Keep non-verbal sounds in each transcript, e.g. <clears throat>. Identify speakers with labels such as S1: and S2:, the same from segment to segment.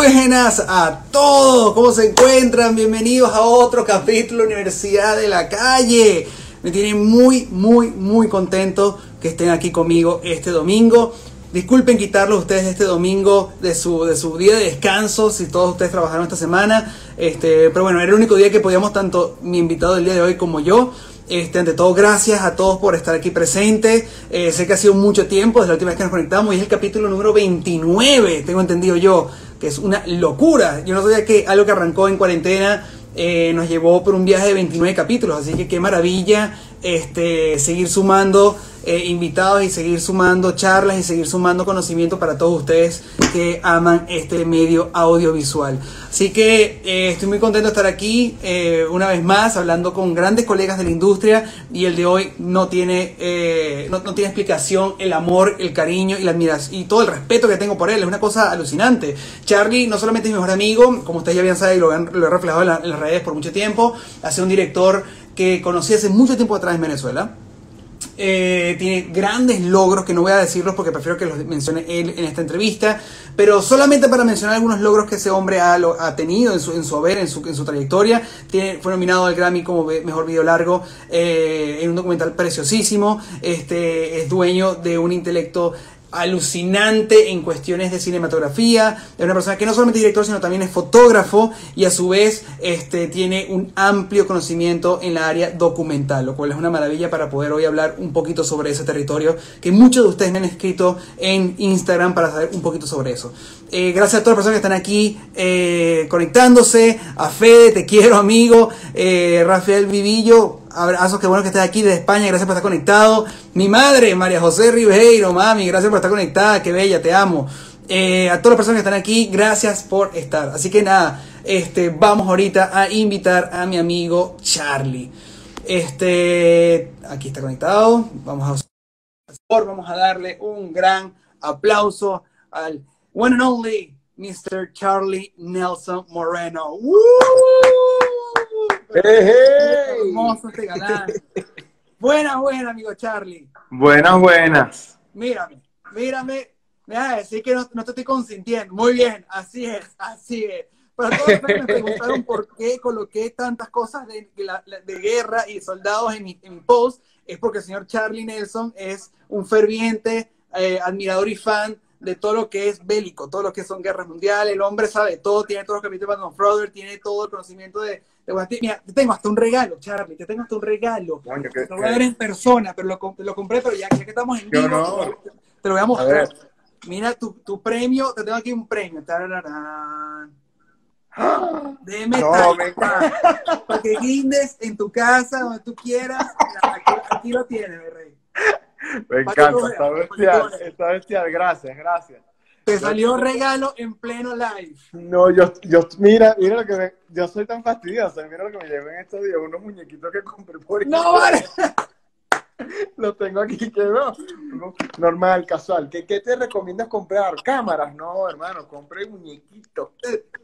S1: Buenas a todos, ¿cómo se encuentran? Bienvenidos a otro capítulo Universidad de la Calle. Me tiene muy, muy, muy contento que estén aquí conmigo este domingo. Disculpen quitarlos ustedes este domingo de su, de su día de descanso, si todos ustedes trabajaron esta semana. Este, pero bueno, era el único día que podíamos, tanto mi invitado del día de hoy como yo. Este, ante todo, gracias a todos por estar aquí presentes. Eh, sé que ha sido mucho tiempo desde la última vez que nos conectamos y es el capítulo número 29, tengo entendido yo, que es una locura. Yo no sabía que algo que arrancó en cuarentena eh, nos llevó por un viaje de 29 capítulos, así que qué maravilla este, seguir sumando eh, invitados y seguir sumando charlas y seguir sumando conocimiento para todos ustedes que aman este medio audiovisual. Así que eh, estoy muy contento de estar aquí eh, una vez más hablando con grandes colegas de la industria y el de hoy no tiene, no, no, tiene explicación el amor, el cariño y la admiración y todo el respeto que tengo por él. Es una cosa alucinante. Charlie no solamente es mi mejor amigo, como ustedes ya bien saben y lo, he reflejado en, en las redes por mucho tiempo, ha sido un director que conocí hace mucho tiempo atrás en Venezuela. Eh, tiene grandes logros que no voy a decirlos porque prefiero que los mencione él en esta entrevista, pero solamente para mencionar algunos logros que ese hombre ha, tenido en su, en su haber, en su, en su trayectoria. Fue nominado al Grammy como mejor video largo eh, en un documental preciosísimo. Este, es dueño de un intelecto alucinante en cuestiones de cinematografía, es una persona que no solamente es director, sino también es fotógrafo y a su vez este, tiene un amplio conocimiento en la área documental, lo cual es una maravilla para poder hoy hablar un poquito sobre ese territorio, que muchos de ustedes me han escrito en Instagram para saber un poquito sobre eso. Eh, gracias a todas las personas que están aquí eh, conectándose, a Fede, te quiero amigo, eh, Rafael Vivillo, abrazos, qué bueno que estés aquí de España, gracias por estar conectado. Mi madre, María José Ribeiro, mami, gracias por estar conectada, qué bella, te amo. A todas las personas que están aquí, gracias por estar. Así que nada, este, vamos ahorita a invitar a mi amigo Charlie. Este, aquí está conectado. Vamos a, vamos a darle un gran aplauso al one and only Mr. Charlie Nelson Moreno. ¡Woo!
S2: Hey, hey.
S1: Hermoso este galán. Buenas, buenas, amigo Charlie.
S2: Buenas, buenas.
S1: Mírame, mírame. Me vas a decir que no, no, te estoy consintiendo. Muy bien, así es, así es. Para todos los que me preguntaron por qué coloqué tantas cosas de, de, de guerra y soldados en mi, en mi, post, es porque el señor Charlie Nelson es un ferviente eh, admirador y fan de todo lo que es bélico, todo lo que son guerras mundiales. El hombre sabe todo, tiene todos los capítulos de Van Froder, tiene todo el conocimiento de, Mira, te tengo hasta un regalo, Charlie, te tengo hasta un regalo.
S2: Coño, que,
S1: lo voy a ver en persona, pero lo, lo compré, pero ya, ya, que estamos en vivo,
S2: no.
S1: te, te, lo voy a mostrar. A Mira tu, tu, premio, te tengo aquí un premio. Tarararán. Deme
S2: no,
S1: para que guindes en tu casa, donde tú quieras. Aquí, aquí lo tienes, mi rey.
S2: Me encanta, está bestial, está bestial, gracias, gracias.
S1: Te salió regalo en pleno live.
S2: No, yo, yo mira, mira lo que me, yo soy tan fastidioso, mira lo que me llevé en estos días, unos muñequitos que compré por
S1: No, vale. <laughs>
S2: Los tengo aquí, que no, normal, casual. ¿Qué, ¿Qué, te recomiendas comprar? ¿Cámaras? No, hermano, compré muñequitos.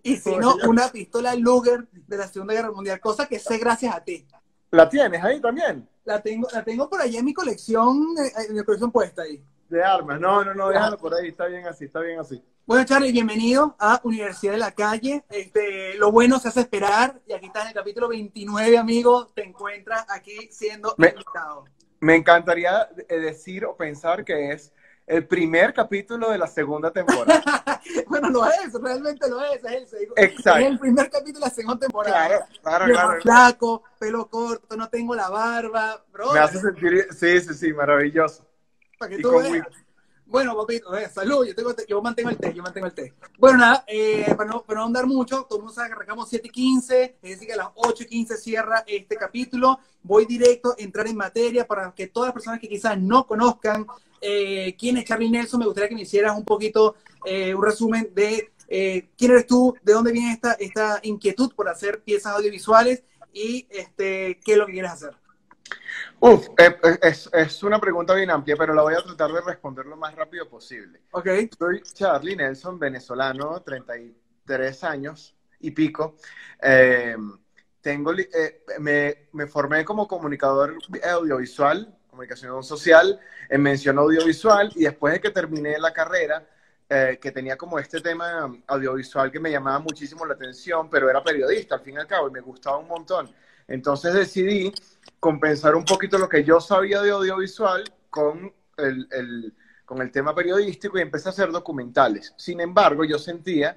S1: Y si no, una pistola Luger de la Segunda Guerra Mundial, cosa que sé gracias a ti.
S2: ¿La tienes ahí también?
S1: La tengo, la tengo por allá en mi colección, en mi colección puesta ahí.
S2: De armas, no, no, no, déjalo por ahí, está bien así, está bien así.
S1: Bueno, Charlie, bienvenido a Universidad de la Calle. Este, lo bueno se hace esperar, y aquí está en el capítulo 29, amigo, te encuentras aquí siendo
S2: me,
S1: invitado.
S2: Me encantaría decir o pensar que es el primer capítulo de la segunda temporada. <laughs>
S1: bueno, lo es, realmente lo es. Es el,
S2: Exacto.
S1: es el primer capítulo de la segunda temporada.
S2: Claro, claro,
S1: Yo
S2: claro.
S1: flaco, pelo corto, no tengo la barba. Bro,
S2: Me hace sentir, sí, sí, sí, maravilloso.
S1: Para que
S2: Y
S1: tú
S2: con
S1: veas. Bueno, papito, eh, salud, yo, tengo, yo mantengo el té, yo mantengo el té. Bueno, nada, eh, para, no, para no andar mucho, todo el mundo sabe que arrancamos 7 y 15, es decir, que a las 8 y 15 cierra este capítulo. Voy directo a entrar en materia para que todas las personas que quizás no conozcan eh, quién es Charlie Nelson, me gustaría que me hicieras un poquito, eh, un resumen de eh, quién eres tú, de dónde viene esta, esta inquietud por hacer piezas audiovisuales y este, qué es lo que quieres hacer.
S2: Uf, eh, es, es, una pregunta bien amplia, pero la voy a tratar de responder lo más rápido posible.
S1: Ok.
S2: Soy Charlie Nelson, venezolano, 33 años y pico. Eh, tengo, eh, me, me, formé como comunicador audiovisual, comunicación social, en mención audiovisual, y después de que terminé la carrera, eh, que tenía como este tema audiovisual que me llamaba muchísimo la atención, pero era periodista al fin y al cabo y me gustaba un montón. Entonces decidí compensar un poquito lo que yo sabía de audiovisual con el, con el tema periodístico y empecé a hacer documentales. Sin embargo, yo sentía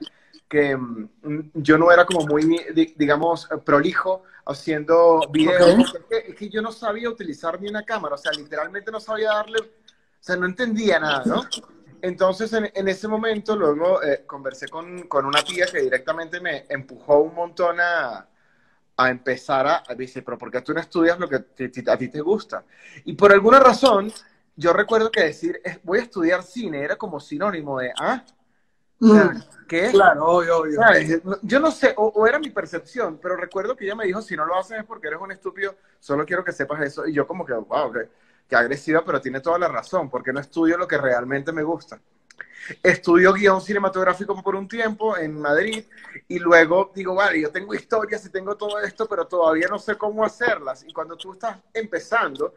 S2: que mm, yo no era como muy, digamos, prolijo haciendo videos. Es, que, es, que, yo no sabía utilizar ni una cámara, o sea, literalmente no sabía darle, o sea, no entendía nada, ¿no? Entonces, en, en ese momento, luego eh, conversé con, con, una tía que directamente me empujó un montón a, a empezar a, a decir, pero ¿por qué tú no estudias lo que te, a ti te gusta? Y por alguna razón, yo recuerdo que decir, voy a estudiar cine era como sinónimo de, ah,
S1: ¿qué? Claro, obvio, obvio.
S2: Yo no sé, o, o, era mi percepción, pero recuerdo que ella me dijo, si no lo haces es porque eres un estúpido, solo quiero que sepas eso. Y yo como que, wow, que que agresiva, pero tiene toda la razón, porque no estudio lo que realmente me gusta. Estudio guion cinematográfico por un tiempo en Madrid y luego digo, vale, yo tengo historias y tengo todo esto, pero todavía no sé cómo hacerlas. Y cuando tú estás empezando,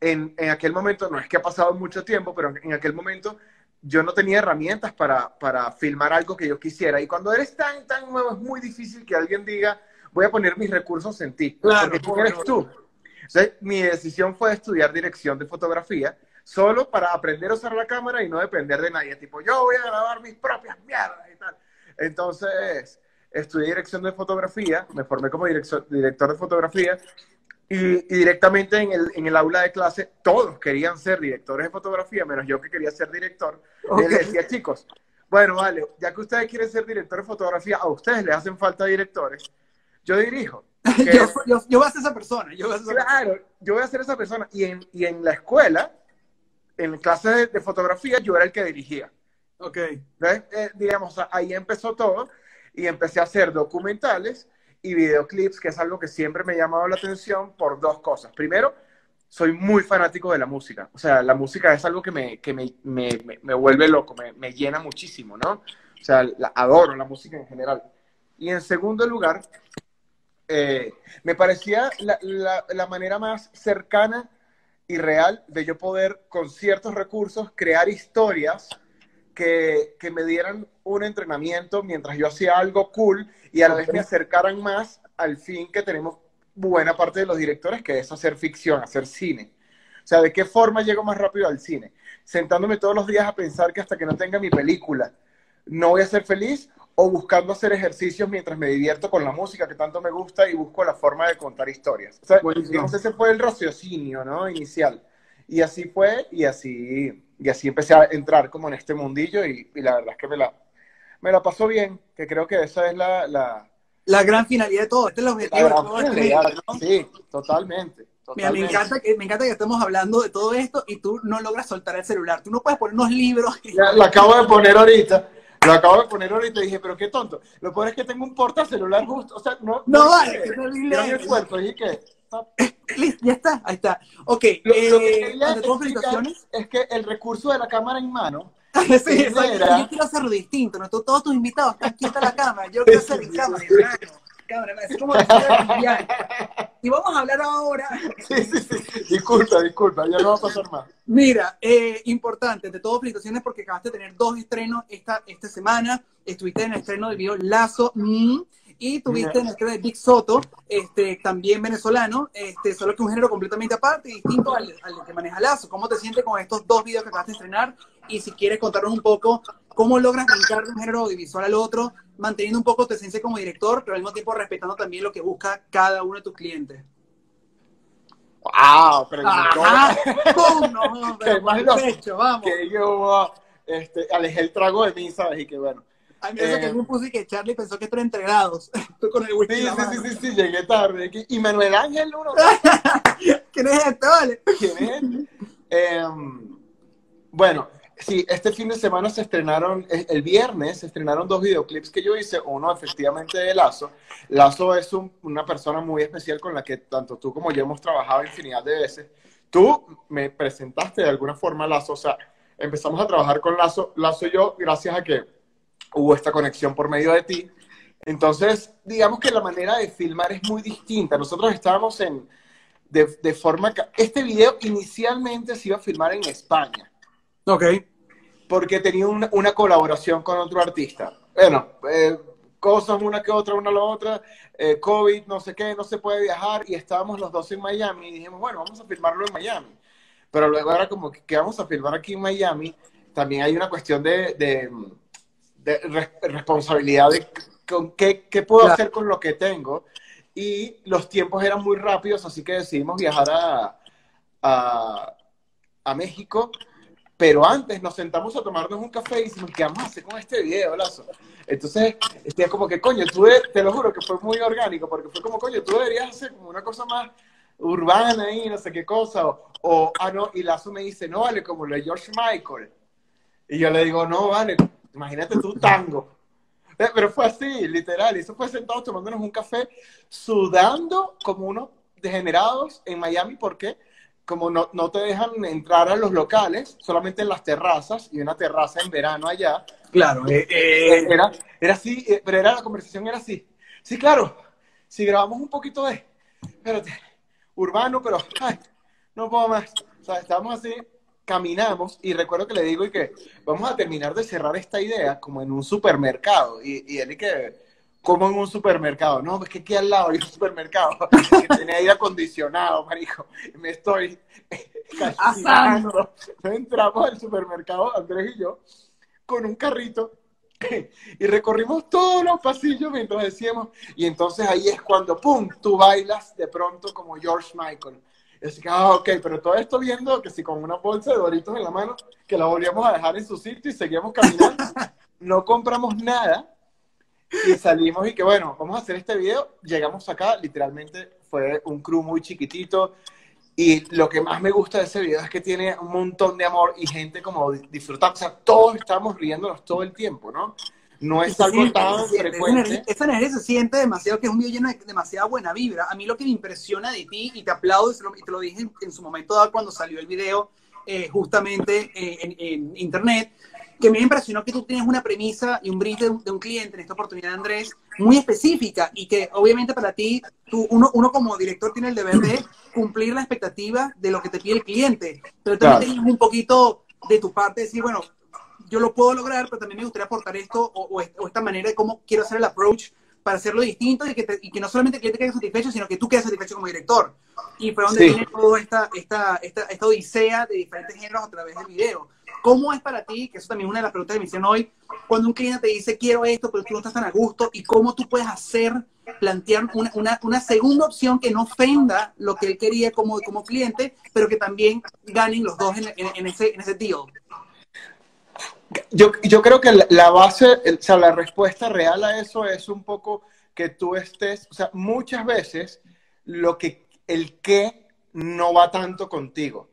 S2: en, en aquel momento, no es que ha pasado mucho tiempo, pero en aquel momento yo no tenía herramientas para, para filmar algo que yo quisiera. Y cuando eres tan, tan nuevo, es muy difícil que alguien diga, voy a poner mis recursos en ti.
S1: Claro,
S2: porque tú eres tú. Entonces, mi decisión fue estudiar dirección de fotografía, solo para aprender a usar la cámara y no depender de nadie. Tipo, yo voy a grabar mis propias mierdas y tal. Entonces, estudié dirección de fotografía, me formé como director, director de fotografía y, y directamente en el, en el, aula de clase todos querían ser directores de fotografía, menos yo que quería ser director. Okay. Y les decía, chicos, bueno, vale, ya que ustedes quieren ser director de fotografía, a ustedes les hacen falta directores, yo dirijo. <laughs>
S1: yo, yo, yo, voy a ser esa persona. Yo voy a ser
S2: claro,
S1: persona.
S2: yo voy a ser esa persona. Y en, y en la escuela, en clases de, de, fotografía, yo era el que dirigía.
S1: Ok.
S2: Eh, digamos, ahí empezó todo y empecé a hacer documentales y videoclips, que es algo que siempre me ha llamado la atención por dos cosas. Primero, soy muy fanático de la música. O sea, la música es algo que me, que me, me, me vuelve loco, me, llena muchísimo, ¿no? O sea, adoro la música en general. Y en segundo lugar, eh, me parecía la, la, la, manera más cercana y real de yo poder, con ciertos recursos, crear historias que, que, me dieran un entrenamiento mientras yo hacía algo cool y a la vez me acercaran más al fin que tenemos buena parte de los directores, que es hacer ficción, hacer cine. O sea, ¿de qué forma llego más rápido al cine? Sentándome todos los días a pensar que hasta que no tenga mi película no voy a ser feliz o buscando hacer ejercicios mientras me divierto con la música que tanto me gusta y busco la forma de contar historias. O sea, digamos, ese fue el raciocinio, ¿no? Inicial. Y así fue, y así, y así empecé a entrar como en este mundillo y, y la verdad es que me la, me la pasó bien, que creo que esa es la... La,
S1: la gran finalidad de todo, este es el objetivo de todo
S2: este ¿no? Sí, totalmente.
S1: Mira, me encanta, que, me encanta que estemos hablando de todo esto y tú no logras soltar el celular. Tú no puedes poner unos libros. <laughs>
S2: Ya, lo acabo de poner ahorita. Lo acabo de poner ahorita y dije, pero qué tonto. Lo peor es que tengo un portacelular justo. O sea, no.
S1: No, vale.
S2: No el cuerpo. Y que. <laughs>
S1: ya está, ahí está. Ok.
S2: Lo, eh, lo que quería felicitaciones? es que el recurso de la cámara en mano. <laughs>
S1: sí, sí, era... Yo quiero hacerlo distinto. ¿no? Todos tus invitados están aquí está la cámara. Yo quiero hacer mi cámara. Cámara, es como Y vamos a hablar ahora.
S2: Sí, sí, sí. Disculpa, disculpa, ya no va a pasar más.
S1: Mira, eh, importante, de todo, felicitaciones porque acabaste de tener dos estrenos esta, esta semana. Estuviste en el estreno del video Lazo. Mm, y tuviste en el estreno de Big Soto, este, también venezolano, este, solo que un género completamente aparte y distinto al, al, que maneja Lazo. ¿Cómo te sientes con estos dos videos que acabaste de estrenar? Y si quieres contarnos un poco cómo logras brincar de un género audiovisual al otro, manteniendo un poco tu esencia como director, pero al mismo tiempo respetando también lo que busca cada uno de tus clientes.
S2: ¡Wow! Pero
S1: ¡Pum! No, <laughs> pero
S2: más pecho, vamos. Que yo este, alejé el trago de mí, ¿sabes? Y que bueno.
S1: A mí eso eh, que me puse que Charlie pensó que tú eres entregados. <laughs> Tú con el whisky.
S2: Sí, sí, sí, sí, sí, llegué tarde. Y Manuel Ángel, uno. <laughs>
S1: ¿Quién es este, vale?
S2: ¿Quién es este? Eh, bueno, Sí, este fin de semana se estrenaron, el viernes se estrenaron dos videoclips que yo hice, uno efectivamente de Lazo. Lazo es un, una persona muy especial con la que tanto tú como yo hemos trabajado infinidad de veces. Tú me presentaste de alguna forma Lazo, o sea, empezamos a trabajar con Lazo, Lazo y yo, gracias a que hubo esta conexión por medio de ti. Entonces, digamos que la manera de filmar es muy distinta. Nosotros estábamos en, de, de forma, este video inicialmente se iba a filmar en España.
S1: Ok.
S2: porque tenía una, una colaboración con otro artista. Bueno, eh, cosas una que otra, una a la otra, eh, COVID, no sé qué, no se puede viajar y estábamos los dos en Miami y dijimos, bueno, vamos a filmarlo en Miami. Pero luego era como que, vamos a filmar aquí en Miami, también hay una cuestión de, de, responsabilidad de con qué, qué puedo hacer con lo que tengo y los tiempos eran muy rápidos, así que decidimos viajar a, a, a México pero antes nos sentamos a tomarnos un café y dijimos, ¿qué vamos a hacer con este video, Lazo? Entonces, es como que, coño, tú, te lo juro que fue muy orgánico, porque fue como, coño, tú deberías hacer como una cosa más urbana y no sé qué cosa, o, ah, no, y Lazo me dice, no, vale, como lo de George Michael. Y yo le digo, no, vale, imagínate tú tango. Eh, pero fue así, literal, y eso fue sentado tomándonos un café, sudando como unos degenerados en Miami, ¿por qué? como no, no, te dejan entrar a los locales, solamente en las terrazas, y una terraza en verano allá.
S1: Claro,
S2: eh, eh, era, era así, eh, pero era, la conversación era así. Sí, claro, si grabamos un poquito de, espérate, urbano, pero, ay, no puedo más. O sea, estábamos así, caminamos, y recuerdo que le digo y que vamos a terminar de cerrar esta idea como en un supermercado, y, y él y que como en un supermercado. No, es que aquí al lado hay un supermercado <laughs> que tiene aire acondicionado, marico. Me estoy <laughs>
S1: asando.
S2: Entramos al supermercado, Andrés y yo, con un carrito <laughs> y recorrimos todos los pasillos mientras decíamos, y entonces ahí es cuando, ¡pum!, tú bailas de pronto como George Michael. Así que, ah, ok, pero todo esto viendo que si con una bolsa de doritos en la mano, que la volvíamos a dejar en su sitio y seguíamos caminando, <laughs> no compramos nada, y salimos y que bueno, vamos a hacer este video. Llegamos acá, literalmente fue un crew muy chiquitito. Y lo que más me gusta de ese video es que tiene un montón de amor y gente como disfrutando. O sea, todos estamos riéndonos todo el tiempo, ¿no? No es algo tan frecuente.
S1: Esa energía, se siente demasiado, que es un video lleno de demasiada buena vibra. A mí lo que me impresiona de ti, y te aplaudo, y te lo dije en, su momento dado cuando salió el video, eh, justamente eh, en, en internet, que me impresionó que tú tienes una premisa y un brief de un, cliente, en esta oportunidad, Andrés, muy específica y que obviamente para ti, tú, uno, uno como director tiene el deber de cumplir la expectativa de lo que te pide el cliente, pero también tienes un poquito de tu parte decir, bueno, yo lo puedo lograr, pero también me gustaría aportar esto o, esta manera de cómo quiero hacer el approach para hacerlo distinto y que, y que no solamente el cliente quede satisfecho, sino que tú quedes satisfecho como director. Y fue donde viene toda esta, esta, esta, esta odisea de diferentes géneros a través del video. ¿Cómo es para ti, que eso también es una de las preguntas de misión hoy, cuando un cliente te dice quiero esto, pero tú no estás tan a gusto, y cómo tú puedes hacer, plantear una, una, una segunda opción que no ofenda lo que él quería como, como cliente, pero que también ganen los dos en, en, ese, en ese deal?
S2: Yo, yo creo que la base, o sea, la respuesta real a eso es un poco que tú estés, o sea, muchas veces lo que, el qué no va tanto contigo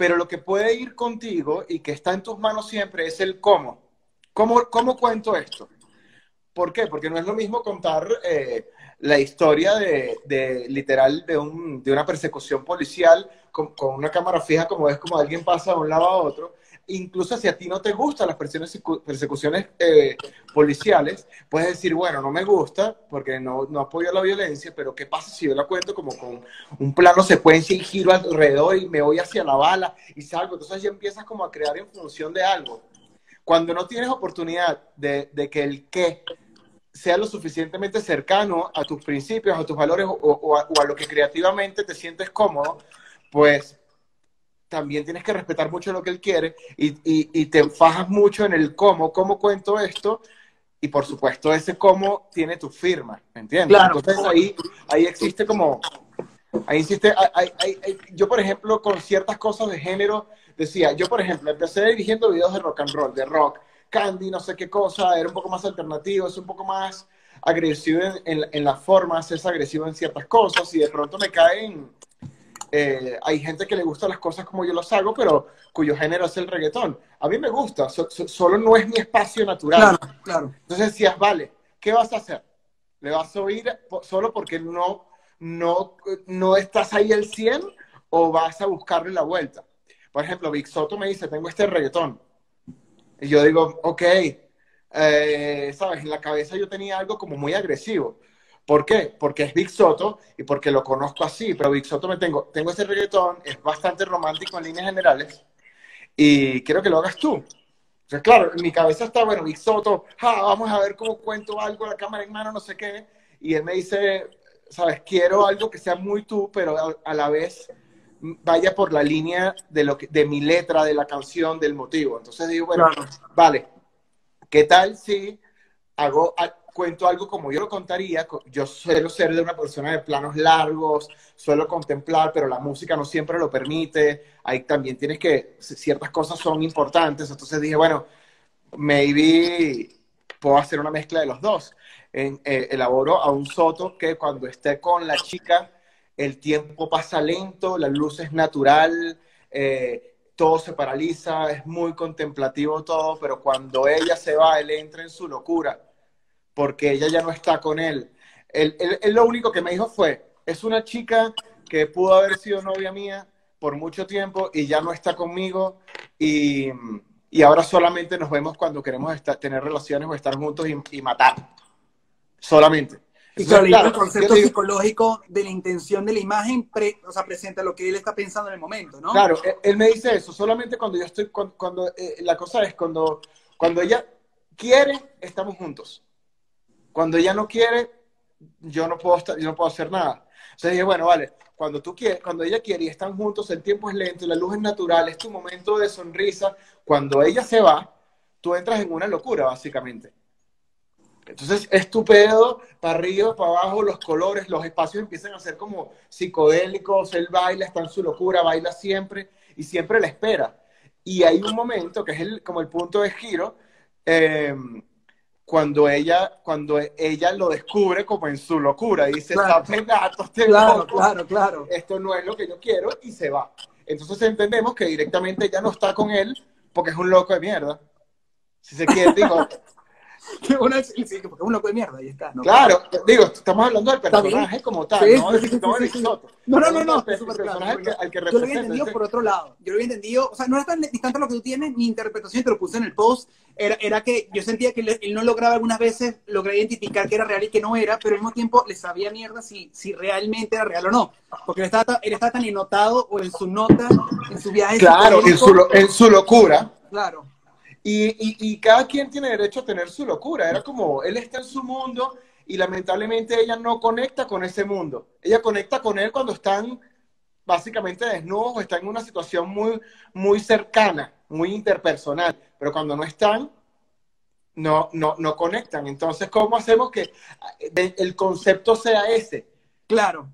S2: pero lo que puede ir contigo y que está en tus manos siempre es el cómo. ¿Cómo, cómo cuento esto? ¿Por qué? Porque no es lo mismo contar eh, la historia de, de literal de, un, de, una persecución policial con, con, una cámara fija como es como alguien pasa de un lado a otro, incluso si a ti no te gustan las persecuciones eh, policiales, puedes decir, bueno, no me gusta porque no, no, apoyo la violencia, pero ¿qué pasa si yo la cuento como con un plano secuencia y giro alrededor y me voy hacia la bala y salgo? Entonces ya empiezas como a crear en función de algo. Cuando no tienes oportunidad de, que el qué sea lo suficientemente cercano a tus principios, a tus valores o a lo que creativamente te sientes cómodo, pues también tienes que respetar mucho lo que él quiere y, y, te fajas mucho en el cómo, cómo cuento esto, y por supuesto ese cómo tiene tu firma, ¿me entiendes? Entonces ahí, ahí existe como, ahí existe, yo por ejemplo con ciertas cosas de género decía, yo por ejemplo empecé dirigiendo videos de rock and roll, de rock, candy, no sé qué cosa, era un poco más alternativo, es un poco más agresivo en, en las formas, es agresivo en ciertas cosas y de pronto me caen eh, hay gente que le gusta las cosas como yo las hago, pero cuyo género es el reggaetón. A mí me gusta, solo no es mi espacio natural.
S1: Claro, claro.
S2: Entonces decías, vale, ¿qué vas a hacer? ¿Le vas a oír solo porque no, no, no estás ahí al 100 o vas a buscarle la vuelta? Por ejemplo, Vic Soto me dice, tengo este reggaetón. Y yo digo, ok, eh, ¿sabes? En la cabeza yo tenía algo como muy agresivo. ¿Por qué? Porque es Big Soto y porque lo conozco así, pero Big Soto me tengo, tengo ese reggaetón, es bastante romántico en líneas generales y quiero que lo hagas tú. Entonces, claro, en mi cabeza está, bueno, Big Soto, vamos a ver cómo cuento algo, la cámara en mano, no sé qué. Y él me dice, sabes, quiero algo que sea muy tú, pero a, la vez vaya por la línea de, lo que, de mi letra, de la canción, del motivo. Entonces digo, bueno, vale, ¿qué tal si hago, cuento algo como yo lo contaría? Yo suelo ser de una persona de planos largos, suelo contemplar, pero la música no siempre lo permite. Ahí también tienes que, ciertas cosas son importantes. Entonces dije, bueno, maybe puedo hacer una mezcla de los dos. En, eh, elaboro a un soto que cuando esté con la chica, el tiempo pasa lento, la luz es natural, eh, todo se paraliza, es muy contemplativo todo, pero cuando ella se va, él entra en su locura, porque ella ya no está con él. Él, él lo único que me dijo fue, es una chica que pudo haber sido novia mía por mucho tiempo y ya no está conmigo y, y ahora solamente nos vemos cuando queremos estar, tener relaciones o estar juntos y, matar. Solamente.
S1: Y claro, el concepto psicológico de la intención de la imagen o sea, presenta lo que él está pensando en el momento, ¿no?
S2: Claro, él, me dice eso, solamente cuando yo estoy, cuando, eh, la cosa es cuando, cuando ella quiere, estamos juntos. Cuando ella no quiere, yo no puedo, estar, yo no puedo hacer nada. Entonces dije, bueno, vale, cuando tú quieres, cuando ella quiere y están juntos, el tiempo es lento, la luz es natural, es tu momento de sonrisa. Cuando ella se va, tú entras en una locura, básicamente. Entonces es tu pedo, para arriba, para abajo, los colores, los espacios empiezan a ser como psicodélicos, él baila, está en su locura, baila siempre y siempre la espera. Y hay un momento que es el, como el punto de giro, eh, cuando ella, cuando ella lo descubre como en su locura, dice, claro. gato, este
S1: claro, claro, claro.
S2: esto no es lo que yo quiero, y se va. Entonces entendemos que directamente ella no está con él porque es un loco de mierda. Si se quiere, digo, <laughs>
S1: sí, porque es un loco de mierda, ahí está.
S2: ¿no? Claro, digo, estamos hablando del personaje como tal, ¿no?
S1: no, no, no, no, es súper claro. Al que yo lo había entendido por otro lado. Yo lo había entendido, o sea, no era tan distante a lo que tú tienes, mi interpretación, te lo puse en el post, era, era que yo sentía que él no lograba algunas veces, lograr identificar que era real y que no era, pero al mismo tiempo le sabía mierda si, si realmente era real o no. Porque él estaba, él estaba tan innotado o en su nota, en su viaje.
S2: Claro, en su, en su locura.
S1: Claro
S2: y, y, cada quien tiene derecho a tener su locura. Era como, él está en su mundo y lamentablemente ella no conecta con ese mundo. Ella conecta con él cuando están básicamente desnudos o están en una situación muy, muy cercana, muy interpersonal. Pero cuando no están, no, no, no conectan. Entonces, ¿cómo hacemos que el concepto sea ese?
S1: Claro.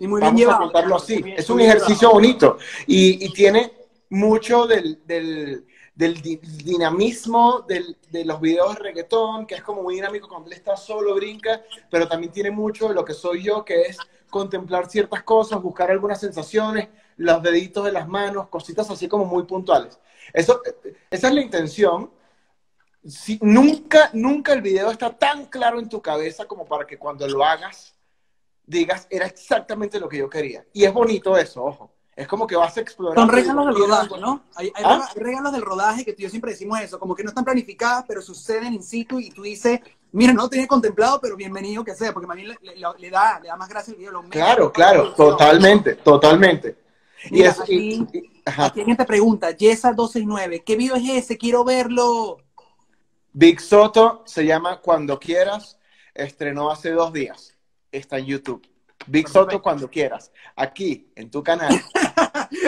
S2: Y muy bien llevado. A contarlo así. es un ejercicio bonito y, y, tiene mucho del, del del dinamismo de los videos de reggaetón, que es como muy dinámico cuando él está solo, brinca, pero también tiene mucho de lo que soy yo, que es contemplar ciertas cosas, buscar algunas sensaciones, los deditos de las manos, cositas así como muy puntuales. Eso, esa es la intención. Si, nunca, nunca el video está tan claro en tu cabeza como para que cuando lo hagas digas, era exactamente lo que yo quería. Y es bonito eso, ojo. Es como que vas a explorar.
S1: Son regalos del rodaje, ¿no? Hay, ¿Ah? regalos del rodaje que yo siempre decimos eso, como que no están planificadas, pero suceden in situ y tú dices, mira, no lo tenía contemplado, pero bienvenido que sea, porque a mí le, da, le da más gracia el video.
S2: claro, claro, totalmente, totalmente.
S1: y aquí, aquí alguien te pregunta, Yesa269, ¿qué video es ese? Quiero verlo.
S2: Big Soto se llama Cuando Quieras, estrenó hace dos días, está en YouTube. Big Soto cuando quieras, aquí, en tu canal. <laughs>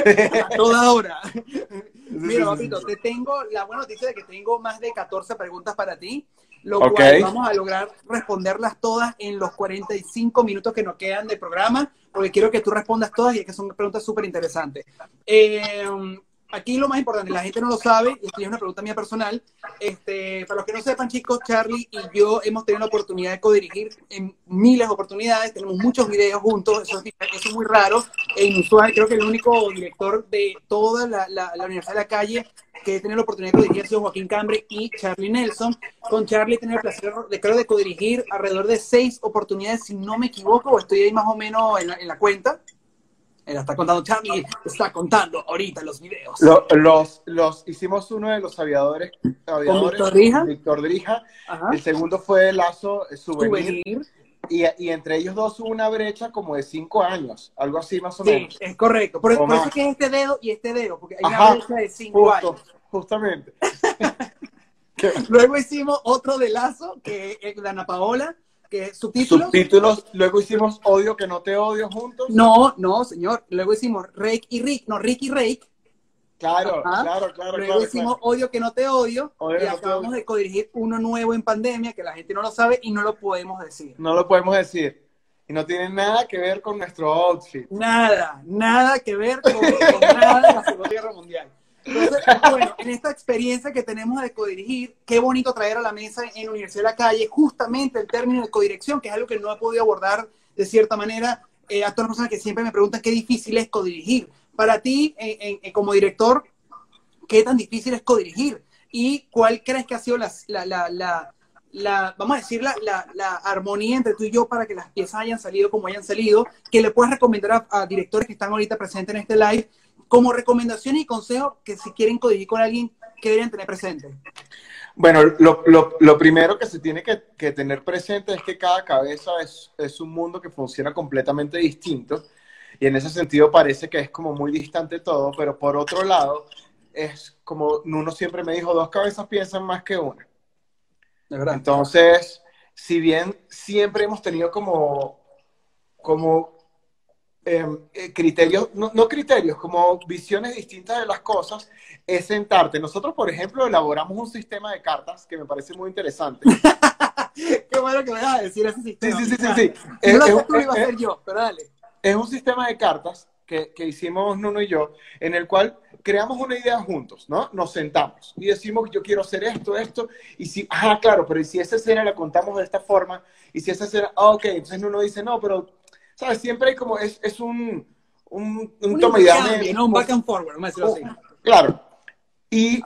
S1: a toda hora. <laughs> Mira, papito, te tengo la buena noticia de que tengo más de 14 preguntas para ti, lo cual vamos a lograr responderlas todas en los 45 minutos que nos quedan de programa, porque quiero que tú respondas todas y es que son preguntas súper interesantes. Eh, aquí lo más importante, la gente no lo sabe, y esto es una pregunta mía personal. Este, para los que no sepan, chicos, Charlie y yo hemos tenido la oportunidad de codirigir en miles de oportunidades, tenemos muchos videos juntos, eso es, muy raro e inusual. Creo que el único director de toda la, la, Universidad de la Calle que he tenido la oportunidad de codirigir ha sido Joaquín Cambre y Charlie Nelson. Con Charlie he tenido el placer de, creo, de codirigir alrededor de seis oportunidades, si no me equivoco, o estoy ahí más o menos en la cuenta está contando Charlie, está contando ahorita los videos.
S2: los, los, hicimos uno de los aviadores, aviadores Víctor Drija. El segundo fue Lazo Souvenir. Y, y, entre ellos dos hubo una brecha como de cinco años, algo así más o menos.
S1: Sí, es correcto. Por, eso es que es este dedo y este dedo, porque hay una brecha de cinco años.
S2: Justamente. <laughs> <laughs>
S1: Luego hicimos otro de Lazo, que es de Ana Paola, que es subtítulos.
S2: Subtítulos. Luego hicimos Odio que no te odio juntos.
S1: No, no, señor. Luego hicimos Rake y Rick, no, Rick y Rake.
S2: Claro, claro, claro.
S1: Luego hicimos Odio que no te odio. y acabamos de codirigir uno nuevo en pandemia que la gente no lo sabe y no lo podemos decir.
S2: No lo podemos decir. Y no tiene nada que ver con nuestro outfit.
S1: Nada, nada que ver con, con nada de la Segunda Guerra Mundial. Entonces, bueno, en esta experiencia que tenemos de codirigir, qué bonito traer a la mesa en Universidad de la Calle justamente el término de codirección, que es algo que no he podido abordar de cierta manera eh, a todas las personas que siempre me preguntan qué difícil es codirigir. Para ti, como director, ¿qué tan difícil es codirigir? ¿Y cuál crees que ha sido la, la, la, vamos a decir, la, la, armonía entre tú y yo para que las piezas hayan salido como hayan salido? Que le puedas recomendar a, a directores que están ahorita presentes en este live como recomendaciones y consejos que si quieren codirigir con alguien, ¿qué deberían tener presente?
S2: Bueno, lo, lo, lo primero que se tiene que, que, tener presente es que cada cabeza es, es, un mundo que funciona completamente distinto y en ese sentido parece que es como muy distante todo, pero por otro lado, es como uno siempre me dijo, dos cabezas piensan más que una. De verdad. Entonces, si bien siempre hemos tenido como, como eh, criterios, no, criterios, como visiones distintas de las cosas, es sentarte. Nosotros, por ejemplo, elaboramos un sistema de cartas que me parece muy interesante. <laughs>
S1: Qué bueno que me vas a decir ese sistema.
S2: Sí, sí, sí, sí.
S1: Es, no lo tú iba a hacer yo, pero dale.
S2: Es un sistema de cartas que, que, hicimos Nuno y yo, en el cual creamos una idea juntos, ¿no? Nos sentamos y decimos, yo quiero hacer esto, esto, y si, ah, claro, pero si esa escena la contamos de esta forma, y si esa escena, ah, ok, entonces Nuno dice, no, pero ¿sabes? Siempre hay como, es, es un, un, un, toma y dame.
S1: ¿no? Un back and forward, a decirlo así.
S2: Claro. Y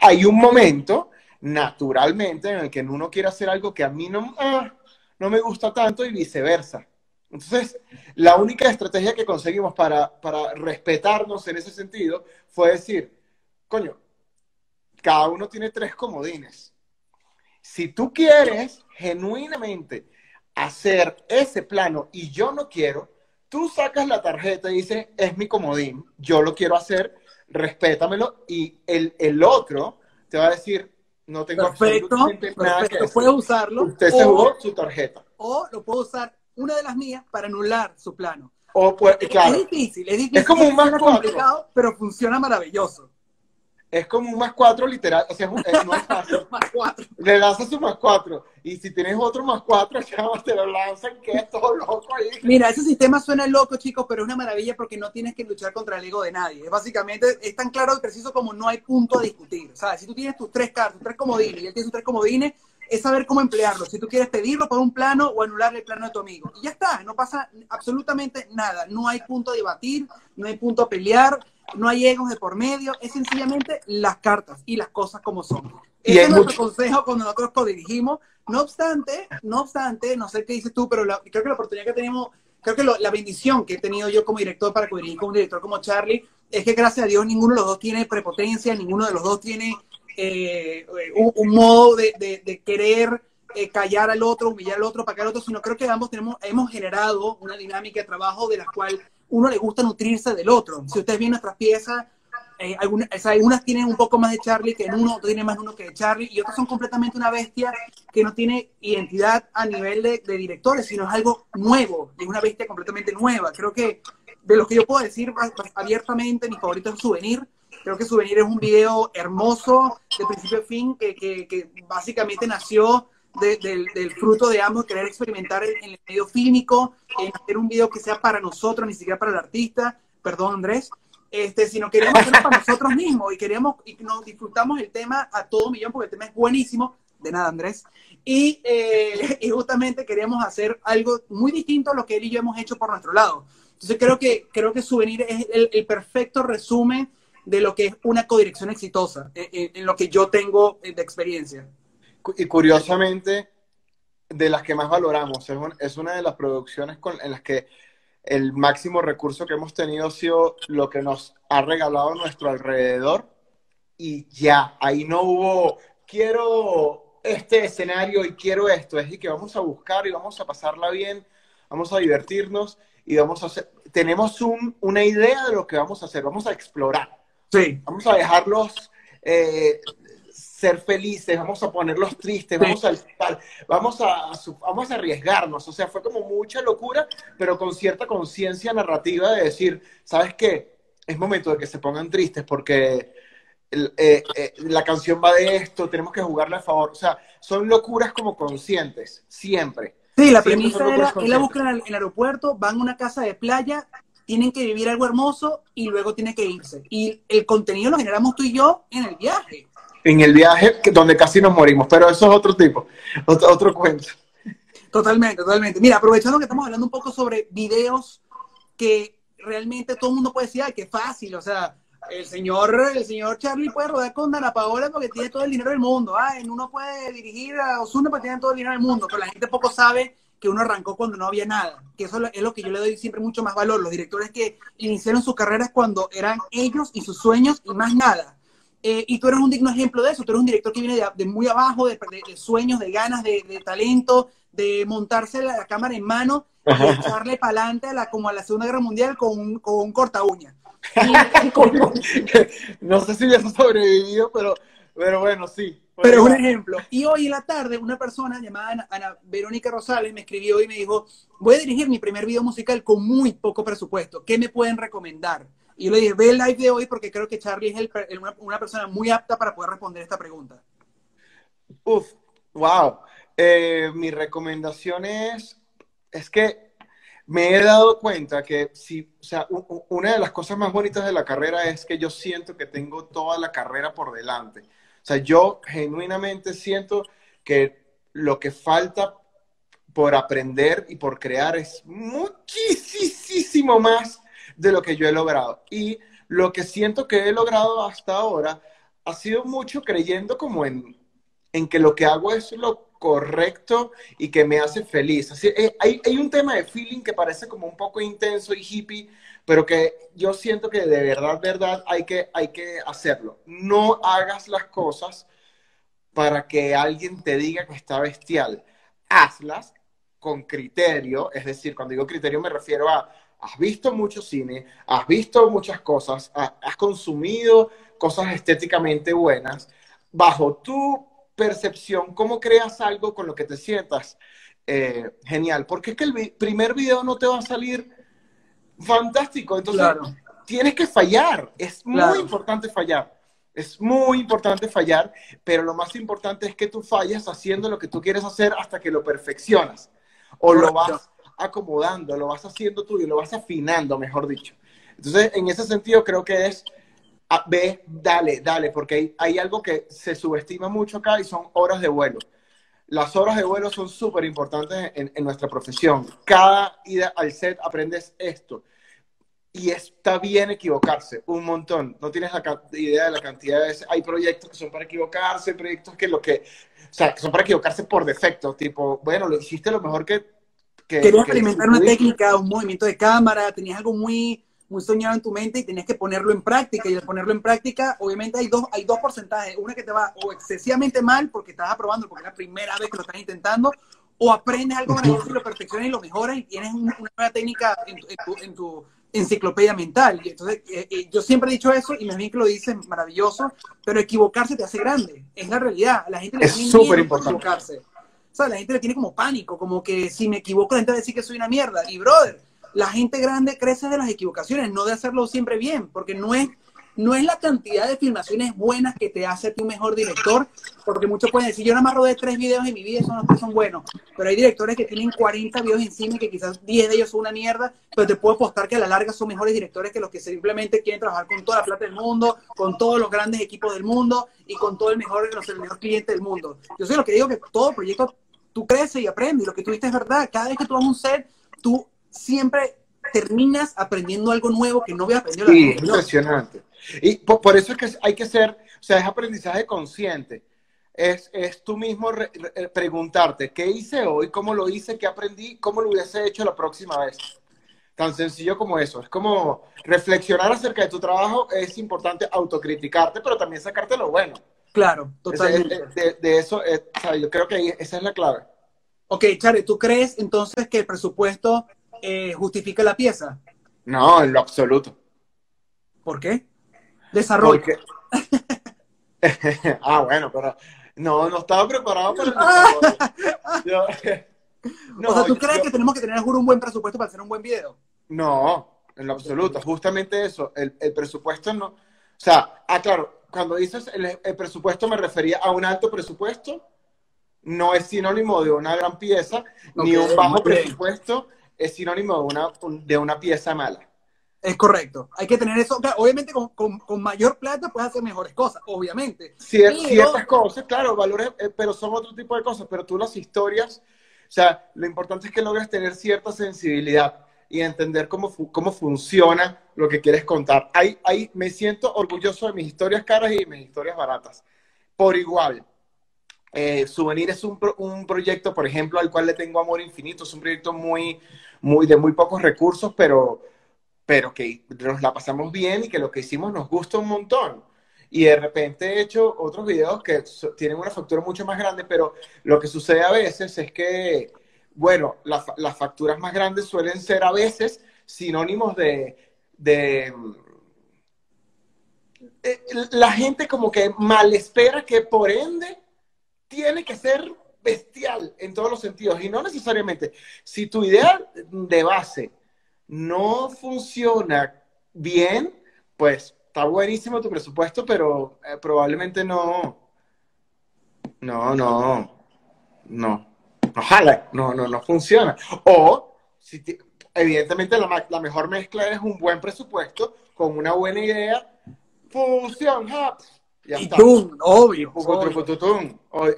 S2: hay un momento, naturalmente, en el que uno quiere hacer algo que a mí no, ah, no me gusta tanto y viceversa. Entonces, la única estrategia que conseguimos para, para respetarnos en ese sentido fue decir, coño, cada uno tiene tres comodines. Si tú quieres genuinamente hacer ese plano y yo no quiero, tú sacas la tarjeta y dices, es mi comodín, yo lo quiero hacer, respétamelo y el, el otro te va a decir, no tengo
S1: perfecto, nada que puede usarlo.
S2: Usted se jugó su tarjeta.
S1: O lo puedo usar una de las mías para anular su plano.
S2: O pues, claro.
S1: Es difícil, es difícil.
S2: Es como un más
S1: complicado, pero funciona maravilloso
S2: es como un más cuatro literal, o sea, es, un, no es fácil. <laughs>
S1: más cuatro.
S2: Le lanzas un más cuatro. Y si tienes otro más cuatro, <laughs> chavos, te lo lanzan, que es todo loco ahí.
S1: Mira, ese sistema suena loco, chicos, pero es una maravilla porque no tienes que luchar contra el ego de nadie. Básicamente, es tan claro y preciso como no hay punto a discutir. ¿Sabes? Si tú tienes tus tres cartas, tus tres comodines, y él tiene sus tres comodines, es saber cómo emplearlos. Si tú quieres pedirlo por un plano o anular el plano de tu amigo. Y ya está, no pasa absolutamente nada. No hay punto a debatir, no hay punto a pelear no hay egos de por medio, es sencillamente las cartas y las cosas como son. Ese es nuestro consejo cuando nosotros codirigimos. No obstante, no obstante, no sé qué dices tú, pero creo que la oportunidad que tenemos, creo que la bendición que he tenido yo como director para codirigir con un director como Charlie, es que gracias a Dios ninguno de los dos tiene prepotencia, ninguno de los dos tiene eh, un, modo de, querer eh, callar al otro, humillar al otro, pagar al otro, sino creo que ambos tenemos, hemos generado una dinámica de trabajo de la cual uno le gusta nutrirse del otro. Si ustedes ven nuestras piezas, eh, algunas, algunas, tienen un poco más de Charlie que en uno, otras tienen más uno que de Charlie, y otras son completamente una bestia que no tiene identidad a nivel de, directores, sino es algo nuevo, es una bestia completamente nueva. Creo que de lo que yo puedo decir abiertamente, mi favorito es Souvenir. Creo que Souvenir es un video hermoso, de principio a fin, que, que, que básicamente nació del, fruto de ambos, querer experimentar en, el medio fílmico, en hacer un video que sea para nosotros, ni siquiera para el artista, perdón Andrés, este, sino queremos hacerlo para nosotros mismos y queremos y nos disfrutamos el tema a todo millón porque el tema es buenísimo, de nada Andrés, y, eh, <laughs> y justamente queremos hacer algo muy distinto a lo que él y yo hemos hecho por nuestro lado. Entonces creo que, creo que Souvenir es el, el perfecto resumen de lo que es una codirección exitosa, en, en, en lo que yo tengo de experiencia
S2: y curiosamente, de las que más valoramos. Es, una de las producciones en las que el máximo recurso que hemos tenido ha sido lo que nos ha regalado nuestro alrededor. Y ya, ahí no hubo, quiero este escenario y quiero esto. Es y que vamos a buscar y vamos a pasarla bien, vamos a divertirnos y vamos a hacer, tenemos una idea de lo que vamos a hacer, vamos a explorar.
S1: Sí.
S2: Vamos a dejarlos eh, ser felices, vamos a ponerlos tristes, vamos a, vamos a, vamos a arriesgarnos. O sea, fue como mucha locura, pero con cierta conciencia narrativa de decir, ¿sabes qué? Es momento de que se pongan tristes porque eh, eh, la canción va de esto, tenemos que jugarle a favor. O sea, son locuras como conscientes, siempre.
S1: Sí, la premisa era, él la busca en el aeropuerto, van a una casa de playa, tienen que vivir algo hermoso y luego tiene que irse. Y el contenido lo generamos tú y yo en el viaje.
S2: En el viaje donde casi nos morimos, pero eso es otro tipo, otro, otro cuento.
S1: Totalmente, totalmente. Mira, aprovechando que estamos hablando un poco sobre videos que realmente todo el mundo puede decir, ay, qué fácil, o sea, el señor, el señor Charlie puede rodar con Dana Paola porque tiene todo el dinero del mundo. Ah, uno puede dirigir a Osuna porque tiene todo el dinero del mundo, pero la gente poco sabe que uno arrancó cuando no había nada. Que eso es lo que yo le doy siempre mucho más valor. Los directores que iniciaron sus carreras cuando eran ellos y sus sueños y más nada. Eh, y tú eres un digno ejemplo de eso. Tú eres un director que viene de, muy abajo, de, sueños, de ganas, de, talento, de montarse la, cámara en mano y echarle para adelante como a la Segunda Guerra Mundial con un, con un corta uña. <laughs>
S2: no sé si hubiese sobrevivido, pero, pero bueno, sí.
S1: Pero es un ejemplo. Y hoy en la tarde una persona llamada Ana, Verónica Rosales me escribió y me dijo, voy a dirigir mi primer video musical con muy poco presupuesto. ¿Qué me pueden recomendar? Y le dije, ve el live de hoy porque creo que Charlie es una, persona muy apta para poder responder esta pregunta.
S2: Uf, wow. Eh, mi recomendación es, es que me he dado cuenta que si, o sea, una de las cosas más bonitas de la carrera es que yo siento que tengo toda la carrera por delante. O sea, yo genuinamente siento que lo que falta por aprender y por crear es muchísimo más de lo que yo he logrado. Y lo que siento que he logrado hasta ahora ha sido mucho creyendo como en, en que lo que hago es lo correcto y que me hace feliz. Así, eh, hay, hay, un tema de feeling que parece como un poco intenso y hippie, pero que yo siento que de verdad, verdad, hay que, hay que hacerlo. No hagas las cosas para que alguien te diga que está bestial. Hazlas con criterio, es decir, cuando digo criterio me refiero a, has visto mucho cine, has visto muchas cosas, has consumido cosas estéticamente buenas, bajo tu percepción, cómo creas algo con lo que te sientas eh, genial. Porque es que el primer video no te va a salir fantástico. Entonces, tienes que fallar. Es muy importante fallar. Es muy importante fallar, pero lo más importante es que tú falles haciendo lo que tú quieres hacer hasta que lo perfeccionas. O lo vas acomodando, lo vas haciendo tuyo, lo vas afinando, mejor dicho. Entonces, en ese sentido, creo que es ve, dale, dale, porque hay, algo que se subestima mucho acá y son horas de vuelo. Las horas de vuelo son súper importantes en, nuestra profesión. Cada ida al set aprendes esto. Y está bien equivocarse, un montón. No tienes la idea de la cantidad de veces. Hay proyectos que son para equivocarse, proyectos que lo que, o sea, que son para equivocarse por defecto. Tipo, bueno, lo hiciste lo mejor que.
S1: Que Querías experimentar una técnica, un movimiento de cámara, tenías algo muy muy soñado en tu mente y tenías que ponerlo en práctica. Y al ponerlo en práctica, obviamente hay dos, hay dos porcentajes. Una que te va o excesivamente mal porque estás aprobando, porque es la primera vez que lo estás intentando, o aprendes algo maravilloso y lo perfeccionas y lo mejoras y tienes una, nueva técnica en tu, enciclopedia mental. Y entonces, eh, eh, yo siempre he dicho eso y me bien que lo dices maravilloso, pero equivocarse te hace grande. Es la realidad. La gente
S2: le tiene miedo equivocarse.
S1: La gente le tiene como pánico, como que si me equivoco, la gente va a decir que soy una mierda. Y brother, la gente grande crece de las equivocaciones, no de hacerlo siempre bien, porque no es, no es la cantidad de filmaciones buenas que te hace tu mejor director, porque muchos pueden decir, yo nada más rodé tres videos en mi vida, esos no son buenos, pero hay directores que tienen 40 videos encima y que quizás 10 de ellos son una mierda, pero te puedo apostar que a la larga son mejores directores que los que simplemente quieren trabajar con toda la plata del mundo, con todos los grandes equipos del mundo y con todo el mejor, el mejor cliente del mundo. Yo sé lo que digo, que todo proyecto tú creces y aprendes, lo que tú dices es verdad, cada vez que tú vas a un set, tú siempre terminas aprendiendo algo nuevo que no había aprendido.
S2: Sí, impresionante. Y por, eso es que hay que ser, o sea, es aprendizaje consciente. Es, es tú mismo preguntarte, ¿qué hice hoy? ¿Cómo lo hice? ¿Qué aprendí? ¿Cómo lo hubiese hecho la próxima vez? Tan sencillo como eso. Es como reflexionar acerca de tu trabajo. Es importante autocriticarte, pero también sacarte lo bueno.
S1: Claro, totalmente.
S2: de, eso, sea, yo creo que esa es la clave.
S1: Ok, Charlie, ¿tú crees entonces que el presupuesto eh, justifica la pieza?
S2: No, en lo absoluto.
S1: ¿Por qué? Desarrollo. <laughs>
S2: ah, bueno, pero no, no estaba preparado para el <laughs>
S1: yo, <laughs> no, O sea, ¿tú crees que tenemos que tener, un buen presupuesto para hacer un buen video?
S2: No, en lo absoluto. Justamente eso. El, el presupuesto no. O sea, ah, claro, cuando dices el, el, presupuesto me refería a un alto presupuesto, no es sinónimo de una gran pieza, ni un bajo presupuesto es sinónimo de una, de una pieza mala.
S1: Es correcto. Hay que tener eso. Obviamente, con, con, mayor plata puedes hacer mejores cosas, obviamente.
S2: Ciertas cosas, claro, valores, eh, pero son otro tipo de cosas. Pero tú las historias, o sea, lo importante es que logres tener cierta sensibilidad y entender cómo, cómo funciona lo que quieres contar. Ahí, ahí me siento orgulloso de mis historias caras y mis historias baratas. Por igual. Eh, Souvenir es un, un, proyecto, por ejemplo, al cual le tengo amor infinito. Es un proyecto muy, muy, de muy pocos recursos, pero pero que nos la pasamos bien y que lo que hicimos nos gusta un montón. Y de repente he hecho otros videos que tienen una factura mucho más grande, pero lo que sucede a veces es que, bueno, las facturas más grandes suelen ser a veces sinónimos de, de eh, la gente como que mal espera que por ende tiene que ser bestial en todos los sentidos y no necesariamente. Si tu idea de base no funciona bien, pues está buenísimo tu presupuesto, pero eh, probablemente no, no, no, no, no jala, no, no, no funciona. O, si evidentemente la, la, mejor mezcla es un buen presupuesto con una buena idea, funciona.
S1: Ya y tú, obvio.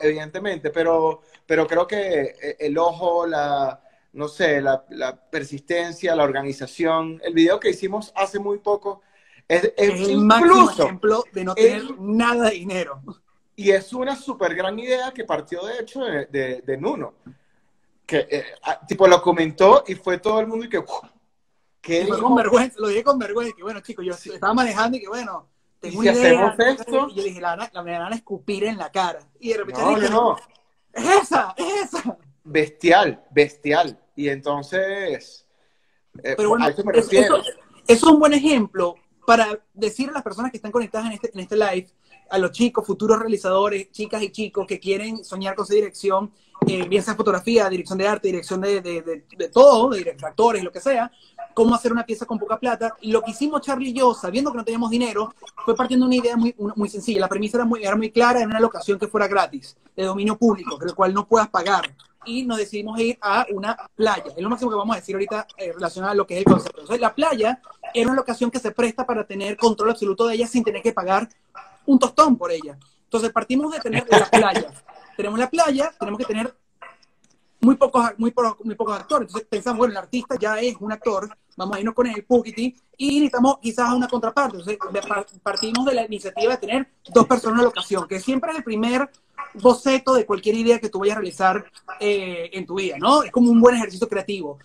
S2: evidentemente, pero, pero creo que eh, el ojo, la, no sé, la, persistencia, la organización. El video que hicimos hace muy poco es,
S1: el máximo ejemplo de no tener nada de dinero.
S2: Y es una súper gran idea que partió, de hecho, de, de, Nuno. Que, eh, ah, tipo, lo comentó y fue todo el mundo y que...
S1: ¿qué con vergüenza, lo dije con vergüenza, que bueno, chicos, yo estaba manejando y que bueno,
S2: tengo una idea. Esto?
S1: Y yo dije, la, la, me van a escupir en la cara. Y de repente
S2: no,
S1: dije,
S2: no, no.
S1: es esa, es esa
S2: bestial, bestial. Y entonces,
S1: eh, Pero bueno, eso, es un buen ejemplo para decir a las personas que están conectadas en este, en este live, a los chicos, futuros realizadores, chicas y chicos que quieren soñar con su dirección, eh, bien sea fotografía, dirección de arte, dirección de, de, de, todo, de actores, lo que sea, cómo hacer una pieza con poca plata. Lo que hicimos Charlie y yo, sabiendo que no teníamos dinero, fue partiendo de una idea muy, muy sencilla. La premisa era muy, era muy clara, en una locación que fuera gratis, de dominio público, que el cual no puedas pagar y nos decidimos ir a una playa. Es lo máximo que vamos a decir ahorita eh, relacionado a lo que es el concepto. La playa era una locación que se presta para tener control absoluto de ella sin tener que pagar un tostón por ella. Entonces, partimos de tener la playa. <laughs> tenemos la playa, tenemos que tener muy pocos, muy, muy pocos actores. Entonces pensamos, bueno, el artista ya es un actor, vamos a irnos con el Pukiti y necesitamos quizás una contraparte. Entonces partimos de la iniciativa de tener dos personas en la locación, que siempre es el primer boceto de cualquier idea que tú vayas a realizar eh, en tu vida, ¿no? Es como un buen ejercicio creativo.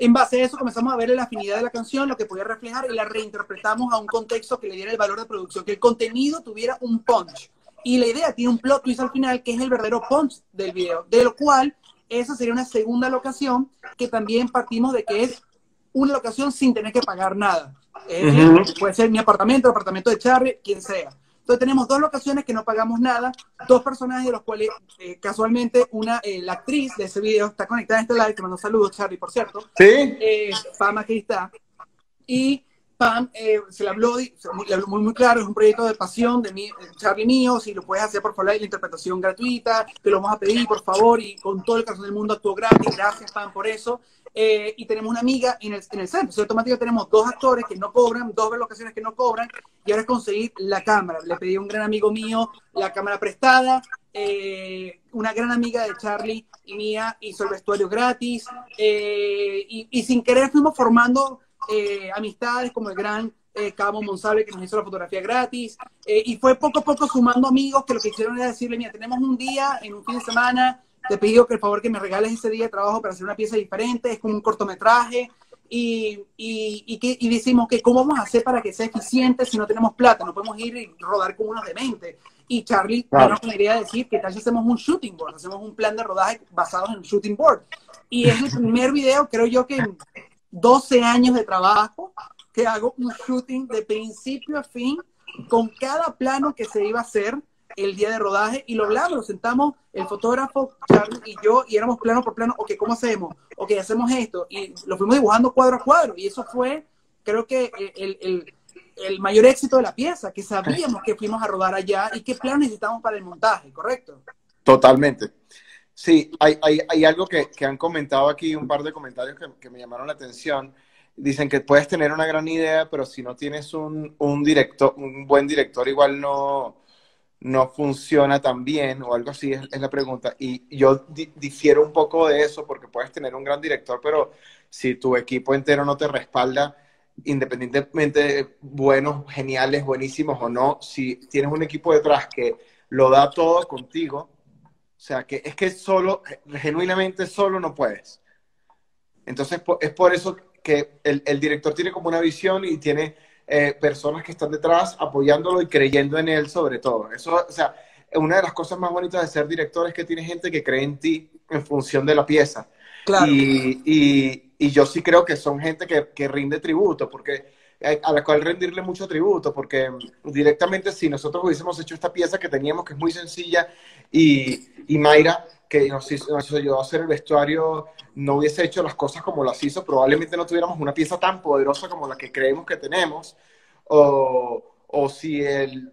S1: En base a eso comenzamos a ver la afinidad de la canción, lo que podía reflejar y la reinterpretamos a un contexto que le diera el valor de producción, que el contenido tuviera un punch. Y la idea tiene un plot twist al final, que es el verdadero punch del video, de lo cual esa sería una segunda locación que también partimos de que es una locación sin tener que pagar nada. Puede ser mi apartamento, el apartamento de Charlie, quien sea. Entonces tenemos dos locaciones que no pagamos nada, dos personajes de los cuales eh, casualmente una, eh, la actriz de ese video está conectada en este live, que mando saludos, Charlie, por cierto.
S2: Sí.
S1: Eh, Pama aquí está. Y Pam eh, se le habló, le habló muy, muy claro, es un proyecto de pasión de mí, Charlie mío, si lo puedes hacer por favor, la interpretación gratuita, te lo vamos a pedir por favor y con todo el corazón del mundo actuó gratis, gracias Pam por eso. Eh, y tenemos una amiga en el, en el centro, entonces automáticamente tenemos dos actores que no cobran, dos locaciones que no cobran y ahora es conseguir la cámara. Le pedí a un gran amigo mío la cámara prestada, eh, una gran amiga de Charlie y mía hizo el vestuario gratis y, y sin querer fuimos formando eh, amistades como el gran eh, Cabo Monsalve que nos hizo la fotografía gratis, eh, y fue poco a poco sumando amigos que lo que hicieron era decirle, mira, tenemos un día, en un fin de semana, te pido que el favor que me regales ese día de trabajo para hacer una pieza diferente, es como un cortometraje, y, y, y, que, y decimos que cómo vamos a hacer para que sea eficiente si no tenemos plata, no podemos ir y rodar con unos mente Y Charlie claro. nos quería decir que tal si hacemos un shooting board, hacemos un plan de rodaje basado en un shooting board. Y es el primer video, creo yo, que 12 años de trabajo, que hago un shooting de principio a fin, con cada plano que se iba a hacer, el día de rodaje y lo hablamos, sentamos el fotógrafo, Charlie y yo, y éramos plano por plano, ok, ¿cómo hacemos? Ok, hacemos esto. Y lo fuimos dibujando cuadro a cuadro. Y eso fue, creo que, el, el, el mayor éxito de la pieza, que sabíamos que fuimos a rodar allá y qué plano necesitamos para el montaje, ¿correcto?
S2: Totalmente. Sí, hay, hay, hay algo que, que, han comentado aquí, un par de comentarios que, que, me llamaron la atención. Dicen que puedes tener una gran idea, pero si no tienes un, un director, un buen director, igual no, no funciona tan bien o algo así, es, la pregunta. Y yo di, difiero un poco de eso porque puedes tener un gran director, pero si tu equipo entero no te respalda, independientemente de buenos, geniales, buenísimos o no, si tienes un equipo detrás que lo da todo contigo, o sea, que es que solo, genuinamente solo no puedes. Entonces, es por eso que el, el director tiene como una visión y tiene eh, personas que están detrás apoyándolo y creyendo en él sobre todo. Eso, o sea, una de las cosas más bonitas de ser director es que tiene gente que cree en ti en función de la pieza.
S1: Claro.
S2: Y, y, y yo sí creo que son gente que, que rinde tributo, porque a la cual rendirle mucho tributo, porque directamente si nosotros hubiésemos hecho esta pieza que teníamos, que es muy sencilla, y, y Mayra, que nos, ayudó a hacer el vestuario, no hubiese hecho las cosas como las hizo, probablemente no tuviéramos una pieza tan poderosa como la que creemos que tenemos, o, o si el,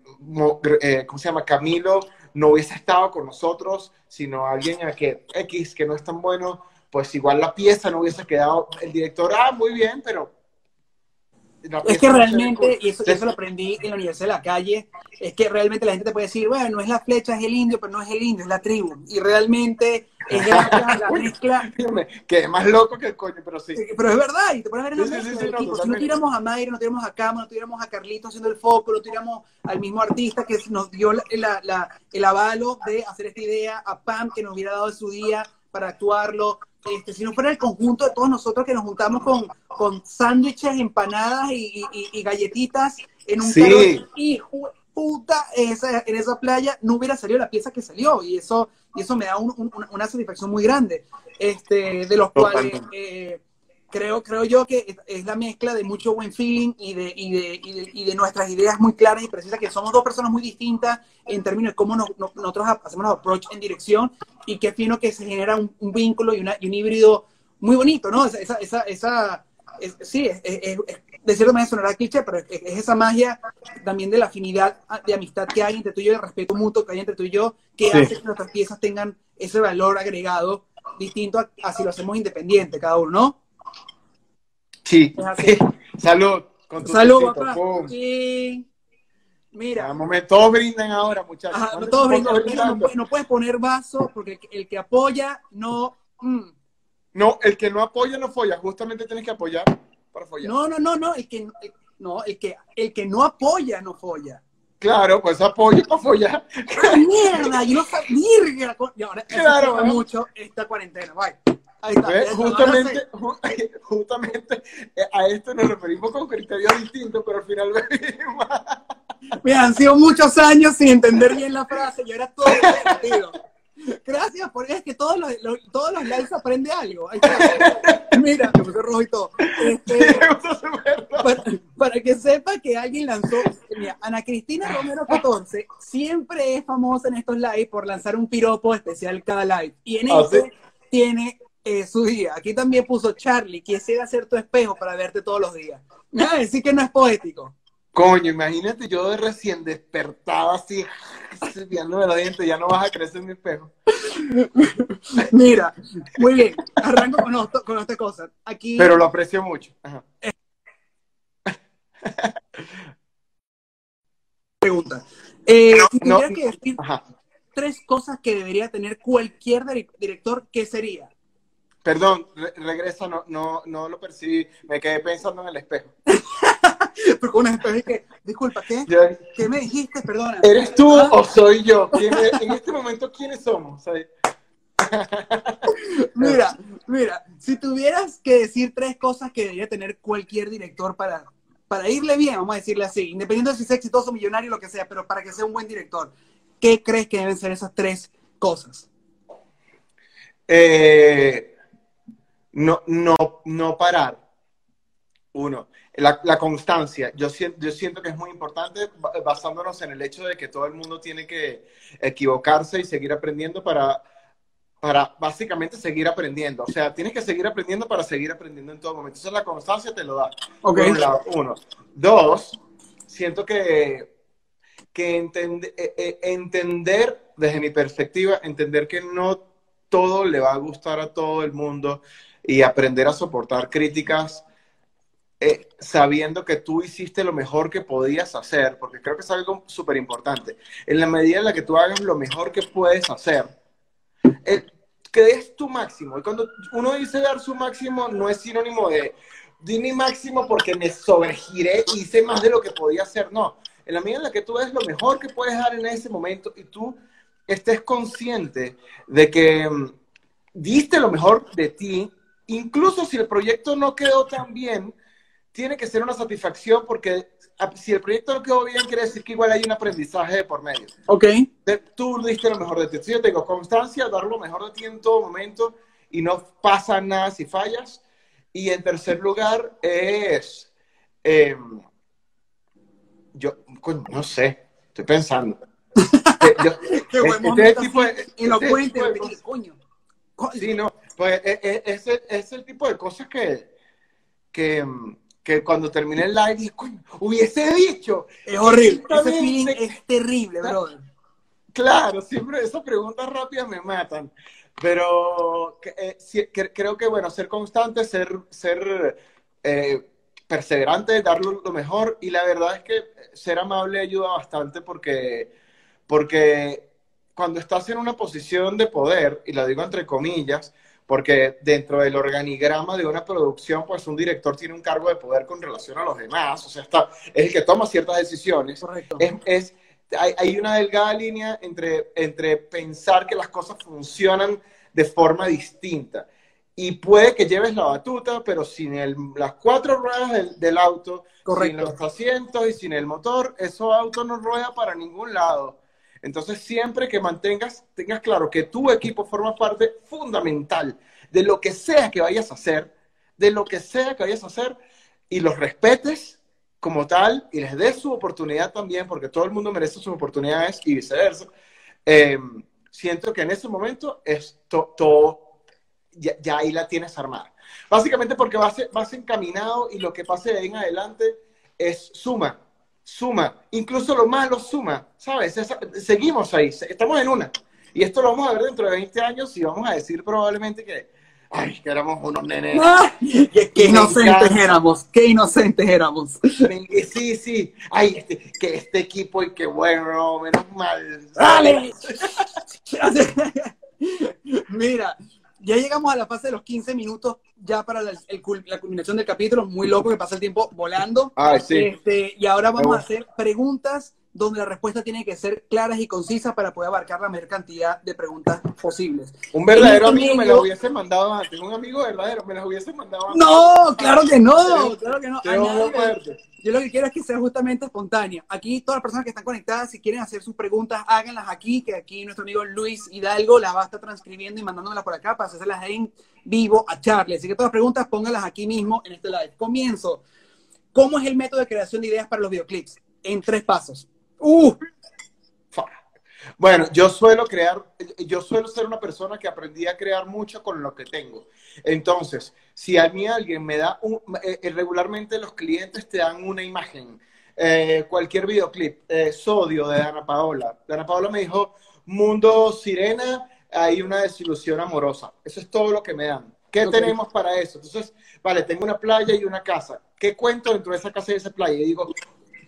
S2: eh, ¿cómo se llama? Camilo no hubiese estado con nosotros, sino alguien a que X, que no es tan bueno, pues igual la pieza no hubiese quedado, el director, ah, muy bien, pero
S1: es que realmente, y eso, eso, lo aprendí en la Universidad de la Calle, es que realmente la gente te puede decir, bueno, no es la flecha, es el indio, pero no es el indio, es la tribu. Y realmente es la, <laughs> la mezcla.
S2: que es más loco que el coño, pero sí.
S1: Pero es verdad, y te pones a ver en la sí, mezcla sí, no, Si no tiramos a Mayra, no tiramos a Cama, no tiramos a Carlito haciendo el foco, no tiramos al mismo artista que nos dio la, la, el avalo de hacer esta idea, a Pam que nos hubiera dado su día para actuarlo, este, si no fuera el conjunto de todos nosotros que nos juntamos con, con sándwiches, empanadas y, y, y, galletitas en un
S2: sí.
S1: y puta, esa, en esa playa no hubiera salido la pieza que salió y eso, y eso me da un, un, una satisfacción muy grande, este, de los cuales eh, creo, creo yo que es la mezcla de mucho buen feeling y de, y de, y de, y de nuestras ideas muy claras y precisas, que somos dos personas muy distintas en términos de cómo nos, nos, nosotros hacemos los approach en dirección y qué fino que se genera un, un vínculo y, una, y, un híbrido muy bonito, ¿no? Esa, esa, esa es, sí, es, es, de cierta manera sonará cliché, pero es, esa magia también de la afinidad de amistad que hay entre tú y yo, el respeto mutuo que hay entre tú y yo, que sí. hace que nuestras piezas tengan ese valor agregado distinto a, a si lo hacemos independiente cada uno, ¿no?
S2: Sí. <laughs> Salud.
S1: Con tu Salud, papá. Sí. Mira.
S2: Momento, todos brindan ahora, muchachos.
S1: Ajá, no, todos brindan. No, no, puedes poner vaso porque el que, el que apoya no. Mm.
S2: No, el que no apoya no folla. Justamente tienes que apoyar para follar.
S1: No, no, no, no. El que, el, no, el que, el que no apoya no folla.
S2: Claro, pues apoyo para follar.
S1: ¡Ah, mierda! Yo no sabía. Ahora, claro, mucho esta cuarentena. Bye.
S2: Está, justamente, <laughs> justamente eh, a esto nos referimos con criterios distintos, pero al final <laughs> venimos.
S1: Mira, han sido muchos años sin entender bien la frase y ahora todo sentido. Gracias, porque es que todos los, los, todos los likes aprende algo. Mira, me puse rojo y todo. Este, <laughs> para, para, que sepa que alguien lanzó, mira, Ana Cristina Romero 14 siempre es famosa en estos lives por lanzar un piropo especial cada live. Y en ¿Ah, este sí? tiene eh, su día. Aquí también puso Charlie, quisiera ser tu espejo para verte todos los días. Me va a decir que no es poético.
S2: Coño, imagínate yo de recién despertado así, cepillándome los dientes, ya no vas a crecer mi espejo.
S1: Mira, muy bien, arranco con, otro, con otra cosa. Aquí...
S2: Pero lo aprecio mucho. Ajá.
S1: Pregunta. Eh, si tuviera no, que decir ajá. tres cosas que debería tener cualquier director, ¿qué sería?
S2: Perdón, re regresa, no, no, no lo percibí. Me quedé pensando en el espejo.
S1: Con un espejo y que, disculpa, ¿qué? ¿Qué me dijiste? Perdona.
S2: ¿Eres tú ¿Ah? o soy yo? en este momento, ¿quiénes somos? <laughs>
S1: mira, mira, si tuvieras que decir tres cosas que debería tener cualquier director para, para irle bien, vamos a decirle así, independiente de si es exitoso, millonario, lo que sea, pero para que sea un buen director, ¿qué crees que deben ser esas tres cosas?
S2: Eh no, no, no parar. Uno, la, la constancia. Yo siento, yo siento que es muy importante basándonos en el hecho de que todo el mundo tiene que equivocarse y seguir aprendiendo para, para básicamente seguir aprendiendo. O sea, tienes que seguir aprendiendo para seguir aprendiendo en todo momento. Entonces la constancia te lo da.
S1: Ok.
S2: Por un lado, uno. Dos, siento que, que eh, eh, entender, desde mi perspectiva, entender que no todo le va a gustar a todo el mundo y aprender a soportar críticas eh, sabiendo que tú hiciste lo mejor que podías hacer, porque creo que es algo súper importante. En la medida en la que tú hagas lo mejor que puedes hacer, eh, que des tu máximo. Y cuando uno dice dar su máximo, no es sinónimo de di mi máximo porque me sobregiré y hice más de lo que podía hacer. No. En la medida en la que tú des lo mejor que puedes dar en ese momento y tú estés consciente de que mm, diste lo mejor de ti, incluso si el proyecto no quedó tan bien, tiene que ser una satisfacción porque si el proyecto no quedó bien, quiere decir que igual hay un aprendizaje de por medio.
S1: Ok.
S2: Tú diste lo mejor de ti. Entonces, yo tengo constancia, dar lo mejor de ti en todo momento y no pasa nada si fallas. Y en tercer lugar es, eh, yo, no sé, estoy pensando. <laughs> Eh, yo-
S1: Qué buen
S2: este tipo de- este tipo de cosas-
S1: coño. Co-
S2: Sí, no, pues e- e- es el tipo de cosas que, que, que cuando terminé el live dije, coño, hubiese dicho.
S1: Es horrible. Ese
S2: Exactamente.
S1: feeling es terrible, brother.
S2: Claro, siempre esas preguntas rápidas me matan. Pero eh, sí, que- creo que, bueno, ser constante, ser, ser eh, perseverante, dar lo, mejor. Y la verdad es que ser amable ayuda bastante porque, porque cuando estás en una posición de poder, y lo digo entre comillas, porque dentro del organigrama de una producción, pues un director tiene un cargo de poder con relación a los demás, o sea, está, es el que toma ciertas decisiones.
S1: Correcto.
S2: Es, es- hay, hay una delgada línea entre, entre pensar que las cosas funcionan de forma distinta. Y puede que lleves la batuta, pero sin el- las cuatro ruedas del, del auto,
S1: Correcto.
S2: sin los asientos y sin el motor, eso auto no rueda para ningún lado. Entonces, siempre que mantengas, tengas claro que tu equipo forma parte fundamental de lo que sea que vayas a hacer, de lo que sea que vayas a hacer, y los respetes como tal, y les des su oportunidad también, porque todo el mundo merece sus oportunidades y viceversa. Eh, siento que en ese momento es to- todo, ya, ya ahí la tienes armada. Básicamente porque vas, vas encaminado y lo que pase de ahí en adelante es suma, suma, incluso lo malo suma, ¿sabes? Esa- seguimos ahí, estamos en una. Y esto lo vamos a ver dentro de 20 años y vamos a decir probablemente que, ay, que éramos unos nenes. <laughs>
S1: ¡Ah! Qué inocentes éramos, qué inocentes éramos.
S2: Sí, sí, ay, este, que este equipo y qué bueno, menos mal.
S1: ¡Dale! <laughs> Mira, ya llegamos a la fase de los 15 minutos ya para la, el la culminación del capítulo. Muy loco que pasa el tiempo volando.
S2: Ay, sí.
S1: Este, y ahora vamos a hacer preguntas donde la respuesta tiene que ser claras y concisas para poder abarcar la mayor cantidad de preguntas posibles.
S2: Un verdadero amigo me las hubiese mandado antes. Un amigo verdadero me las hubiese mandado antes.
S1: No, claro que no, claro que no. Nadie. Yo lo que quiero es que sea justamente espontánea. Aquí todas las personas que están conectadas, si quieren hacer sus preguntas, háganlas aquí, que aquí nuestro amigo Luis Hidalgo las va a estar transcribiendo y mandándolas por acá para hacerlas en vivo a Charlie. Así que todas las preguntas pónganlas aquí mismo en este live. Comienzo. ¿Cómo es el método de creación de ideas para los videoclips? En tres pasos. ¡Uh!
S2: Bueno, yo suelo crear, yo suelo ser una persona que aprendí a crear mucho con lo que tengo. Entonces, si a mí alguien me da un, eh, eh, regularmente los clientes te dan una imagen, eh, cualquier videoclip, eh, Sodio de Ana Paola. Ana Paola me dijo, Mundo Sirena, hay una desilusión amorosa. Eso es todo lo que me dan. ¿Qué tenemos para eso? Entonces, vale, tengo una playa y una casa. ¿Qué cuento dentro de esa casa y esa playa? Y digo,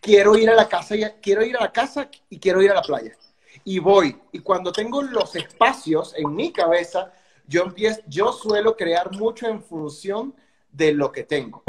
S2: quiero ir a la casa y quiero ir a la casa y quiero ir a la playa. Y voy. Y cuando tengo los espacios en mi cabeza, yo empiezo, yo suelo crear mucho en función de lo que tengo.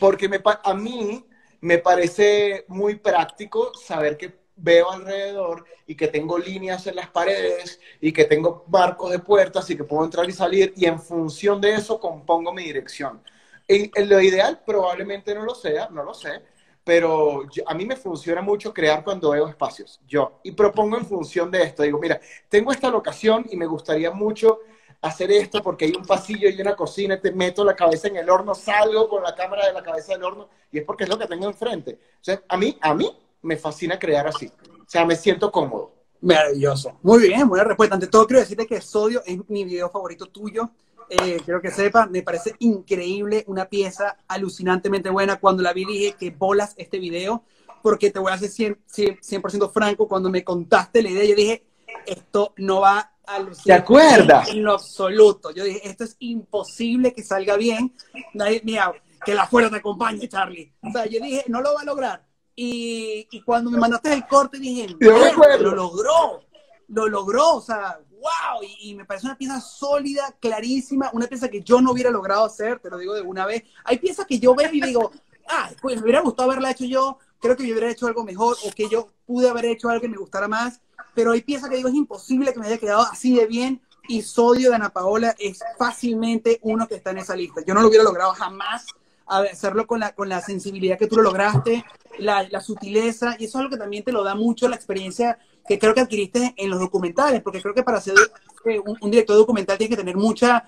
S2: Porque me, a mí me parece muy práctico saber que veo alrededor y que tengo líneas en las paredes y que tengo marcos de puertas y que puedo entrar y salir y en función de eso compongo mi dirección. En, en lo ideal probablemente no lo sea, no lo sé, pero a mí me funciona mucho crear cuando veo espacios, yo, y propongo en función de esto, digo, mira, tengo esta locación y me gustaría mucho hacer esto porque hay un pasillo y una cocina, te meto la cabeza en el horno, salgo con la cámara de la cabeza del horno y es porque es lo que tengo enfrente. O sea, a mí, a mí me fascina crear así. O sea, me siento cómodo.
S1: Maravilloso. Muy bien, buena respuesta. Ante todo, quiero decirte que Sodio es mi video favorito tuyo. Eh, quiero que sepa, me parece increíble, una pieza alucinantemente buena. Cuando la vi dije que bolas este video, porque te voy a ser 100%, 100 franco, cuando me contaste la idea, yo dije, esto no va a lucir
S2: ¿Te acuerdas?
S1: En lo absoluto. Yo dije, esto es imposible que salga bien. Nadie, mira, que la fuerza te acompañe, Charlie. O sea, yo dije, no lo va a lograr. Y, y cuando me mandaste el corte, dije, lo logró, lo logró, o sea, wow, y, me parece una pieza sólida, clarísima, una pieza que yo no hubiera logrado hacer, te lo digo de una vez. Hay piezas que yo veo y digo, <laughs> ah, pues me hubiera gustado haberla hecho yo, creo que yo hubiera hecho algo mejor, o que yo pude haber hecho algo que me gustara más, pero hay piezas que digo, es imposible que me haya quedado así de bien, y Sodio de Ana Paola es fácilmente uno que está en esa lista. Yo no lo hubiera logrado jamás hacerlo con la, con la sensibilidad que tú lo lograste, la, la, sutileza, y eso es algo que también te lo da mucho la experiencia que creo que adquiriste en los documentales, porque creo que para ser eh, un, director documental tienes que tener mucha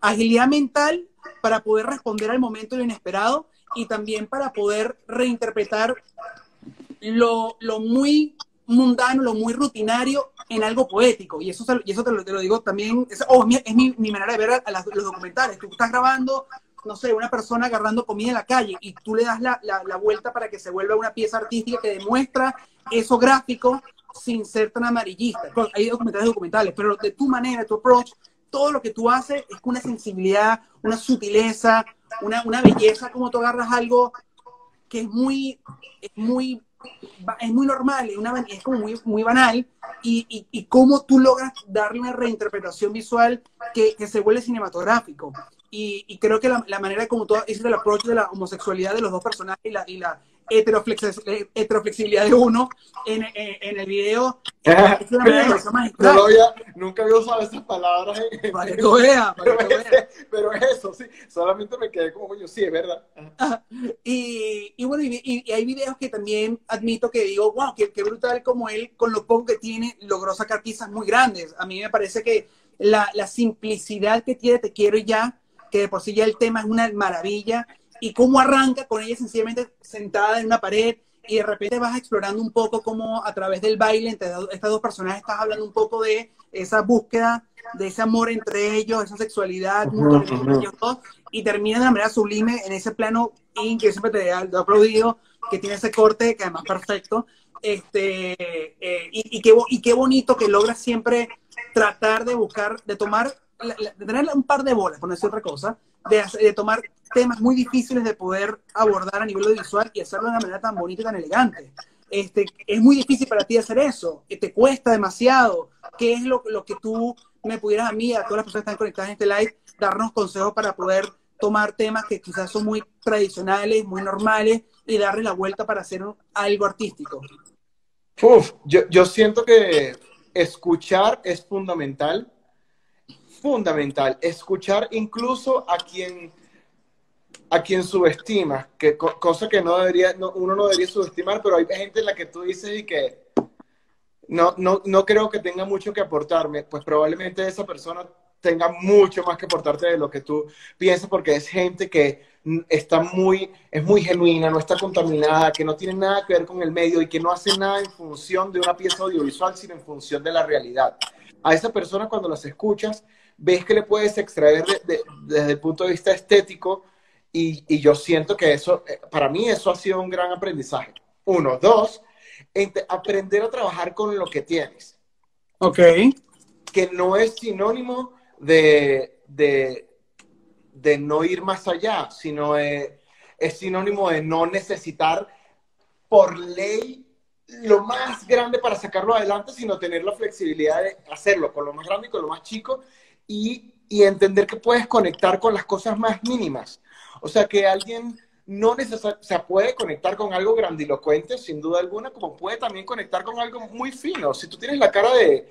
S1: agilidad mental para poder responder al momento lo inesperado y también para poder reinterpretar lo, lo muy mundano, lo muy rutinario en algo poético. Y eso, y eso te, lo, te lo digo también, es, oh, es, mi, mi, manera de ver a, los documentales. Tú estás grabando no sé, una persona agarrando comida en la calle y tú le das la, la, vuelta para que se vuelva una pieza artística que demuestra eso gráfico sin ser tan amarillista. Hay documentales documentales, pero de tu manera, tu approach, todo lo que tú haces es con una sensibilidad, una sutileza, una, una belleza, como tú agarras algo que es muy, es muy, es muy normal, es, una, es como muy, muy banal, y, y, y, cómo tú logras darle una reinterpretación visual que, que se vuelve cinematográfico. Y, y, creo que la, la, manera como tú hiciste el approach de la homosexualidad de los dos personajes y la, y la heteroflexibilidad de uno en, en, en el video. <laughs> Es una
S2: no lo había, nunca había usado esas palabras. <laughs>
S1: Para que
S2: pero, pero, es eso, sí. Solamente me quedé como, yo sí, es verdad.
S1: Y, y, bueno, y, y, hay videos que también admito que digo, wow, qué, qué brutal como él, con lo poco que tiene, logró sacar piezas muy grandes. A mí me parece que la, la simplicidad que tiene Te Quiero Ya que de por sí ya el tema es una maravilla, y cómo arranca con ella sencillamente sentada en una pared y de repente vas explorando un poco cómo a través del baile entre estas dos personas estás hablando un poco de esa búsqueda, de ese amor entre ellos, esa sexualidad, y termina de una manera sublime en ese plano y que siempre te he aplaudido, que tiene ese corte que además perfecto, este, eh, y, y, qué, y qué bonito que logra siempre tratar de buscar, de tomar de tener un par de bolas, por no decir otra cosa, de, de, tomar temas muy difíciles de poder abordar a nivel visual y hacerlo de una manera tan bonita y tan elegante. Este, es muy difícil para ti hacer eso, te cuesta demasiado. ¿Qué es lo, lo que tú me pudieras a mí, a todas las personas que están conectadas en este live, darnos consejos para poder tomar temas que quizás son muy tradicionales, muy normales, y darle la vuelta para hacer algo artístico?
S2: Uf, yo, yo siento que escuchar es fundamental fundamental. Escuchar incluso a quien, a quien subestima, que, cosa que no debería, uno no debería subestimar, pero hay gente en la que tú dices y que no, no, no creo que tenga mucho que aportarme, pues probablemente esa persona tenga mucho más que aportarte de lo que tú piensas, porque es gente que está muy, es muy genuina, no está contaminada, que no tiene nada que ver con el medio y que no hace nada en función de una pieza audiovisual, sino en función de la realidad. A esa persona cuando las escuchas, ves que le puedes extraer desde el punto de vista estético y, yo siento que eso, eh, para mí eso ha sido un gran aprendizaje. Uno. Dos, aprender a trabajar con lo que tienes.
S1: Ok.
S2: Que no es sinónimo de, de, de no ir más allá, sino es sinónimo de no necesitar por ley lo más grande para sacarlo adelante, sino tener la flexibilidad de hacerlo con lo más grande y con lo más chico y, entender que puedes conectar con las cosas más mínimas. O sea, que alguien no necesariamente, se puede conectar con algo grandilocuente, sin duda alguna, como puede también conectar con algo muy fino. Si tú tienes la cara de,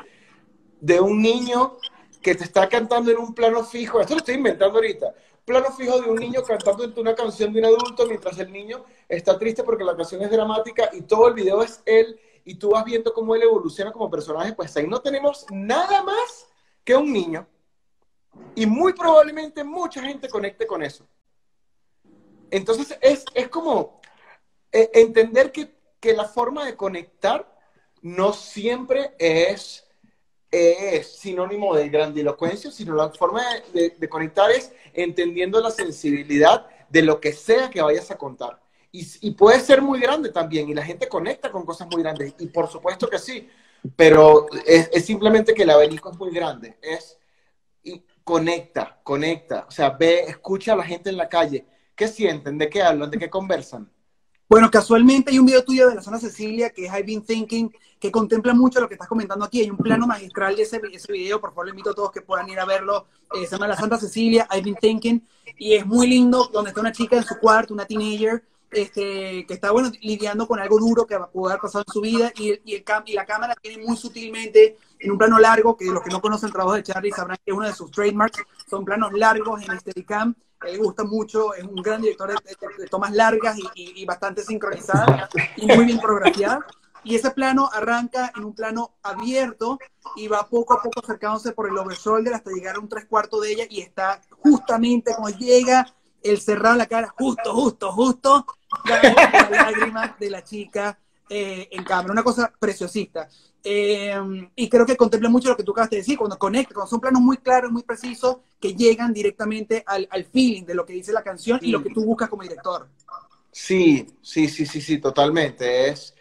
S2: de un niño que te está cantando en un plano fijo, esto lo estoy inventando ahorita, plano fijo de un niño cantando una canción de un adulto mientras el niño está triste porque la canción es dramática y todo el video es él y tú vas viendo cómo él evoluciona como personaje, pues ahí no tenemos nada más que un niño Y muy probablemente mucha gente conecte con eso. Entonces es, es como eh, entender que, que, la forma de conectar no siempre es, es sinónimo de grandilocuencia, sino la forma de, de, conectar es entendiendo la sensibilidad de lo que sea que vayas a contar. Y, puede ser muy grande también, y la gente conecta con cosas muy grandes, y por supuesto que sí, pero es, es simplemente que el abanico es muy grande, es conecta, conecta, o sea, ve, escucha a la gente en la calle, ¿qué sienten? ¿De qué hablan? ¿De qué conversan?
S1: Bueno, casualmente hay un video tuyo de la zona Cecilia que es I've Been Thinking, que contempla mucho lo que estás comentando aquí. Hay un plano magistral de ese, ese video, por favor, invito a todos que puedan ir a verlo. Eh, se llama La Santa Cecilia, I've Been Thinking, y es muy lindo, donde está una chica en su cuarto, una teenager, este, que está, bueno, lidiando con algo duro que pudo haber pasado en su vida, y, y, el, y la cámara tiene muy sutilmente, en un plano largo, que los que no conocen el trabajo de Charlie sabrán que es uno de sus trademarks, son planos largos en este cam le gusta mucho, es un gran director de, de, de tomas largas y, y, y, bastante sincronizadas y muy bien coreografiadas. Y ese plano arranca en un plano abierto y va poco a poco acercándose por el overshoulder hasta llegar a un tres cuartos de ella y está justamente como llega el cerrado en la cara, justo, justo, justo, la lágrima de la chica eh, en cámara, una cosa preciosista. Eh, y creo que contempla mucho lo que tú acabas de decir, cuando conecta, cuando son planos muy claros, muy precisos, que llegan directamente al, al feeling de lo que dice la canción sí. y lo que tú buscas como director.
S2: Sí, sí, sí, sí, sí, totalmente. Es,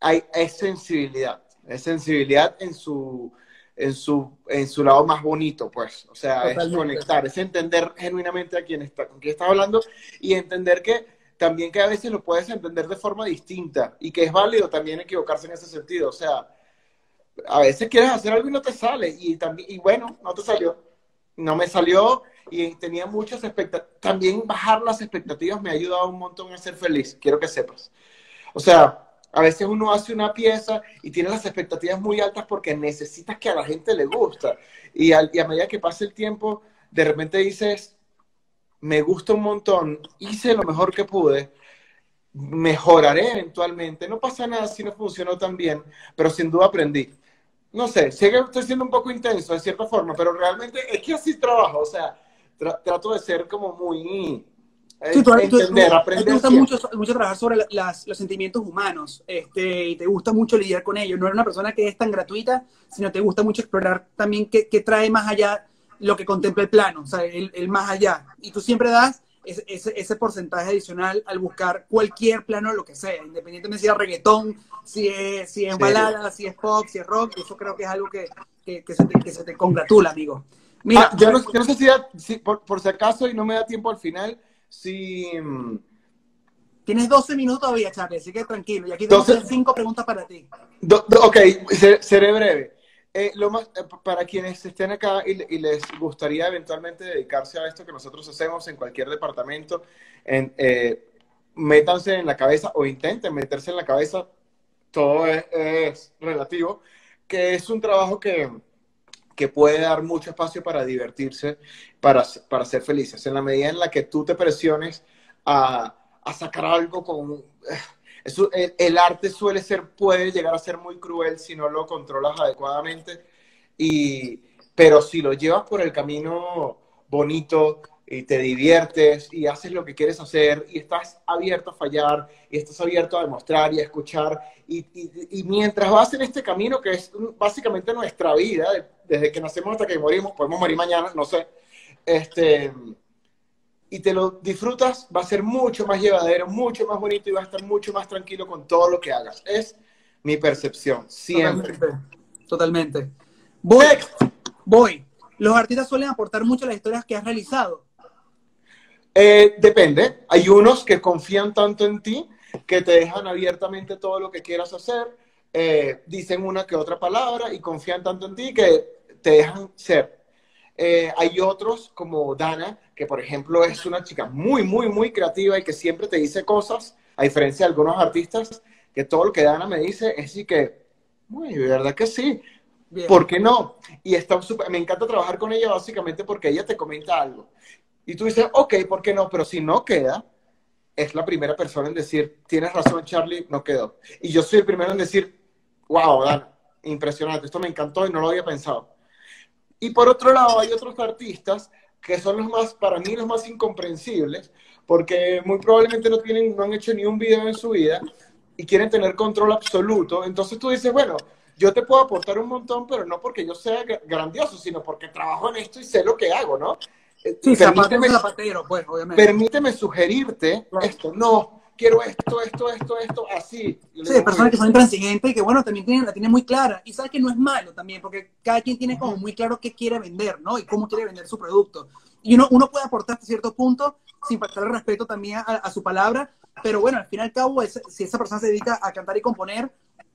S2: hay, es sensibilidad, es sensibilidad en su, en su, en su lado más bonito, pues. O sea, totalmente. es conectar, es entender genuinamente a quién está, con quién está hablando y entender que también que a veces lo puedes entender de forma distinta y que es válido también equivocarse en ese sentido. O sea, a veces quieres hacer algo y no te sale y, también, y bueno, no te salió. No me salió y tenía muchas expectativas. También bajar las expectativas me ha ayudado un montón a ser feliz, quiero que sepas. O sea, a veces uno hace una pieza y tiene las expectativas muy altas porque necesitas que a la gente le gusta. Y, al, y a medida que pasa el tiempo, de repente dices, me gusta un montón, hice lo mejor que pude, mejoraré eventualmente, no pasa nada si no funcionó tan bien, pero sin duda aprendí. No sé, que estoy siendo un poco intenso de cierta forma, pero realmente es que así trabajo, o sea, tra trato de ser como muy...
S1: Sí, tú, entender, tú, aprender. Te gusta mucho, mucho, trabajar sobre la, las, los sentimientos humanos este, y te gusta mucho lidiar con ellos. No eres una persona que es tan gratuita, sino te gusta mucho explorar también qué, qué trae más allá lo que contempla el plano, o sea, el, el más allá. Y tú siempre das ese, ese, ese, porcentaje adicional al buscar cualquier plano lo que sea, independientemente si es reggaetón, si es, si es balada, si es pop, si es rock, eso creo que es algo que, que, que, se, te, que se, te, congratula, amigo.
S2: Mira, ah, yo, no, yo, no, sé si, da, si por, por, si acaso y no me da tiempo al final, si...
S1: Tienes 12 minutos todavía, Charlie, así que tranquilo. Y aquí tengo 12... cinco preguntas para ti.
S2: Do, do, ok, seré breve. Eh, lo más, eh, para quienes estén acá y, y, les gustaría eventualmente dedicarse a esto que nosotros hacemos en cualquier departamento, en, eh, métanse en la cabeza o intenten meterse en la cabeza, todo es, es, relativo, que es un trabajo que, que puede dar mucho espacio para divertirse, para, para ser felices. En la medida en la que tú te presiones a, a sacar algo con eso, el, el, arte suele ser, puede llegar a ser muy cruel si no lo controlas adecuadamente, y, pero si lo llevas por el camino bonito y te diviertes y haces lo que quieres hacer y estás abierto a fallar y estás abierto a demostrar y a escuchar y, y, mientras vas en este camino que es básicamente nuestra vida, desde que nacemos hasta que morimos, podemos morir mañana, no sé, este y te lo disfrutas, va a ser mucho más llevadero, mucho más bonito y va a estar mucho más tranquilo con todo lo que hagas. Es mi percepción, siempre.
S1: Totalmente. Totalmente. Voy, voy. ¿Los artistas suelen aportar mucho a las historias que has realizado?
S2: Eh, depende. Hay unos que confían tanto en ti que te dejan abiertamente todo lo que quieras hacer, eh, dicen una que otra palabra y confían tanto en ti que te dejan ser. Eh, hay otros como Dana, que por ejemplo es una chica muy, muy, muy creativa y que siempre te dice cosas, a diferencia de algunos artistas, que todo lo que Dana me dice es sí que, muy, de verdad que sí. Bien. ¿Por qué no? Y está super, me encanta trabajar con ella básicamente porque ella te comenta algo. Y tú dices, ok, ¿por qué no? Pero si no queda, es la primera persona en decir, tienes razón, Charlie, no quedó. Y yo soy el primero en decir, wow, Dana, impresionante, esto me encantó y no lo había pensado Y por otro lado, hay otros artistas que son los más, para mí, los más incomprensibles, porque muy probablemente no, tienen, no han hecho ni un video en su vida y quieren tener control absoluto. Entonces tú dices, bueno, yo te puedo aportar un montón, pero no porque yo sea grandioso, sino porque trabajo en esto y sé lo que hago, ¿no?
S1: Eh, sí, permíteme, zapatero, pues, obviamente.
S2: Permíteme sugerirte esto. No, quiero esto, esto, esto, esto, así.
S1: Sí, hay personas que son intransigentes y que, bueno, también tienen, la tienen muy clara. Y sabes que no es malo también, porque cada quien tiene como muy claro qué quiere vender, ¿no? Y cómo quiere vender su producto. Y uno, uno puede aportar hasta cierto punto, sin faltar el respeto también a, su palabra, pero bueno, al fin y al cabo, si esa persona se dedica a cantar y componer,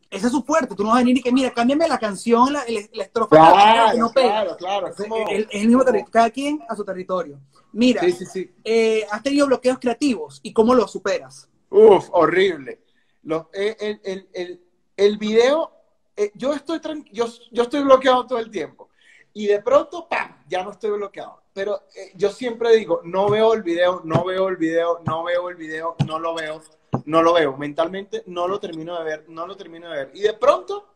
S1: ese es su fuerte. Tú no vas a venir y que, mira, cámbiame la canción, la, la, estrofa.
S2: Claro, no claro, claro. Es,
S1: el mismo territorio, cada quien a su territorio. Mira, sí, sí, eh, has tenido bloqueos creativos y cómo los superas.
S2: Uf, horrible. Eh, el, el, el, el, video, eh, yo, estoy yo, yo estoy bloqueado todo el tiempo. Y de pronto, ¡pam! Ya no estoy bloqueado. Pero yo siempre digo, no veo el video, no veo el video, no veo el video, no lo veo no lo veo. Mentalmente no lo termino de ver, no lo termino de ver. Y de pronto,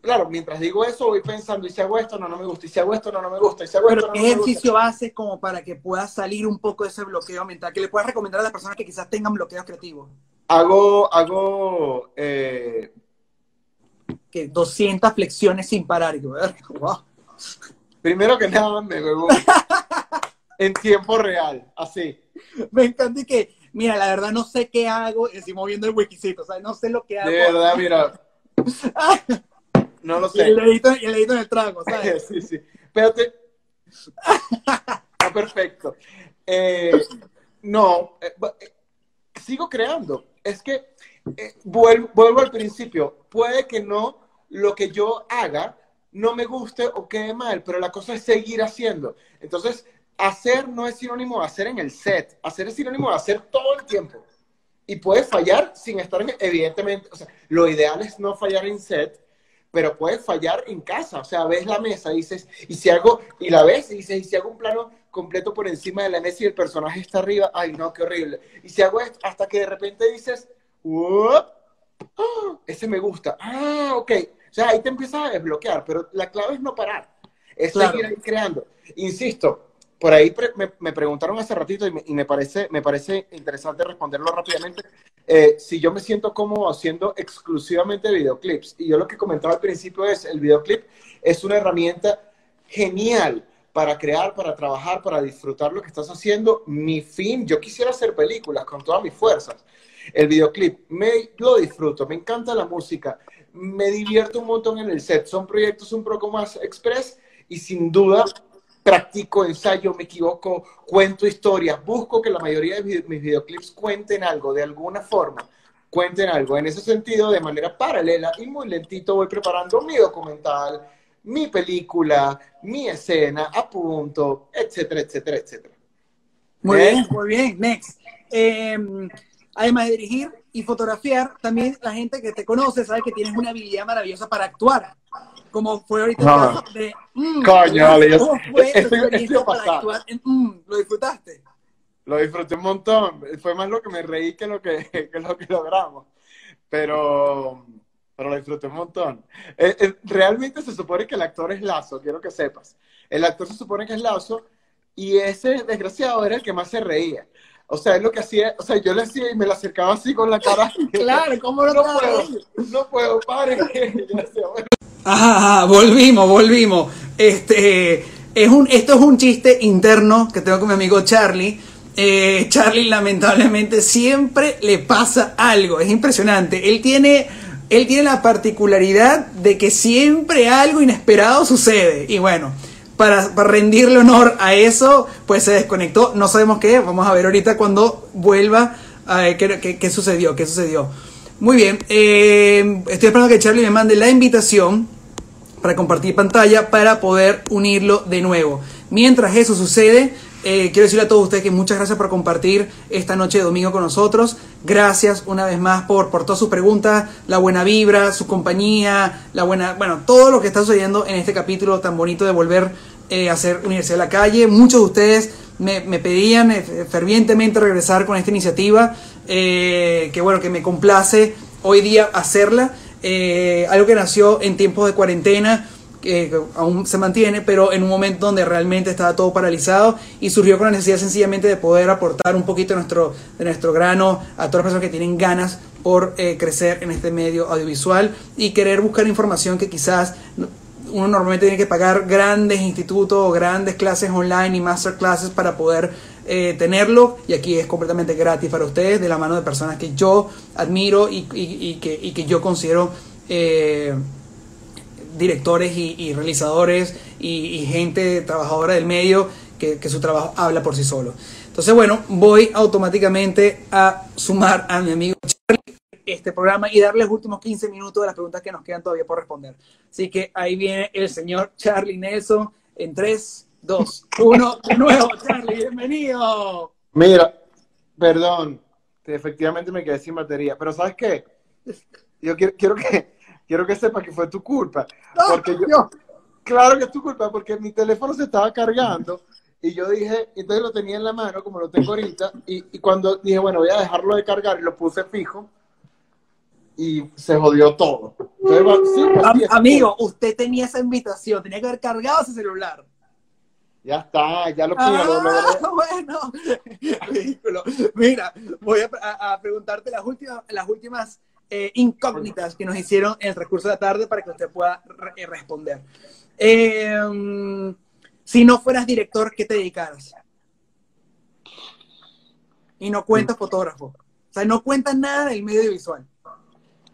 S2: claro, mientras digo eso, voy pensando, y si hago esto, no, no me gusta, y si hago esto, no, no me gusta, y si hago esto,
S1: no, ¿qué ejercicio haces como para que puedas salir un poco de ese bloqueo mental? ¿Qué le puedes recomendar a las personas que quizás tengan bloqueos creativos?
S2: Hago, hago, eh...
S1: que 200 flexiones sin parar. Y
S2: Primero que nada, me bebo en tiempo real, así. <laughs>
S1: Me encanta que mira, la verdad no sé qué hago, y estoy moviendo el wikicito, o sea, no sé lo que hago.
S2: De verdad, mira. <laughs> no lo sé.
S1: Y el dedito, en el trago, ¿sabes? <laughs>
S2: sí, sí. Espérate. Está perfecto. Eh, no, eh, eh, sigo creando. Es que vuelvo, vuelvo al principio. Puede que no lo que yo haga no me guste o quede mal, pero la cosa es seguir haciendo. Entonces, hacer no es sinónimo de hacer en el set, hacer es sinónimo de hacer todo el tiempo. Y puedes fallar sin estar en, evidentemente, o sea, lo ideal es no fallar en set, pero puedes fallar en casa, o sea, ves la mesa, dices, y si hago, y la ves, y dices, y si hago un plano completo por encima de la mesa y el personaje está arriba, ay no, qué horrible. Y si hago esto, hasta que de repente dices, ¡Ah! ese me gusta, ah, ok. O sea, ahí te empiezas a desbloquear, pero la clave es no parar, es seguir creando. Insisto, por ahí me, preguntaron hace ratito y, me, parece, me parece interesante responderlo rápidamente. Eh, si yo me siento cómodo haciendo exclusivamente videoclips. Y yo lo que comentaba al principio es, el videoclip es una herramienta genial para crear, para trabajar, para disfrutar lo que estás haciendo. Mi fin, yo quisiera hacer películas con todas mis fuerzas. El videoclip, me lo disfruto, me encanta la música, me divierto un montón en el set. Son proyectos un poco más express y sin duda practico, ensayo, me equivoco, cuento historias, busco que la mayoría de mis videoclips cuenten algo, de alguna forma, cuenten algo. En ese sentido, de manera paralela y muy lentito, voy preparando mi documental, mi película, mi escena, a punto, etcétera, etcétera, etcétera.
S1: Muy bien, ¿Eh? muy bien. Next. Em, además de dirigir y fotografiar, también la gente que te conoce sabe que tienes una habilidad maravillosa para actuar como fue ahorita el
S2: caso de... Mm, Coño, fue estoy,
S1: mm, ¿Lo disfrutaste?
S2: Lo disfruté un montón. Fue más lo que me reí que lo que, <laughs> que lo que logramos. Pero, pero lo disfruté un montón. Eh, eh, realmente se supone que el actor es Lazo, quiero que sepas. El actor se supone que es Lazo y ese desgraciado era el que más se reía. O sea, es lo que hacía, o sea, yo le hacía y me la acercaba así con la cara. <laughs>
S1: claro, ¿cómo no,
S2: no puedo? No puedo, pare. <laughs>
S1: Ajá, volvimos, volvimos. Este, es un, esto es un chiste interno que tengo con mi amigo Charlie. Eh, Charlie lamentablemente siempre le pasa algo, es impresionante. Él tiene, él tiene la particularidad de que siempre algo inesperado sucede. Y bueno, para, rendirle honor a eso, pues se desconectó. No sabemos qué, vamos a ver ahorita cuando vuelva a ver qué, qué, sucedió, qué sucedió. Muy bien, eh, estoy esperando que Charlie me mande la invitación para compartir pantalla para poder unirlo de nuevo. Mientras eso sucede, eh, quiero decirle a todos ustedes que muchas gracias por compartir esta noche de domingo con nosotros. Gracias una vez más por, por todas sus preguntas, la buena vibra, su compañía, la buena, bueno, todo lo que está sucediendo en este capítulo tan bonito de volver eh, a hacer Universidad de la Calle. Muchos de ustedes me, pedían eh, fervientemente regresar con esta iniciativa, que bueno, que me complace hoy día hacerla. Algo que nació en tiempos de cuarentena, que aún se mantiene, pero en un momento donde realmente estaba todo paralizado y surgió con la necesidad sencillamente de poder aportar un poquito de nuestro, de nuestro grano a todas las personas que tienen ganas por eh, crecer en este medio audiovisual y querer buscar información que quizás uno normalmente tiene que pagar grandes institutos o grandes clases online y masterclasses para poder eh, tenerlo. Y aquí es completamente gratis para ustedes de la mano de personas que yo admiro y, que, y que, yo considero eh, directores y, realizadores y, gente trabajadora del medio que, su trabajo habla por sí solo. Entonces, bueno, voy automáticamente a sumar a mi amigo Charlie este programa y darle los últimos 15 minutos de las preguntas que nos quedan todavía por responder. Así que ahí viene el señor Charlie Nelson en 3, 2, 1. De nuevo, Charlie, bienvenido.
S2: Mira, perdón, efectivamente me quedé sin batería, pero ¿sabes qué? Yo quiero, quiero que quiero que sepas que fue tu culpa. Porque yo, claro que es tu culpa, porque mi teléfono se estaba cargando y yo dije, entonces lo tenía en la mano, como lo tengo ahorita, y, cuando dije, bueno, voy a dejarlo de cargar y lo puse fijo, y se jodió todo.
S1: Pues, amigo, usted tenía esa invitación, tenía que haber cargado ese celular.
S2: Ya está, ya lo pude. Ah,
S1: bueno, <laughs> Mira, voy a, preguntarte las últimas, las últimas eh, incógnitas que nos hicieron en el recurso de la tarde para que usted pueda eh, responder. Em, si no fueras director, ¿qué te dedicaras? Y no cuentas fotógrafo. O sea, no cuentas nada del medio visual.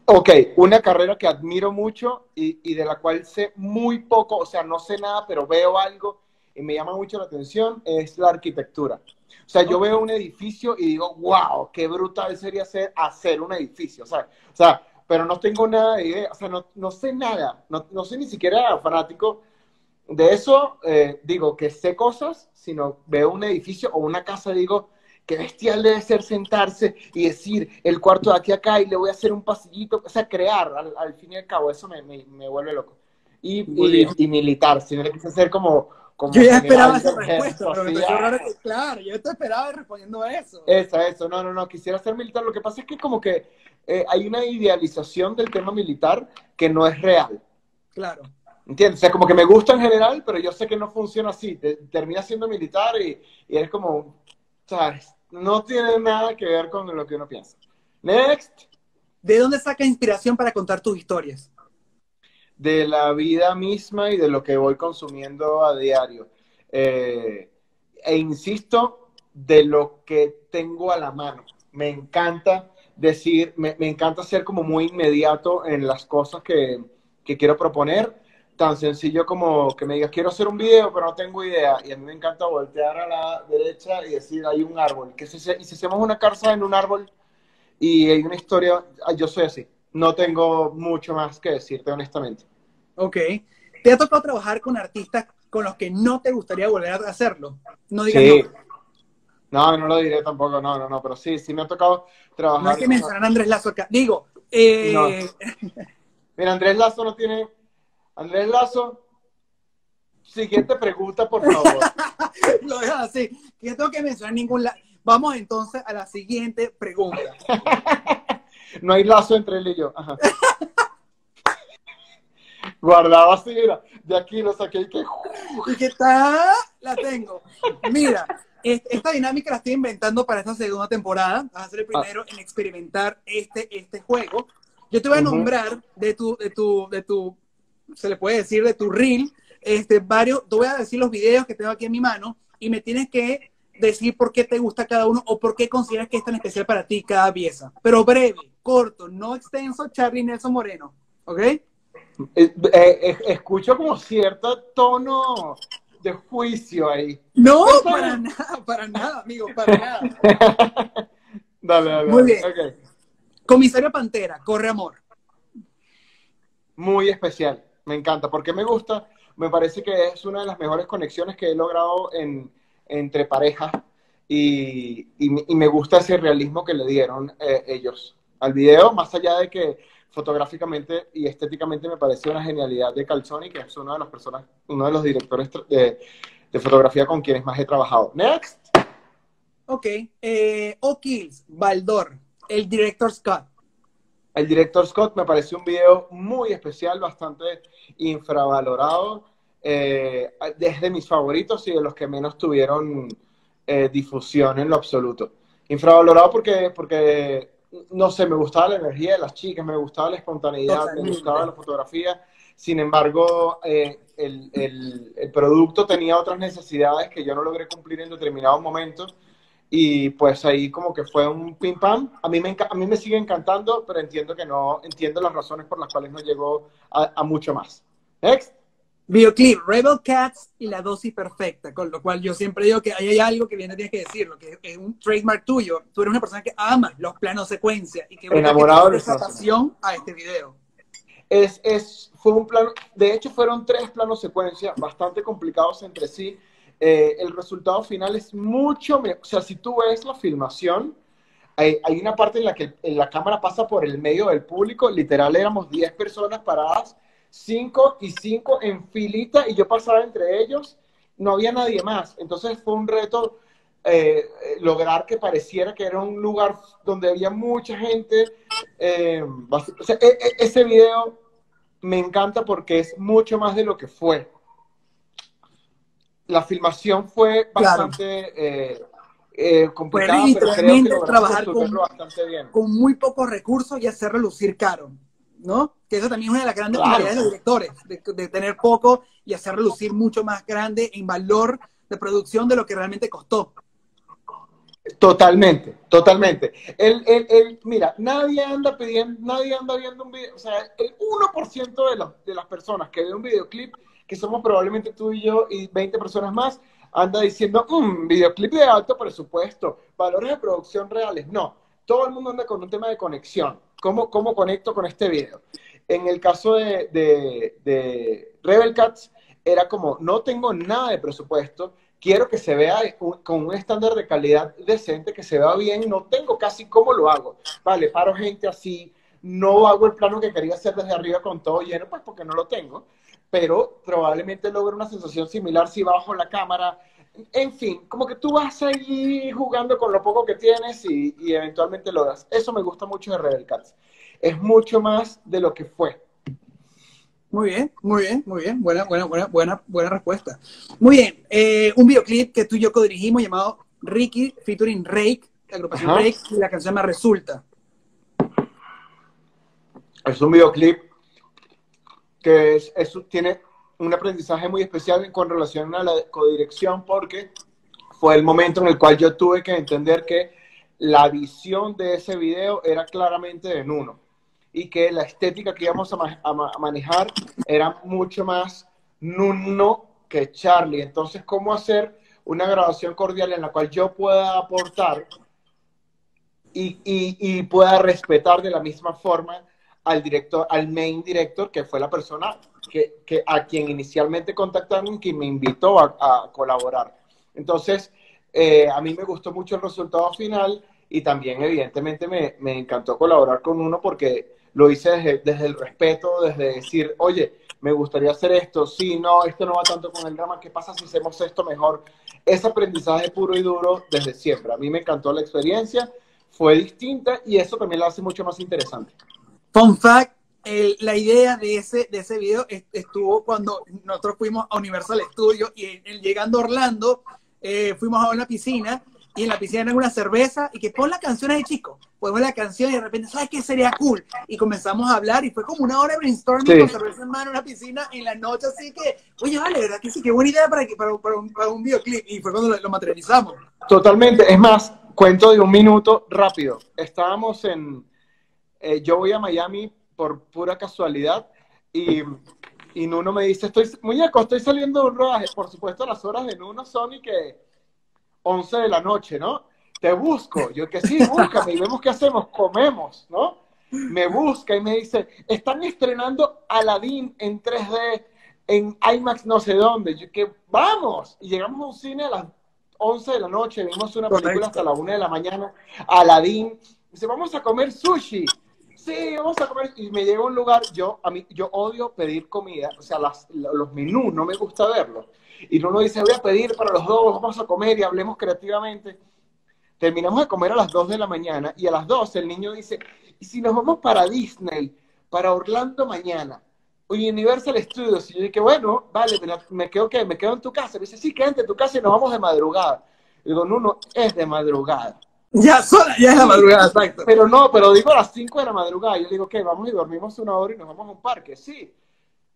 S2: Ok, una carrera que admiro mucho y, y, de la cual sé muy poco, o sea, no sé nada, pero veo algo y me llama mucho la atención, es la arquitectura. O sea, yo veo un edificio y digo, wow, qué brutal sería hacer, hacer un edificio, ¿sabes? O sea, pero no tengo nada de idea, o sea, no, no sé nada, no, no, sé ni siquiera fanático de eso, eh, digo, que sé cosas, sino veo un edificio o una casa, digo, qué bestial debe ser sentarse y decir, el cuarto de aquí a acá y le voy a hacer un pasillito, o sea, crear, al, fin y al cabo, eso me, me, me vuelve loco. Y, y, y, militar, si no le quise hacer como
S1: yo ya esperaba esa respuesta, pero me raro que, claro, yo te esperaba respondiendo a eso.
S2: Eso, eso, no, no, no, quisiera ser militar. Lo que pasa es que como que eh, hay una idealización del tema militar que no es real.
S1: Claro.
S2: ¿Entiendes? O sea, como que me gusta en general, pero yo sé que no funciona así. termina siendo militar y, y es como, ¿sabes? No tiene nada que ver con lo que uno piensa. Next.
S1: ¿De dónde saca inspiración para contar tus historias?
S2: De la vida misma y de lo que voy consumiendo a diario. Eh, e insisto, de lo que tengo a la mano. Me encanta decir, me, encanta ser como muy inmediato en las cosas que, quiero proponer. Tan sencillo como que me digas, quiero hacer un video, pero no tengo idea. Y a mí me encanta voltear a la derecha y decir, hay un árbol. Que y si hacemos una carza en un árbol y hay una historia, yo soy así. No tengo mucho más que decirte honestamente.
S1: Ok. ¿Te ha tocado trabajar con artistas con los que no te gustaría volver a hacerlo? No digas
S2: sí. no. No, lo diré tampoco, no, no, no, pero sí, sí me ha tocado trabajar.
S1: No hay que mencionar a Andrés Lazo acá. Digo, eh...
S2: Mira, Andrés Lazo no tiene. Andrés Lazo, siguiente pregunta, por favor. <laughs>
S1: lo dejas así. Yo tengo que mencionar ningún. Vamos entonces a la siguiente pregunta. <laughs>
S2: no hay lazo entre él y yo. Ajá. <laughs> Guardaba así, mira, de aquí lo saqué y que... <laughs>
S1: ¿Y qué tal? La tengo. Mira, esta dinámica la estoy inventando para esta segunda temporada. Vas a ser el ah. primero en experimentar este, este juego. Yo te voy a nombrar de tu, de tu, de tu, se le puede decir, de tu reel, este, varios, te voy a decir los videos que tengo aquí en mi mano y me tienes que decir por qué te gusta cada uno o por qué consideras que es tan especial para ti cada pieza. Pero breve, corto, no extenso, Charlie Nelson Moreno. ¿Ok?
S2: Eh, eh, escucho como cierto tono de juicio ahí.
S1: No, para nada, para nada, amigo, para nada. <laughs>
S2: dale, dale.
S1: Muy bien. Comisario Pantera, corre amor.
S2: Muy especial, me encanta, porque me gusta, me parece que es una de las mejores conexiones que he logrado en, entre parejas y, me gusta ese realismo que le dieron eh, ellos al video, más allá de que fotográficamente y estéticamente me pareció una genialidad de Calzoni, que es uno de los personas, uno de los directores de, fotografía con quienes más he trabajado. Next.
S1: Ok. Eh, O'Kills, Baldor, el director Scott.
S2: El director Scott me pareció un video muy especial, bastante infravalorado, eh, desde mis favoritos y de los que menos tuvieron eh, difusión en lo absoluto. Infravalorado porque, porque, no sé, me gustaba la energía de las chicas, me gustaba la espontaneidad, me gustaba la fotografía. Sin embargo, eh, el, el, el, producto tenía otras necesidades que yo no logré cumplir en determinados momentos. Y pues ahí como que fue un pim pam. A mí me, a mí me sigue encantando, pero entiendo que no, entiendo las razones por las cuales no llegó a, a mucho más. Next.
S1: Videoclip, Rebel Cats y la dosis perfecta, con lo cual yo siempre digo que ahí hay algo que viene tienes que decirlo, que es un trademark tuyo. Tú eres una persona que ama los planos secuencia y que
S2: enamorado de
S1: esa pasión a este video.
S2: Es, es, fue un plano, de hecho fueron tres planos secuencia bastante complicados entre sí. Eh, el resultado final es mucho mejor, o sea, si tú ves la filmación, hay, hay, una parte en la que la cámara pasa por el medio del público, literal éramos 10 personas paradas cinco y cinco en filita y yo pasaba entre ellos, no había nadie más. Entonces fue un reto eh, lograr que pareciera que era un lugar donde había mucha gente. Eh, o sea, e, e, ese video me encanta porque es mucho más de lo que fue. La filmación fue bastante eh, eh, complicada,
S1: pero creo que trabajar con, bastante bien. con muy pocos recursos y hacer relucir caro. ¿No? Que eso también es una de las grandes claro. de los directores, de, tener poco y hacer reducir mucho más grande en valor de producción de lo que realmente costó.
S2: Totalmente, totalmente. El, el, el, mira, nadie anda pidiendo, nadie anda viendo un video, o sea, el 1% de, los, de las personas que ve un videoclip, que somos probablemente tú y yo y 20 personas más, anda diciendo, un videoclip de alto presupuesto, valores de producción reales. No, todo el mundo anda con un tema de conexión. ¿Cómo, cómo conecto con este video? En el caso de, de, de Rebel Cats, era como, no tengo nada de presupuesto, quiero que se vea con un estándar de calidad decente, que se vea bien, no tengo casi cómo lo hago. Vale, paro gente así, no hago el plano que quería hacer desde arriba con todo lleno, pues porque no lo tengo, pero probablemente logre una sensación similar si bajo la cámara, en fin, como que tú vas ahí jugando con lo poco que tienes y, y eventualmente lo das. Eso me gusta mucho de Rebel Cats. Es mucho más de lo que fue.
S1: Muy bien, muy bien, muy bien. Buena, buena, buena, buena, buena respuesta. Muy bien. Eh, un videoclip que tú y yo codirigimos llamado Ricky featuring Rake, la agrupación Ajá. Rake, y la canción se llama Resulta.
S2: Es un videoclip que es, es, tiene un aprendizaje muy especial con relación a la codirección porque fue el momento en el cual yo tuve que entender que la visión de ese video era claramente de Nuno y que la estética que íbamos a, manejar era mucho más Nuno que Charlie. Entonces, ¿cómo hacer una grabación cordial en la cual yo pueda aportar y, y, y pueda respetar de la misma forma al director, al main director, que fue la persona que, a quien inicialmente contactaron que me invitó a, colaborar. Entonces, eh, a mí me gustó mucho el resultado final y también, evidentemente, me, me encantó colaborar con uno porque lo hice desde, desde, el respeto, desde decir, oye, me gustaría hacer esto, sí, no, esto no va tanto con el drama, ¿qué pasa si hacemos esto mejor? Ese aprendizaje puro y duro desde siempre. A mí me encantó la experiencia, fue distinta y eso también la hace mucho más interesante.
S1: Fun fact, el, la idea de ese, de ese video estuvo cuando nosotros fuimos a Universal Studios y llegando a Orlando, eh, fuimos a una piscina y en la piscina era una cerveza y que pon la canción ahí, chico. Ponemos la canción y de repente, ¿sabes qué sería cool? Y comenzamos a hablar y fue como una hora de brainstorming sí. con cerveza en mano en una piscina en la noche, así que, oye, vale, ¿verdad que sí? Qué buena idea para, para, para, un, para un, videoclip. Y fue cuando lo, lo, materializamos.
S2: Totalmente. Es más, cuento de un minuto rápido. Estábamos en. Eh, yo voy a Miami por pura casualidad y, y Nuno me dice: Estoy, muñeco, estoy saliendo de un rodaje. Por supuesto, las horas de Nuno son y que 11 de la noche, ¿no? Te busco. Yo que sí, búscame y vemos qué hacemos, comemos, ¿no? Me busca y me dice, están estrenando Aladdin en 3D, en IMAX no sé dónde. Yo que vamos. Y llegamos a un cine a las 11 de la noche, vimos una película hasta la 1 de la mañana, Aladdin. Dice, vamos a comer sushi. Sí, vamos a comer. Y me llega un lugar, yo, a mí, yo odio pedir comida, o sea, las, los menús, no me gusta verlos y uno dice, voy a pedir para los dos, vamos a comer y hablemos creativamente. terminamos de comer a las 2 de la mañana y a las 2 el niño dice, ¿y si nos vamos para Disney, para Orlando mañana? Universal Studios. Y yo dije, bueno, vale, me quedo, ¿qué? Me quedo en tu casa. Me dice, sí, quédate en tu casa y nos vamos de madrugada. Y digo, no, no, es de madrugada. <laughs>
S1: Ya sola, ya es la madrugada, exacto.
S2: Pero no, pero digo a las 5 de la madrugada. Yo digo, ¿qué? Vamos y dormimos una hora y nos vamos a un parque. Sí.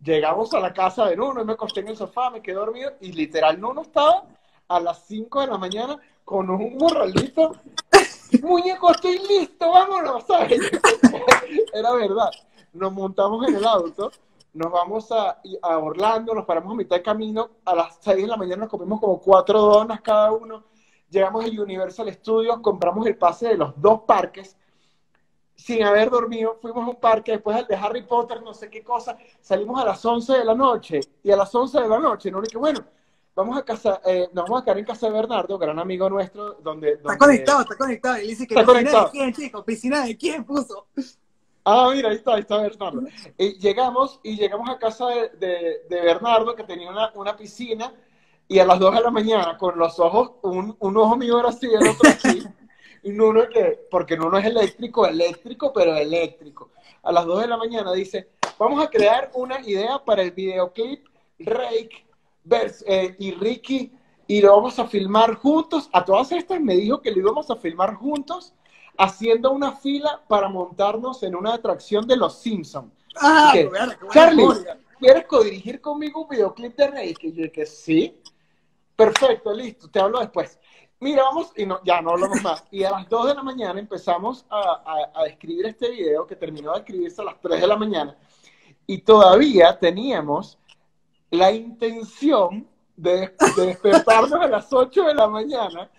S2: Llegamos a la casa de Nuno y me acosté en el sofá, me quedé dormido y literal Nuno estaba a las 5 de la mañana con un morralito. Muñeco, estoy listo, vámonos, ¿sabes? <laughs> Era verdad. Nos montamos en el auto, nos vamos a, a Orlando, nos paramos a mitad de camino, a las 6 de la mañana nos comimos como cuatro donas cada uno llegamos a Universal Studios, compramos el pase de los dos parques, sin haber dormido, fuimos a un parque, después al de Harry Potter, no sé qué cosa, salimos a las 11 de la noche, y a las 11 de la noche, no dije, bueno, vamos a casa, eh, nos vamos a quedar en casa de Bernardo, gran amigo nuestro, donde...
S1: Está conectado, está conectado, y dice que
S2: está
S1: piscina de quién, chicos, piscina de quién puso.
S2: Ah, mira, ahí está, ahí está Bernardo. Y llegamos, y llegamos a casa de, de, Bernardo, que tenía una, una piscina, y a las 2 de la mañana, con los ojos, un, un ojo mío era así, el otro así, <laughs> y uno que, porque uno es eléctrico, eléctrico, pero eléctrico. A las 2 de la mañana dice, vamos a crear una idea para el videoclip Rake eh, y Ricky, y lo vamos a filmar juntos. A todas estas me dijo que lo íbamos a filmar juntos, haciendo una fila para montarnos en una atracción de los Simpsons.
S1: Ah,
S2: Charlie, ¿quieres codirigir conmigo un videoclip de Rake? Y yo dije, sí. Perfecto, listo, te hablo después. Mira, vamos, y no, ya no hablamos más. Y a las 2 de la mañana empezamos a, a, escribir este video que terminó de escribirse a las 3 de la mañana. Y todavía teníamos la intención de, despertarnos a las 8 de la mañana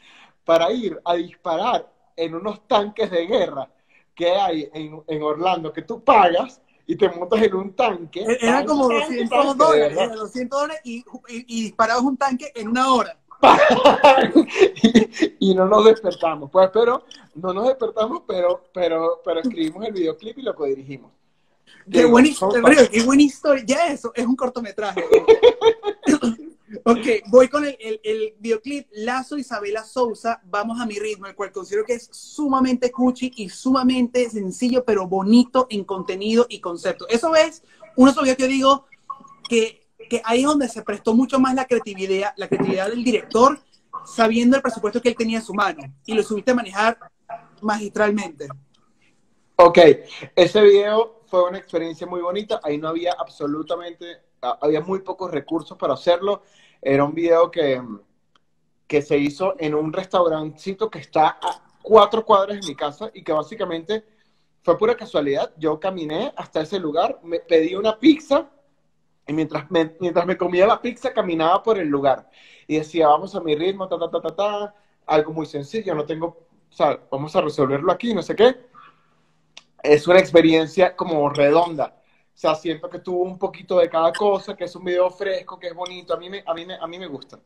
S2: para ir a disparar en unos tanques de guerra que hay en, en Orlando, que tú pagas y te montas en un tanque.
S1: E-, era como 200 dólares, 200 dólares y, y, disparabas un tanque en una hora. <laughs>
S2: y, no nos despertamos. Pues, pero no nos despertamos, pero, pero, pero escribimos el videoclip y lo codirigimos.
S1: Qué, buena historia, qué buena historia. Ya eso, es un cortometraje. <laughs> Ok, voy con el, el, videoclip Lazo Isabela Sousa, Vamos a mi ritmo, el cual considero que es sumamente cuchi y sumamente sencillo, pero bonito en contenido y concepto. Eso es uno de que yo digo que, que ahí es donde se prestó mucho más la creatividad, la creatividad del director, sabiendo el presupuesto que él tenía en su mano, y lo subiste a manejar magistralmente.
S2: Ok, ese video fue una experiencia muy bonita, ahí no había absolutamente había muy pocos recursos para hacerlo. Era un video que, que se hizo en un restaurancito que está a cuatro cuadras de mi casa y que básicamente fue pura casualidad. Yo caminé hasta ese lugar, me pedí una pizza y mientras me, mientras me comía la pizza caminaba por el lugar y decía, vamos a mi ritmo, ta, ta, ta, ta, ta, algo muy sencillo, no tengo, o vamos a resolverlo aquí, no sé qué. Es una experiencia como redonda. O sea, siento que tuvo un poquito de cada cosa, que es un video fresco, que es bonito. A mí me, a mí me, a mí me gusta.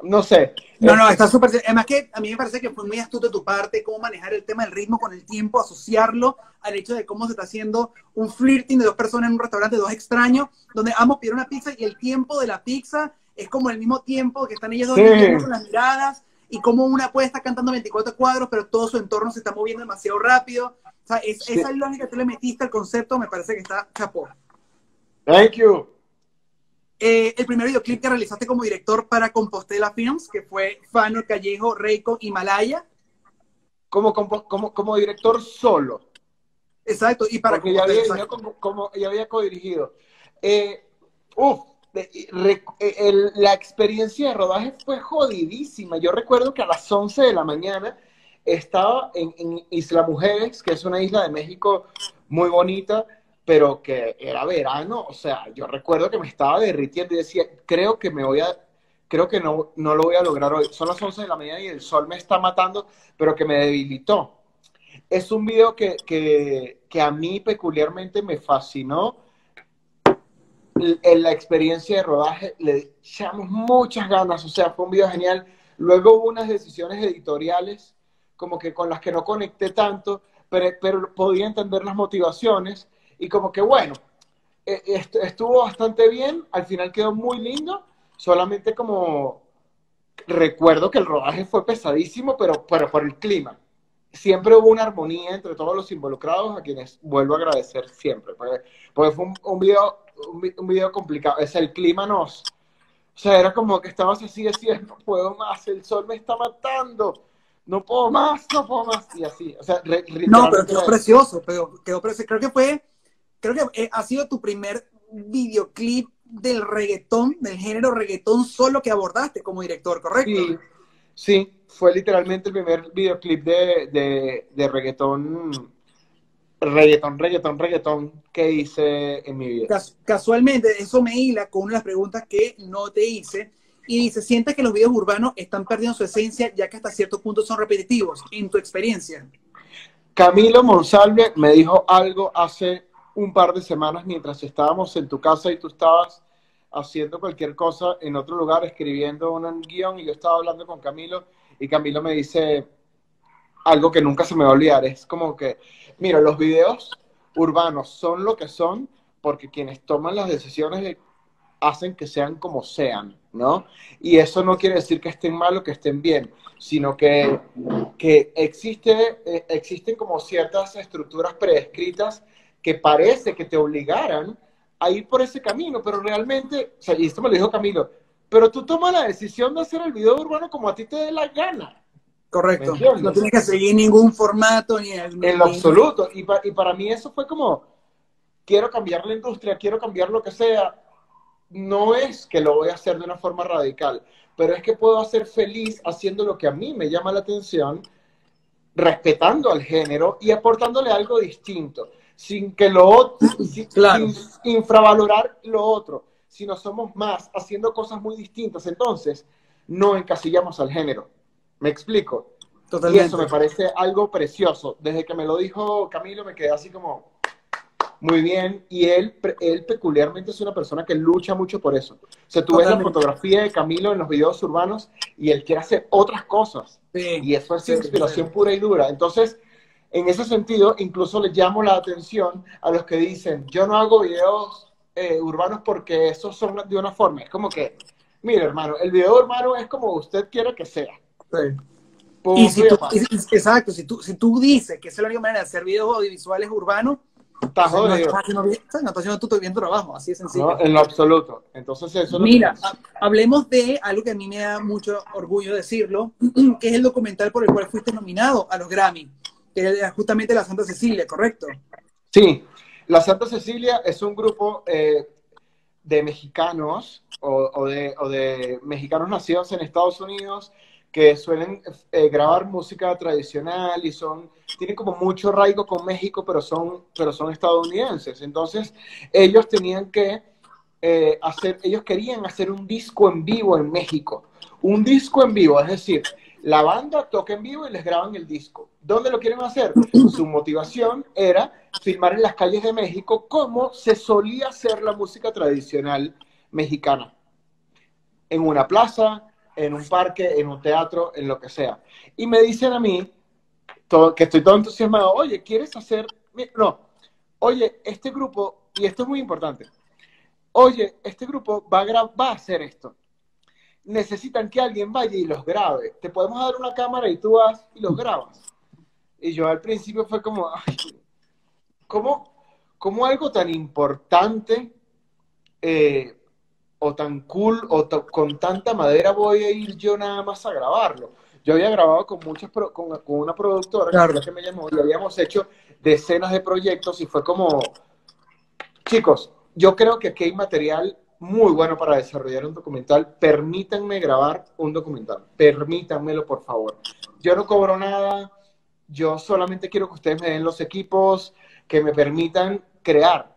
S2: No sé.
S1: No, no, está súper. Además que a mí me parece que fue muy astuto de tu parte cómo manejar el tema del ritmo con el tiempo, asociarlo al hecho de cómo se está haciendo un flirting de dos personas en un restaurante, dos extraños, donde ambos pidieron una pizza y el tiempo de la pizza es como el mismo tiempo que están ellos dos con las miradas y como una puede estar cantando 24 cuadros, pero todo su entorno se está moviendo demasiado rápido. O sea, esa lógica que tú le metiste al concepto me parece que está chapó.
S2: Thank you.
S1: Eh, el primer videoclip que realizaste como director para Compostela Films, que fue Fano, Callejo, Reiko, Himalaya.
S2: Como, como, como, director solo.
S1: Exacto, y para
S2: Porque ya había, como, ya había co-dirigido. Eh, uf, la experiencia de rodaje fue jodidísima. Yo recuerdo que a las 11 de la mañana estaba en, Isla Mujeres, que es una isla de México muy bonita, pero que era verano, o sea, yo recuerdo que me estaba derritiendo y decía, creo que me voy a, creo que no, no lo voy a lograr hoy. Son las 11 de la mañana y el sol me está matando, pero que me debilitó. Es un video que, que, que a mí peculiarmente me fascinó. En la experiencia de rodaje le echamos muchas ganas, o sea, fue un video genial. Luego hubo unas decisiones editoriales como que con las que no conecté tanto, pero, pero podía entender las motivaciones y como que bueno, e, estuvo bastante bien, al final quedó muy lindo, solamente como recuerdo que el rodaje fue pesadísimo, pero, pero por el clima. Siempre hubo una armonía entre todos los involucrados, a quienes vuelvo a agradecer siempre, porque, porque fue un, un video, un, un, video complicado. Es el clima nos... O sea, era como que estabas así, decías, no puedo más, el sol me está matando, no puedo más, no puedo más, y así. O sea, re,
S1: no, pero quedó precioso, pero quedó precioso. Creo que fue, creo que eh, ha sido tu primer videoclip del reggaetón, del género reggaetón solo que abordaste como director, ¿correcto?
S2: Sí, sí fue literalmente el primer videoclip de, de, de reggaetón, reggaetón, reggaetón, reggaetón que hice en mi vida.
S1: Cas casualmente, eso me hila con una de las preguntas que no te hice. Y dice, ¿sientes que los videos urbanos están perdiendo su esencia ya que hasta cierto punto son repetitivos? En tu experiencia.
S2: Camilo Monsalve me dijo algo hace un par de semanas mientras estábamos en tu casa y tú estabas haciendo cualquier cosa en otro lugar, escribiendo un guion y yo estaba hablando con Camilo y Camilo me dice algo que nunca se me va a olvidar. Es como que, mira, los videos urbanos son lo que son porque quienes toman las decisiones hacen que sean como sean, ¿no? Y eso no quiere decir que estén mal o que estén bien, sino que, que existe, eh, existen como ciertas estructuras preescritas que parece que te obligaran a ir por ese camino, pero realmente, o sea, y esto me lo dijo Camilo, pero tú tomas la decisión de hacer el video urbano como a ti te dé la gana.
S1: Correcto. No tienes que seguir ningún formato ni
S2: el, En lo absoluto. Y, pa, y para mí eso fue como, quiero cambiar la industria, quiero cambiar lo que sea. No es que lo voy a hacer de una forma radical, pero es que puedo hacer feliz haciendo lo que a mí me llama la atención, respetando al género y aportándole algo distinto sin que lo otro, sin, <clears throat>
S1: claro.
S2: sin infravalorar lo otro, sino somos más haciendo cosas muy distintas. Entonces, no encasillamos al género. ¿Me explico?
S1: Totalmente.
S2: Y eso me parece algo precioso. Desde que me lo dijo Camilo, me quedé así como muy bien. Y él, él peculiarmente es una persona que lucha mucho por eso. O sea, tú Totalmente. ves la fotografía de Camilo en los videos urbanos y él quiere hacer otras cosas.
S1: Sí.
S2: Y eso es
S1: Sí,
S2: inspiración
S1: sí.
S2: pura y dura. Entonces, en ese sentido, incluso le llamo la atención a los que dicen, yo no hago videos eh, urbanos porque esos son de una forma. Es como que, mire, hermano, el video urbano es como usted quiere que sea.
S1: Y si tú, y- exacto, si tú, si tú dices que es la única manera de hacer videos audiovisuales urbanos,
S2: Estás
S1: no
S2: jodido.
S1: estás haciendo bien, no estás haciendo tu bien trabajo, así de sencillo.
S2: No, en lo absoluto. Entonces, eso es
S1: Mira,
S2: pienso.
S1: ha- hablemos de algo que a mí me da mucho orgullo decirlo, <clears throat> que es el documental por el cual fuiste nominado a los Grammy, que es justamente La Santa Cecilia, ¿correcto?
S2: Sí, la Santa Cecilia es un grupo eh, de mexicanos o, o de, o de mexicanos nacidos en Estados Unidos que suelen eh, grabar música tradicional y son tienen como mucho arraigo con México, pero son, pero son estadounidenses. Entonces, ellos tenían que eh, hacer, ellos querían hacer un disco en vivo en México. Un disco en vivo, es decir, la banda toca en vivo y les graban el disco. ¿Dónde lo quieren hacer? Su motivación era filmar en las calles de México como se solía hacer la música tradicional mexicana. En una plaza, en un parque, en un teatro, en lo que sea. Y me dicen a mí, todo, que estoy todo entusiasmado, oye, ¿quieres hacer? No, oye, este grupo, y esto es muy importante, oye, este grupo va a, va a hacer esto. Necesitan que alguien vaya y los grabe. Te podemos dar una cámara y tú vas y los grabas. Y yo al principio fue como, ay, ¿cómo, cómo algo tan importante eh, o tan cool o con tanta madera voy a ir yo nada más a grabarlo? Yo había grabado con muchas pro- con, con una productora
S1: Claro.
S2: que me llamó y habíamos hecho decenas de proyectos y fue como, chicos, yo creo que aquí hay material muy bueno para desarrollar un documental. Permítanme grabar un documental. Permítanmelo, por favor. Yo no cobro nada. Yo solamente quiero que ustedes me den los equipos que me permitan crear.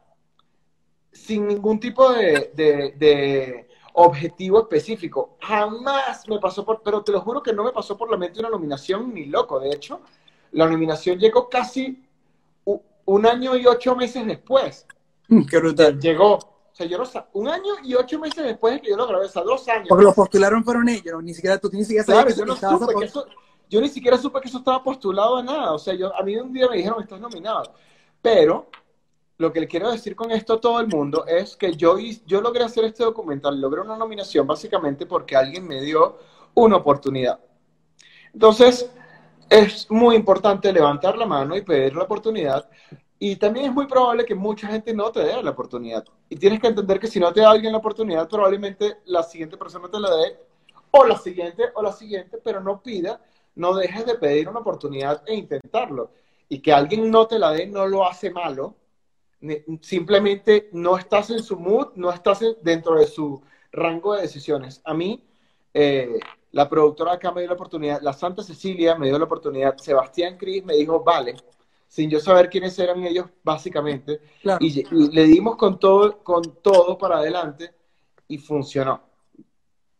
S2: Sin ningún tipo de, de- de objetivo específico. Jamás me pasó por, pero te lo juro que no me pasó por la mente una nominación ni loco. De hecho, la nominación llegó casi un año y ocho meses después
S1: Mm, Qué brutal.
S2: llegó. O sea, yo no un año y ocho meses después de que yo lo grabé, o sea, dos años.
S1: Porque los postularon fueron ellos, ni siquiera tú ni siquiera
S2: Claro,
S1: sabías
S2: yo no supe que eso, yo ni siquiera supe que eso estaba postulado a nada. O sea, yo, a mí un día me dijeron, estás nominado. Pero lo que le quiero decir con esto a todo el mundo es que yo, yo logré hacer este documental, logré una nominación básicamente porque alguien me dio una oportunidad. Entonces, es muy importante levantar la mano y pedir la oportunidad. Y también es muy probable que mucha gente no te dé la oportunidad. Y tienes que entender que si no te da alguien la oportunidad, probablemente la siguiente persona te la dé, o la siguiente, o la siguiente, pero no pida, no dejes de pedir una oportunidad e intentarlo. Y que alguien no te la dé no lo hace malo, simplemente no estás en su mood, no estás dentro de su rango de decisiones. A mí, eh, la productora acá me dio la oportunidad, la Santa Cecilia me dio la oportunidad, Sebastián Cris me dijo, vale, sin yo saber quiénes eran ellos, básicamente, y, le dimos con todo, con todo para adelante y funcionó.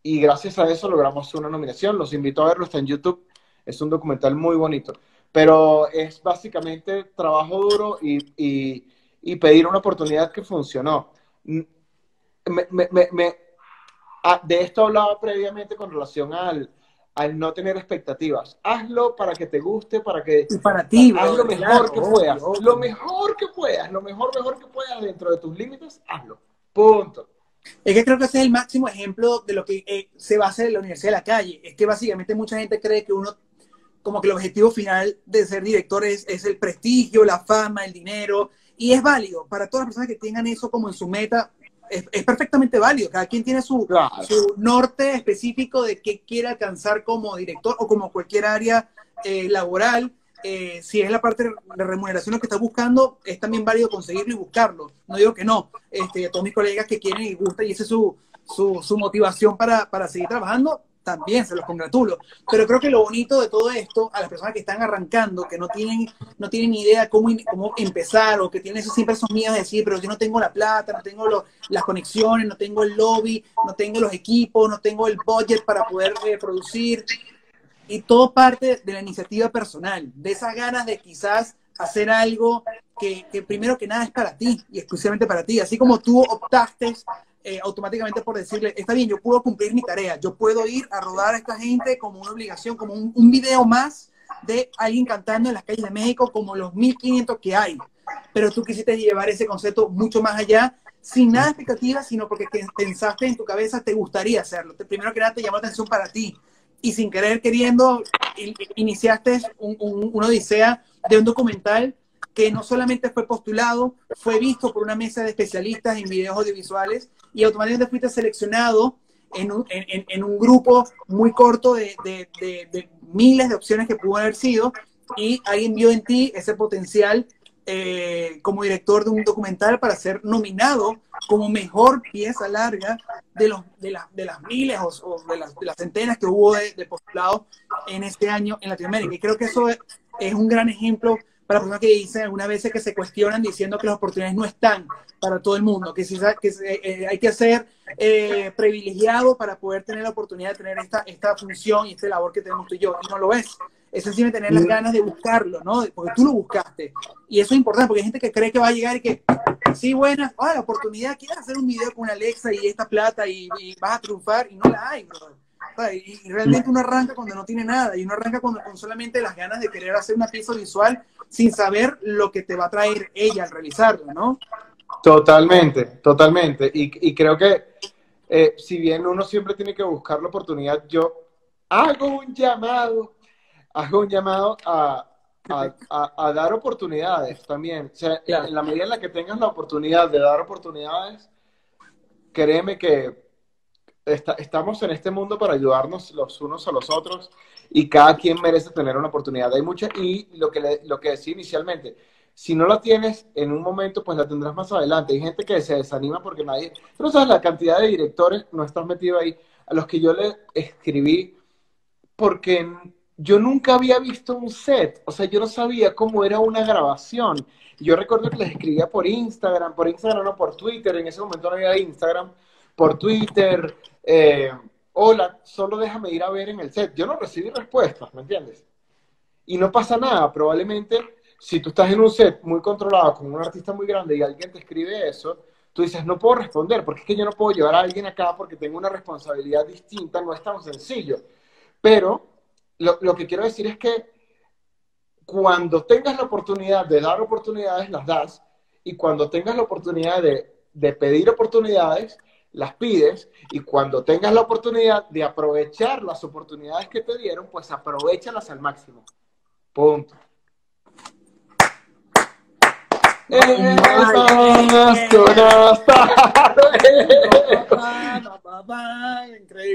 S2: Y gracias a eso logramos una nominación, los invito a verlo, está en YouTube, es un documental muy bonito, pero es básicamente trabajo duro y, y, pedir una oportunidad que funcionó. Me, me, me, Ah, de esto hablaba previamente con relación al, al no tener expectativas. Hazlo para que te guste, para que...
S1: para ti,
S2: Haz lo mejor que puedas. Lo mejor que puedas, lo mejor, mejor que puedas dentro de tus límites, hazlo. Punto.
S1: Es que creo que ese es el máximo ejemplo de lo que eh, se va a hacer en la Universidad de la Calle. Es que básicamente mucha gente cree que uno, como que el objetivo final de ser director es, es el prestigio, la fama, el dinero. Y es válido para todas las personas que tengan eso como en su meta es, perfectamente válido. Cada quien tiene su, su, norte específico de qué quiere alcanzar como director o como cualquier área eh, laboral. Eh, si es la parte de remuneración lo que está buscando, es también válido conseguirlo y buscarlo. No digo que no. Este, a todos mis colegas que quieren y gustan y esa es su, su, su motivación para, para seguir trabajando, también se los congratulo. Pero creo que lo bonito de todo esto, a las personas que están arrancando, que no tienen, no tienen ni idea cómo, cómo empezar, o que tienen eso, siempre esos miedos de decir, pero yo no tengo la plata, no tengo las conexiones, no tengo el lobby, no tengo los equipos, no tengo el budget para poder eh, producir. Y todo parte de la iniciativa personal, de esas ganas de quizás hacer algo que, que primero que nada es para ti y exclusivamente para ti. Así como tú optaste eh, automáticamente por decirle, está bien, yo puedo cumplir mi tarea, yo puedo ir a rodar a esta gente como una obligación, como un, un video más de alguien cantando en las calles de México, como los 1500 que hay. Pero tú quisiste llevar ese concepto mucho más allá, sin nada expectativa, sino porque pensaste en tu cabeza, te gustaría hacerlo. Primero que nada, te llamó la atención para ti. Y sin querer, queriendo, iniciaste un, un, una odisea de un documental que no solamente fue postulado, fue visto por una mesa de especialistas en videos audiovisuales y automáticamente fuiste seleccionado en un, en, en un grupo muy corto de, de, de, miles de opciones que pudo haber sido y alguien vio en ti ese potencial eh, como director de un documental para ser nominado como mejor pieza larga de, los, de, la, de las miles o, de, las, de, las, centenas que hubo de, postulados en este año en Latinoamérica. Y creo que eso es, es un gran ejemplo para personas que dicen algunas veces que se cuestionan diciendo que las oportunidades no están para todo el mundo, que, que eh, hay que ser eh, privilegiado para poder tener la oportunidad de tener esta, esta función y esta labor que tenemos tú y yo, y no lo es. Es sencillamente tener las mm. ganas de buscarlo, ¿no? Porque tú lo buscaste. Y eso es importante, porque hay gente que cree que va a llegar y que, sí, buenas, ah, la oportunidad, quieres hacer un video con Alexa y esta plata y, vas a triunfar, y no la hay, bro. Y, realmente uno arranca cuando no tiene nada, y uno arranca con solamente las ganas de querer hacer una pieza visual sin saber lo que te va a traer ella al realizarlo, ¿no?
S2: Totalmente, totalmente. Y, creo que eh, si bien uno siempre tiene que buscar la oportunidad, yo hago un llamado, hago un llamado a, a, dar oportunidades también. O sea, en la medida en la que tengas la oportunidad de dar oportunidades, créeme que estamos en este mundo para ayudarnos los unos a los otros y cada quien merece tener una oportunidad. Hay muchas, y lo que, lo que decía inicialmente, si no la tienes en un momento, pues la tendrás más adelante. Hay gente que se desanima porque nadie, pero sabes la cantidad de directores, no estás metido ahí, a los que yo le escribí, porque yo nunca había visto un set, o sea, yo no sabía cómo era una grabación. Yo recuerdo que les escribía por Instagram, por Instagram o por Twitter, en ese momento no había Instagram, por Twitter, eh, hola, solo déjame ir a ver en el set. Yo no recibí respuestas, ¿me entiendes? Y no pasa nada, probablemente si tú estás en un set muy controlado con un artista muy grande y alguien te escribe eso, tú dices, no puedo responder, porque es que yo no puedo llevar a alguien acá porque tengo una responsabilidad distinta, no es tan sencillo. Pero lo, lo que quiero decir es que cuando tengas la oportunidad de dar oportunidades, las das, y cuando tengas la oportunidad de, de pedir oportunidades, las pides y cuando tengas la oportunidad de aprovechar las oportunidades que te dieron, pues aprovechalas al máximo. Punto.
S1: Increíble. <laughs>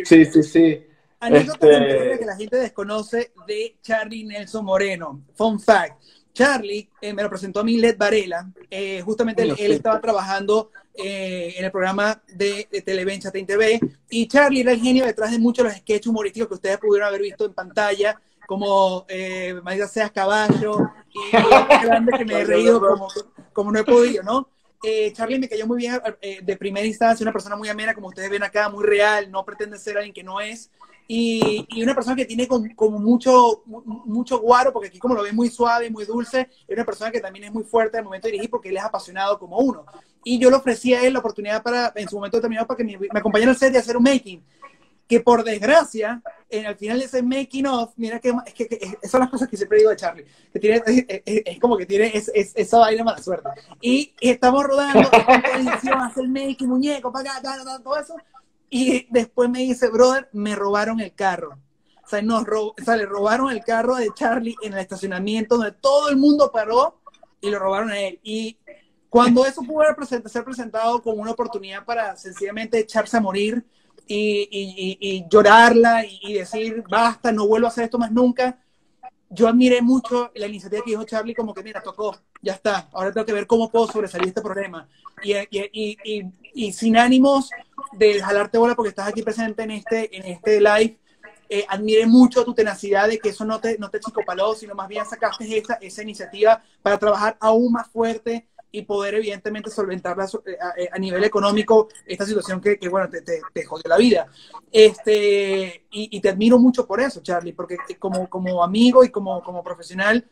S2: Sí, sí, sí.
S1: Anécdota este... que la gente desconoce de Charlie Nelson Moreno. Fun fact. Charlie eh, me lo presentó a mí Led Varela. Eh, justamente él, él, estaba trabajando eh, en el programa de, de Televen TV y Charlie era el genio detrás de muchos de los sketches humorísticos que ustedes pudieron haber visto en pantalla, como eh, María Seas Caballo y, <laughs> grande que me he reído como, como no he podido, ¿no? Eh, Charlie me cayó muy bien eh, de primera instancia, una persona muy amena, como ustedes ven acá, muy real, no pretende ser alguien que no es. Y, y una persona que tiene como, mucho, mucho guaro, porque aquí como lo ven muy suave, muy dulce, es una persona que también es muy fuerte al momento de dirigir porque él es apasionado como uno. Y yo le ofrecí a él la oportunidad para, en su momento determinado, para que me, me acompañara al set y hacer un making que por desgracia, en, al final de ese making of, mira que, es que, que esas son las cosas que siempre digo de Charlie, que tiene, es, es, es como que tiene es, esa vaina mala suerte. Y, y estamos rodando, <laughs> hacer el making, muñeco, para acá, todo eso, y después me dice, brother, me robaron el carro. O sea, nos rob, o sea, le robaron el carro de Charlie en el estacionamiento donde todo el mundo paró y lo robaron a él. Y cuando eso pudo ser presentado como una oportunidad para sencillamente echarse a morir, y, y, y llorarla y, decir, basta, no vuelvo a hacer esto más nunca. Yo admiré mucho la iniciativa que dijo Charlie, como que, mira, tocó, ya está, ahora tengo que ver cómo puedo sobresalir este problema. Y, sin ánimos de jalarte bola porque estás aquí presente en este, en este live, eh, admiré mucho tu tenacidad de que eso no te, no te chicopaló, sino más bien sacaste esa, esa iniciativa para trabajar aún más fuerte y poder evidentemente solventar eh, a, a, nivel económico esta situación que, que bueno, te, te, te, jodió la vida. Este, y, y, te admiro mucho por eso, Charlie, porque como, como amigo y como, como profesional,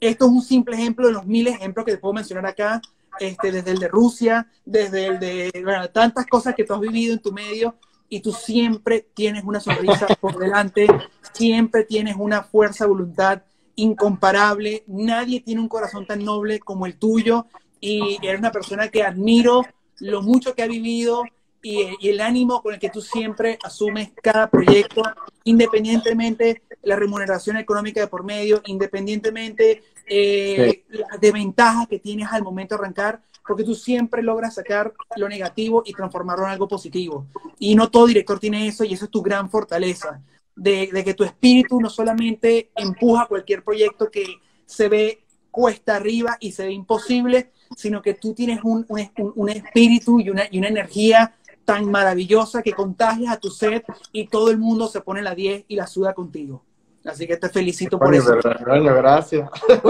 S1: esto es un simple ejemplo de los de ejemplos que te puedo mencionar acá, este, desde el de Rusia, desde el de bueno, tantas cosas que tú has vivido en tu medio y tú siempre tienes una sonrisa <laughs> por delante, siempre tienes una fuerza, voluntad incomparable, nadie tiene un corazón tan noble como el tuyo y eres una persona que admiro lo mucho que ha vivido y, y, el ánimo con el que tú siempre asumes cada proyecto, independientemente la remuneración económica de por medio, independientemente eh, sí. las desventajas que tienes al momento de arrancar, porque tú siempre logras sacar lo negativo y transformarlo en algo positivo. Y no todo director tiene eso y eso es tu gran fortaleza, de, de que tu espíritu no solamente empuja cualquier proyecto que se ve cuesta arriba y se ve imposible, sino que tú tienes un, un, un espíritu y una, y una, energía tan maravillosa que contagias a tu set y todo el mundo se pone la 10 y la suda contigo. Así que te felicito por eso.
S2: Coño, gracias. <laughs>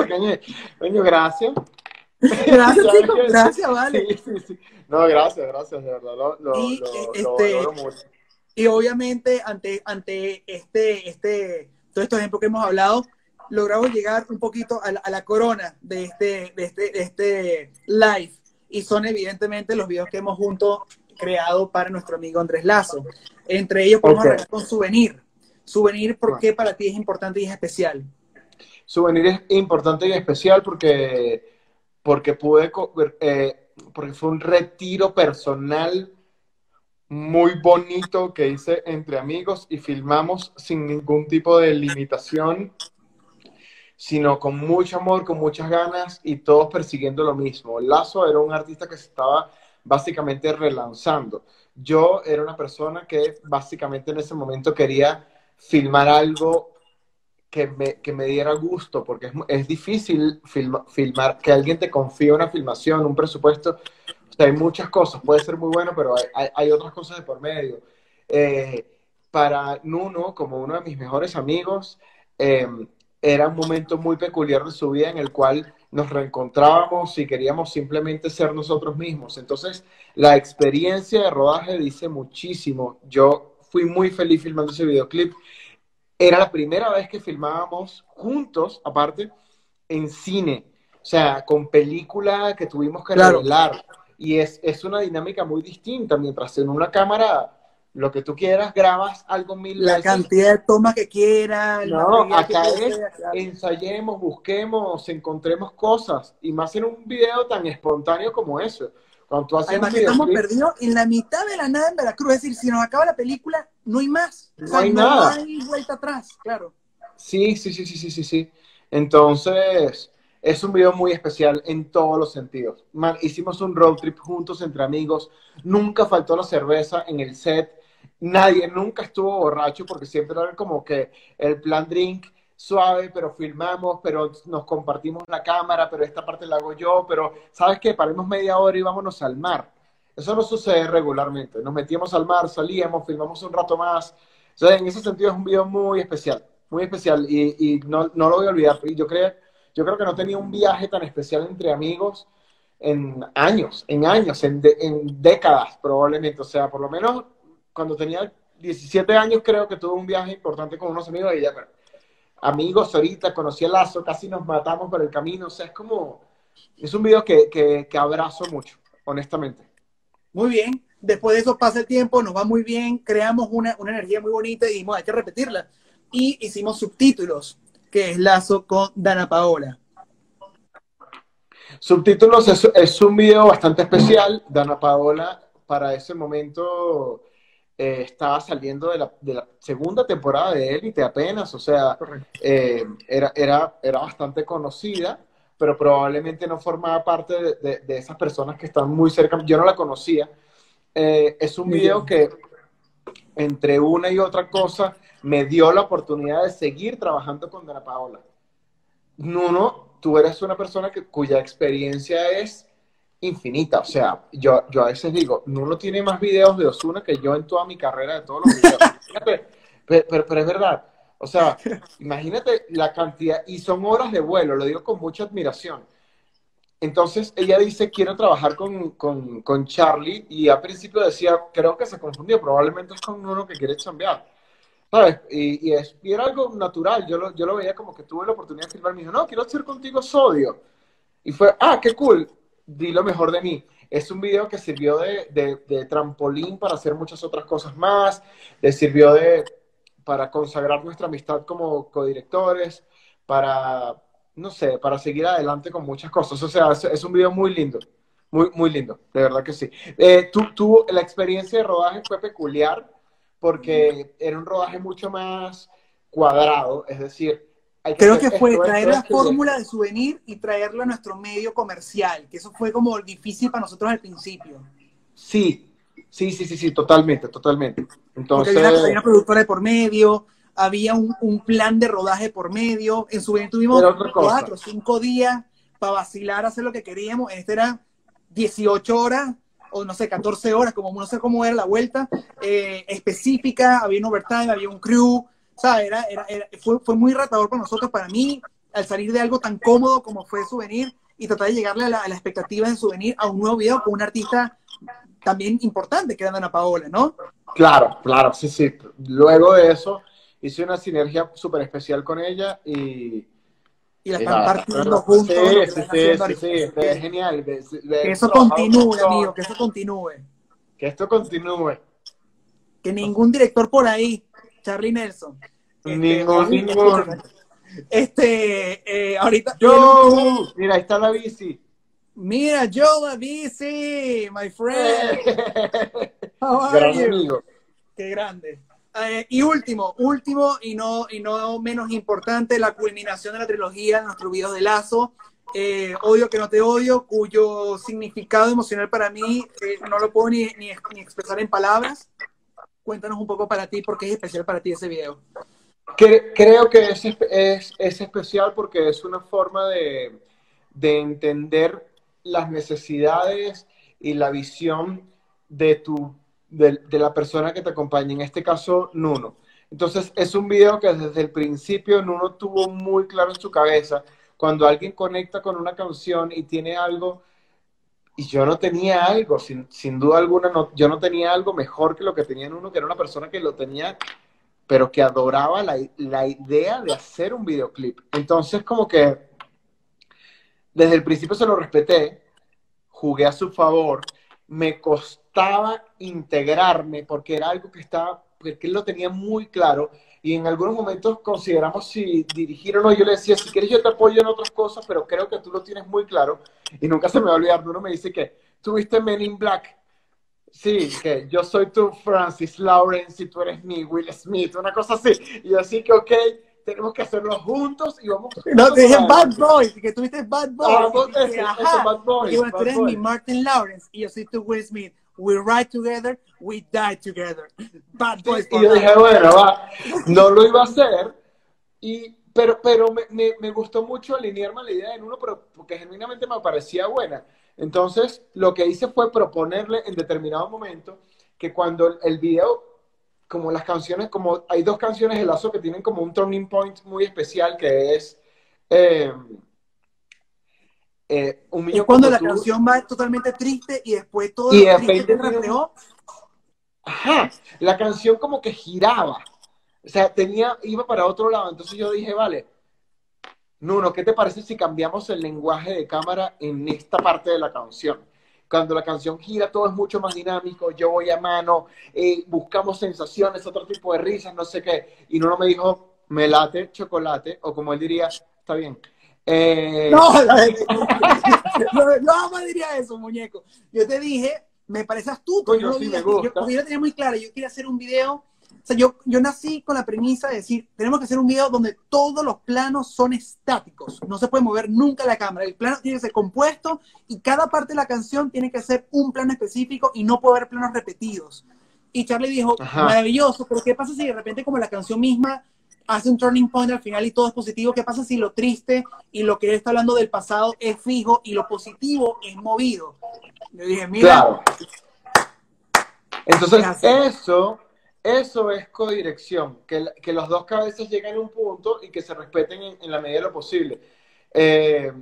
S2: coño, gracias.
S1: Gracias, <laughs> chicos, gracias, vale.
S2: Sí, sí, sí. No, gracias, gracias, de verdad. Lo, lo,
S1: y,
S2: lo,
S1: este,
S2: lo mucho.
S1: y obviamente, ante, ante este, este, todos estos ejemplos que hemos hablado, logramos llegar un poquito a la, a la corona de este, de, este, de este live. Y son evidentemente los videos que hemos juntos creado para nuestro amigo Andrés Lazo. Entre ellos podemos okay. con Souvenir. Souvenir, ¿por qué para ti es importante y es especial?
S2: Souvenir es importante y especial porque, porque pude, eh, porque fue un retiro personal muy bonito que hice entre amigos y filmamos sin ningún tipo de limitación sino con mucho amor, con muchas ganas y todos persiguiendo lo mismo. Lazo era un artista que se estaba básicamente relanzando. Yo era una persona que básicamente en ese momento quería filmar algo que me, que me diera gusto, porque es, es difícil film, filmar, que alguien te confíe una filmación, un presupuesto. O sea, hay muchas cosas, puede ser muy bueno, pero hay, hay, otras cosas de por medio. Eh, para Nuno, como uno de mis mejores amigos, eh, era un momento muy peculiar de su vida en el cual nos reencontrábamos y queríamos simplemente ser nosotros mismos. Entonces, la experiencia de rodaje dice muchísimo. Yo fui muy feliz filmando ese videoclip. Era la primera vez que filmábamos juntos, aparte, en cine. O sea, con película que tuvimos que claro. revelar. Y es, es una dinámica muy distinta, mientras en una cámara lo que tú quieras, grabas algo mil
S1: La veces. cantidad de tomas que quieras.
S2: No, acá es, ensayemos, busquemos, encontremos cosas, y más en un video tan espontáneo como eso. Cuando tú haces
S1: Además
S2: un
S1: que estamos perdidos en la mitad de la nada en Veracruz. Es decir, si nos acaba la película, no hay más. O
S2: No hay
S1: no
S2: nada.
S1: hay vuelta atrás, claro.
S2: Sí, sí, sí, sí, sí, sí, sí. Entonces, es un video muy especial en todos los sentidos. Man, hicimos un road trip juntos entre amigos. Nunca faltó la cerveza en el set. Nadie nunca estuvo borracho porque siempre era como que el plan drink suave, pero filmamos, pero nos compartimos la cámara, pero esta parte la hago yo, pero ¿sabes qué? Paremos media hora y vámonos al mar. Eso no sucede regularmente. Nos metíamos al mar, salíamos, filmamos un rato más. Entonces, en ese sentido es un video muy especial, muy especial y, y no, no lo voy a olvidar. Y yo creo, yo creo que no tenía un viaje tan especial entre amigos en años, en años, en, de- en décadas probablemente. O sea, por lo menos cuando tenía 17 años creo que tuve un viaje importante con unos amigos y ya, pero amigos ahorita, conocí el lazo, casi nos matamos por el camino. O sea, es como, es un video que, que, que abrazo mucho, honestamente.
S1: Muy bien. Después de eso pasa el tiempo, nos va muy bien, creamos una, una energía muy bonita y dijimos, hay que repetirla. Y hicimos subtítulos, que es Lazo con Dana Paola.
S2: Subtítulos es, es un video bastante especial. Dana Paola, para ese momento, eh, estaba saliendo de la, de la segunda temporada de Élite apenas, o sea, eh, era, era, era bastante conocida, pero probablemente no formaba parte de, de- de esas personas que están muy cerca. Yo no la conocía. Eh, es un video que, entre una y otra cosa, me dio la oportunidad de seguir trabajando con Dana Paola. Nuno, tú eres una persona que, cuya experiencia es infinita. O sea, yo, yo a veces digo, Nuno tiene más videos de Osuna que yo en toda mi carrera de todos los videos. <laughs> Pero, pero- pero es verdad. O sea, imagínate la cantidad, y son horas de vuelo, lo digo con mucha admiración. Entonces ella dice, quiero trabajar con, con, con Charlie, y al principio decía, creo que se confundió, probablemente es con uno que quiere cambiar. ¿Sabes? Y, y es, y era algo natural, yo lo, yo lo veía como que tuve la oportunidad de filmar, me dijo, no, quiero hacer contigo sodio. Y fue, ah, qué cool, di lo mejor de mí. Es un video que sirvió de, de, de trampolín para hacer muchas otras cosas más, le sirvió de, para consagrar nuestra amistad como codirectores, para, no sé, para seguir adelante con muchas cosas. O sea, es, es un video muy lindo, muy, muy lindo, de verdad que sí. Eh, tú, tú, la experiencia de rodaje fue peculiar porque era un rodaje mucho más cuadrado, es decir,
S1: Creo que fue
S2: esto,
S1: traer
S2: esto,
S1: la fórmula de souvenir y traerlo a nuestro medio comercial, que eso fue como difícil para nosotros al principio.
S2: Sí, sí, sí, sí, sí, totalmente, totalmente.
S1: Porque
S2: Entonces,
S1: había una, productora de por medio, había un, un plan de rodaje por medio. En souvenir tuvimos cuatro, cinco días para vacilar, hacer lo que queríamos. En este era 18 horas o no sé, 14 horas, como no sé cómo era la vuelta, eh, específica, había un overtime, había un crew, ¿sabes? Era, era, era- fue, fue muy retador para nosotros, para mí, al salir de algo tan cómodo como fue Souvenir y tratar de llegarle a la, a la expectativa de Souvenir a un nuevo video con un artista también importante que era Ana Paola, ¿no?
S2: claro, claro, sí, sí. Luego de eso, hice una sinergia súper especial con ella y...
S1: Y la están partiendo juntos.
S2: Sí, sí, sí, sí, es genial.
S1: Que eso continúe, amigo, que eso continúe.
S2: Que esto continúe.
S1: Que ningún director por ahí, Charlie Nelson. este,
S2: Ningún, ningún.
S1: Este, eh, ahorita.
S2: ¡Yo! Mira, ahí está la bici.
S1: Mira, Joe la bici, my friend. <laughs>
S2: Gran amigo.
S1: Qué grande. Eh, y último, último y no, y no menos importante, la culminación de la trilogía de nuestro video de Lazo. eh, odio que no te odio, cuyo significado emocional para mí eh, no lo puedo ni, ni, ni expresar en palabras. Cuéntanos un poco para ti, por qué es especial para ti ese video.
S2: Cre- creo que es, es, es especial porque es una forma de, de entender las necesidades y la visión de, tu, de, de la persona que te acompaña, en este caso Nuno. Entonces es un video que desde el principio Nuno tuvo muy claro en su cabeza. Cuando alguien conecta con una canción y tiene algo, y yo no tenía algo, sin, sin duda alguna, no, yo no tenía algo mejor que lo que tenía Nuno, que era una persona que lo tenía pero que adoraba la, la idea de hacer un videoclip. Entonces, como que desde el principio se lo respeté, jugué a su favor, me costaba integrarme porque era algo que estaba, porque él lo tenía muy claro y en algunos momentos consideramos si dirigir o no. Yo le decía, si quieres yo te apoyo en otras cosas, pero creo que tú lo tienes muy claro y nunca se me va a olvidar. Uno me dice que tuviste Men in Black. Sí, que yo soy tu Francis Lawrence y tú eres mi Will Smith, una cosa así. Y así que, ok, tenemos que hacerlo juntos y vamos.
S1: No, te dije Bad Boys, que tuviste Bad
S2: Ah,
S1: Boys.
S2: vos-
S1: y
S2: eso, Bad Boys,
S1: y bueno, tú eres
S2: Boys.
S1: mi Martin Lawrence y yo soy tu Will Smith. We ride together, we die together. Bad Boys.
S2: Y yo dije, bueno, va, no lo iba a hacer, y, pero, pero me, me, me gustó mucho alinearme a la idea en uno, pero porque genuinamente me parecía buena. Entonces, lo que hice fue proponerle en determinado momento que cuando el, video, como las canciones, como hay dos canciones de Lazo que tienen como un turning point muy especial, que es eh, eh, Un
S1: Es cuando
S2: como
S1: la
S2: tú.
S1: canción va totalmente triste y después todo
S2: Y
S1: lo triste que reflejó.
S2: Ajá, la canción como que giraba. O sea, tenía, iba para otro lado. Entonces yo dije, vale, Nuno, ¿qué te parece si cambiamos el lenguaje de cámara en esta parte de la canción? Cuando la canción gira, todo es mucho más dinámico. Yo voy a mano, eh, buscamos sensaciones, otro tipo de risas, no sé qué. Y Nuno me dijo, me late chocolate, o como él diría, está bien. Eh,
S1: No, <laughs> la- no, <laughs> no jamás diría eso, muñeco. Yo te dije, me parece astuto.
S2: Coño,
S1: yo, lo
S2: sí me
S1: yo-
S2: gusta.
S1: porque yo lo tenía muy claro. Yo quería hacer un video. O sea, yo, yo nací con la premisa de decir, tenemos que hacer un video donde todos los planos son estáticos. No se puede mover nunca la cámara. El plano tiene que ser compuesto y cada parte de la canción tiene que ser un plano específico y no puede haber planos repetidos. Y Charlie dijo,
S2: Ajá.
S1: maravilloso, pero ¿qué pasa si de repente como la canción misma hace un turning point al final y todo es positivo? ¿Qué pasa si lo triste y lo que él está hablando del pasado es fijo y lo positivo es movido? Yo dije, mira,
S2: Claro. Entonces, eso, eso es codirección, que, que los dos cabezas lleguen a un punto y que se respeten en, en la medida de lo posible. Eh,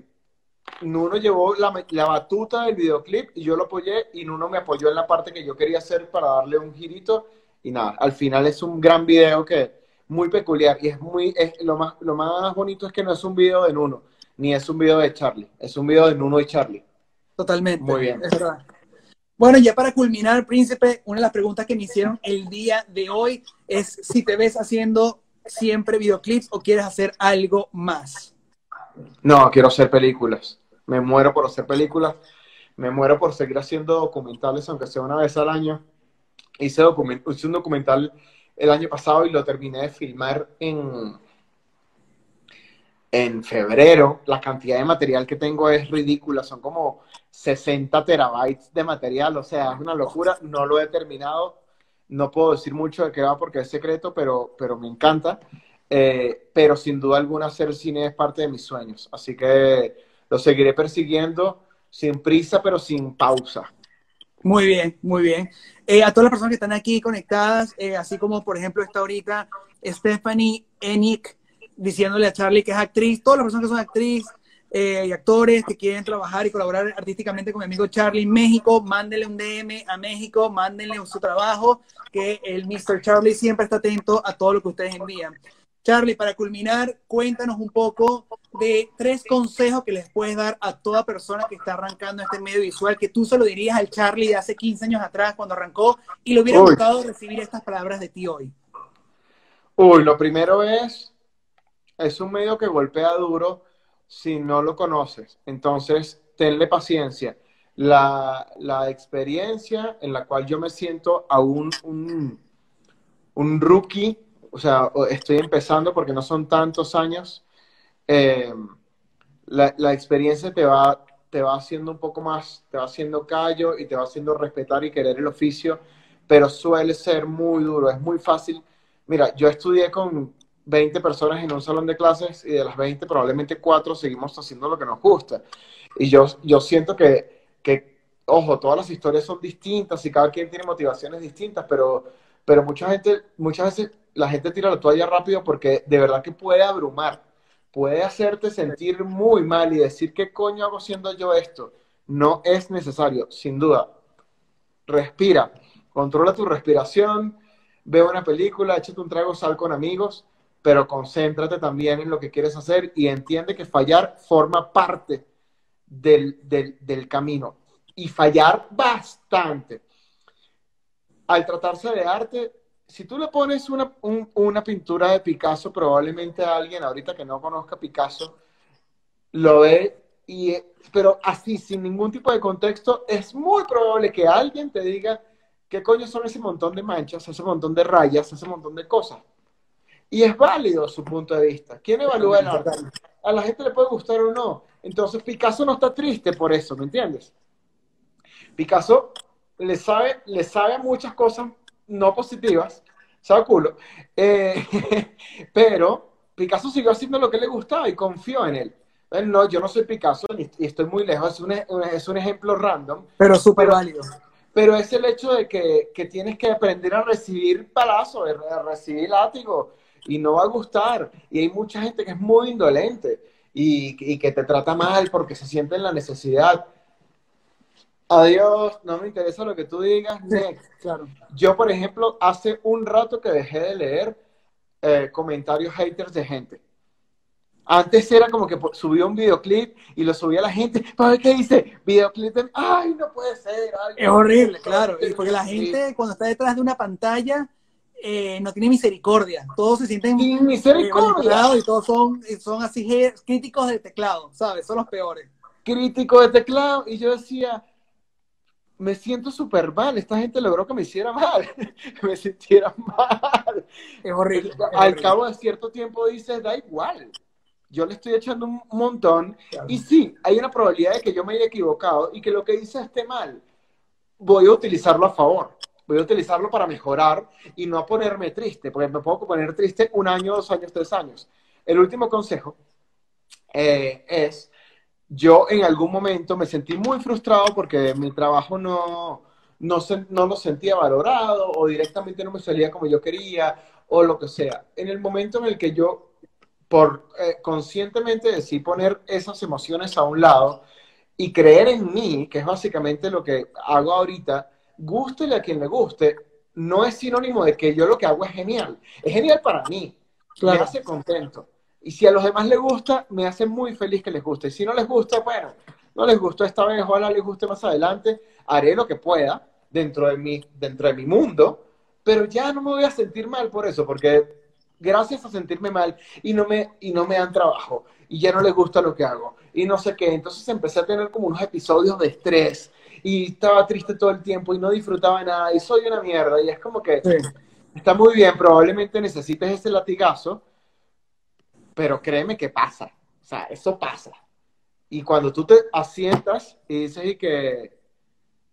S2: Nuno llevó la, la batuta del videoclip y yo lo apoyé y Nuno me apoyó en la parte que yo quería hacer para darle un girito y nada, al final es un gran video que muy peculiar y es muy, es, lo, más, lo más bonito es que no es un video de Nuno, ni es un video de Charlie, es un video de Nuno y Charlie.
S1: totalmente.
S2: Muy bien.
S1: Es verdad. Bueno, ya para culminar, Príncipe, una de las preguntas que me hicieron el día de hoy es si te ves haciendo siempre videoclips o quieres hacer algo más.
S2: No, quiero hacer películas. Me muero por hacer películas. Me muero por seguir haciendo documentales, aunque sea una vez al año. Hice, document- hice un documental el año pasado y lo terminé de filmar en, en febrero. La cantidad de material que tengo es ridícula. Son como 60 terabytes de material. O sea, es una locura. No lo he terminado. No puedo decir mucho de qué va porque es secreto, pero, pero me encanta. Eh, pero sin duda alguna hacer cine es parte de mis sueños. Así que lo seguiré persiguiendo sin prisa, pero sin pausa.
S1: Muy bien, muy bien. Eh, a todas las personas que están aquí conectadas, eh, así como por ejemplo está ahorita Stephanie Enick diciéndole a Charlie que es actriz, todas las personas que son actriz eh, y actores que quieren trabajar y colaborar artísticamente con mi amigo Charlie en México, mándenle un DM a México, mándenle su trabajo, que el Mr. Charlie siempre está atento a todo lo que ustedes envían. Charlie, para culminar, cuéntanos un poco de tres consejos que les puedes dar a toda persona que está arrancando este medio visual, que tú se lo dirías al Charlie de hace 15 años atrás cuando arrancó y le hubiera gustado recibir estas palabras de ti hoy.
S2: Uy, lo primero es, es un medio que golpea duro si no lo conoces. Entonces, tenle paciencia. La, la experiencia en la cual yo me siento aún un, un rookie, o sea, estoy empezando porque no son tantos años, eh, la, la experiencia te va, te va haciendo un poco más, te va haciendo callo y te va haciendo respetar y querer el oficio, pero suele ser muy duro, es muy fácil. Mira, yo estudié con 20 personas en un salón de clases y de las 20 probablemente 4 seguimos haciendo lo que nos gusta. Y yo, yo siento que, que, ojo, todas las historias son distintas y cada quien tiene motivaciones distintas, pero, pero mucha gente, muchas veces la gente tira la toalla rápido porque de verdad que puede abrumar, puede hacerte sentir muy mal y decir, ¿qué coño hago haciendo yo esto? No es necesario, sin duda. Respira, controla tu respiración, ve una película, échate un trago, sal con amigos, pero concéntrate también en lo que quieres hacer y entiende que fallar forma parte del, del, del camino y fallar bastante. Al tratarse de arte, si tú le pones una, un- una pintura de Picasso, probablemente a alguien ahorita que no conozca Picasso lo ve y, pero así, sin ningún tipo de contexto, es muy probable que alguien te diga qué coño son ese montón de manchas, ese montón de rayas, ese montón de cosas. Y es válido su punto de vista. ¿Quién evalúa el arte? A la gente le puede gustar o no. Entonces Picasso no está triste por eso, ¿me entiendes? Picasso le sabe, le sabe muchas cosas no positivas, sabe culo, eh, <laughs> pero Picasso siguió haciendo lo que le gustaba y confió en él. no, yo no soy Picasso y estoy muy lejos, es un, es un ejemplo random.
S1: Pero súper válido.
S2: Pero es el hecho de que, que, tienes que aprender a recibir palazo, a recibir látigo, y no va a gustar. Y hay mucha gente que es muy indolente y, y que te trata mal porque se siente en la necesidad. Adiós, no me interesa lo que tú digas.
S1: claro.
S2: Yo, por ejemplo, hace un rato que dejé de leer eh, comentarios haters de gente. Antes era como que subía un videoclip y lo subía a la gente para qué dice. Videoclip de, ay, no puede ser.
S1: es horrible, claro. porque la gente cuando está detrás de una pantalla eh, no tiene misericordia. Todos se sienten
S2: Sin misericordia.
S1: y todos son, son así críticos de teclado, ¿sabes? Son los peores.
S2: Críticos de teclado. Y yo decía, me siento súper mal. Esta gente logró que me hiciera mal, <laughs> me sintiera mal.
S1: Es horrible.
S2: Al cabo de cierto tiempo dices, da igual. Yo le estoy echando un montón. Y sí, hay una probabilidad de que yo me haya equivocado y que lo que dice esté mal. Voy a utilizarlo a favor. Voy a utilizarlo para mejorar y no a ponerme triste, porque me puedo poner triste un año, dos años, tres años. El último consejo eh, es yo en algún momento me sentí muy frustrado porque mi trabajo no, no, no lo sentía valorado o directamente no me salía como yo quería o lo que sea. En el momento en el que yo por eh, conscientemente decidí poner esas emociones a un lado y creer en mí, que es básicamente lo que hago ahorita, guste a quien le guste, no es sinónimo de que yo lo que hago es genial. Es genial para mí, me hace contento. Y si a los demás les gusta, me hace muy feliz que les guste. Y si no les gusta, bueno, no les gustó esta vez, ojalá les guste más adelante. Haré lo que pueda dentro de mi, dentro de mi mundo, pero ya no me voy a sentir mal por eso, porque gracias a sentirme mal y no me, y no me dan trabajo y ya no les gusta lo que hago y no sé qué. Entonces empecé a tener como unos episodios de estrés y estaba triste todo el tiempo y no disfrutaba nada y soy una mierda y es como que está muy bien, probablemente necesites ese latigazo pero créeme que pasa, o sea, eso pasa. Y cuando tú te asientas y dices que,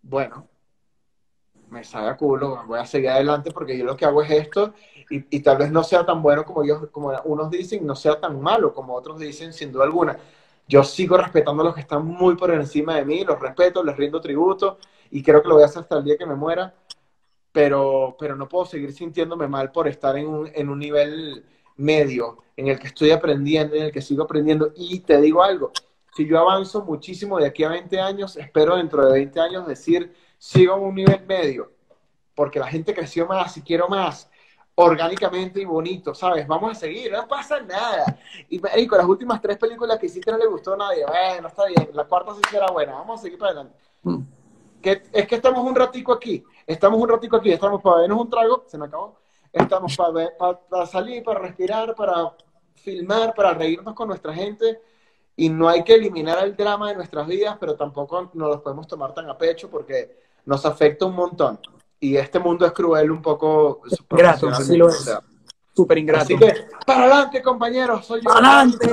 S2: bueno, me sabe a culo, voy a seguir adelante porque yo lo que hago es esto y, y, tal vez no sea tan bueno como, yo, como unos dicen, no sea tan malo como otros dicen, sin duda alguna. Yo sigo respetando a los que están muy por encima de mí, los respeto, les rindo tributo y creo que lo voy a hacer hasta el día que me muera, pero, pero no puedo seguir sintiéndome mal por estar en un, en un nivel medio en el que estoy aprendiendo, en el que sigo aprendiendo. Y te digo algo, si yo avanzo muchísimo de aquí a 20 años, espero dentro de 20 años decir, sigo en un nivel medio, porque la gente creció más y quiero más, orgánicamente y bonito, ¿sabes? Vamos a seguir, no pasa nada. Y, con las últimas tres películas que hiciste no le gustó a nadie, bueno, está bien, la cuarta sí será buena, vamos a seguir para adelante. Mm. Que, es que estamos un ratico aquí, estamos un ratico aquí, estamos para vernos un trago, se me acabó, estamos para, para salir, para respirar, para filmar, para reírnos con nuestra gente y no hay que eliminar el drama de nuestras vidas, pero tampoco nos los podemos tomar tan a pecho porque nos afecta un montón. Y este mundo es cruel un poco.
S1: Grato, así lo es. Súper ingrato.
S2: Así que, para adelante, compañeros. Soy yo.
S1: ¡Para adelante!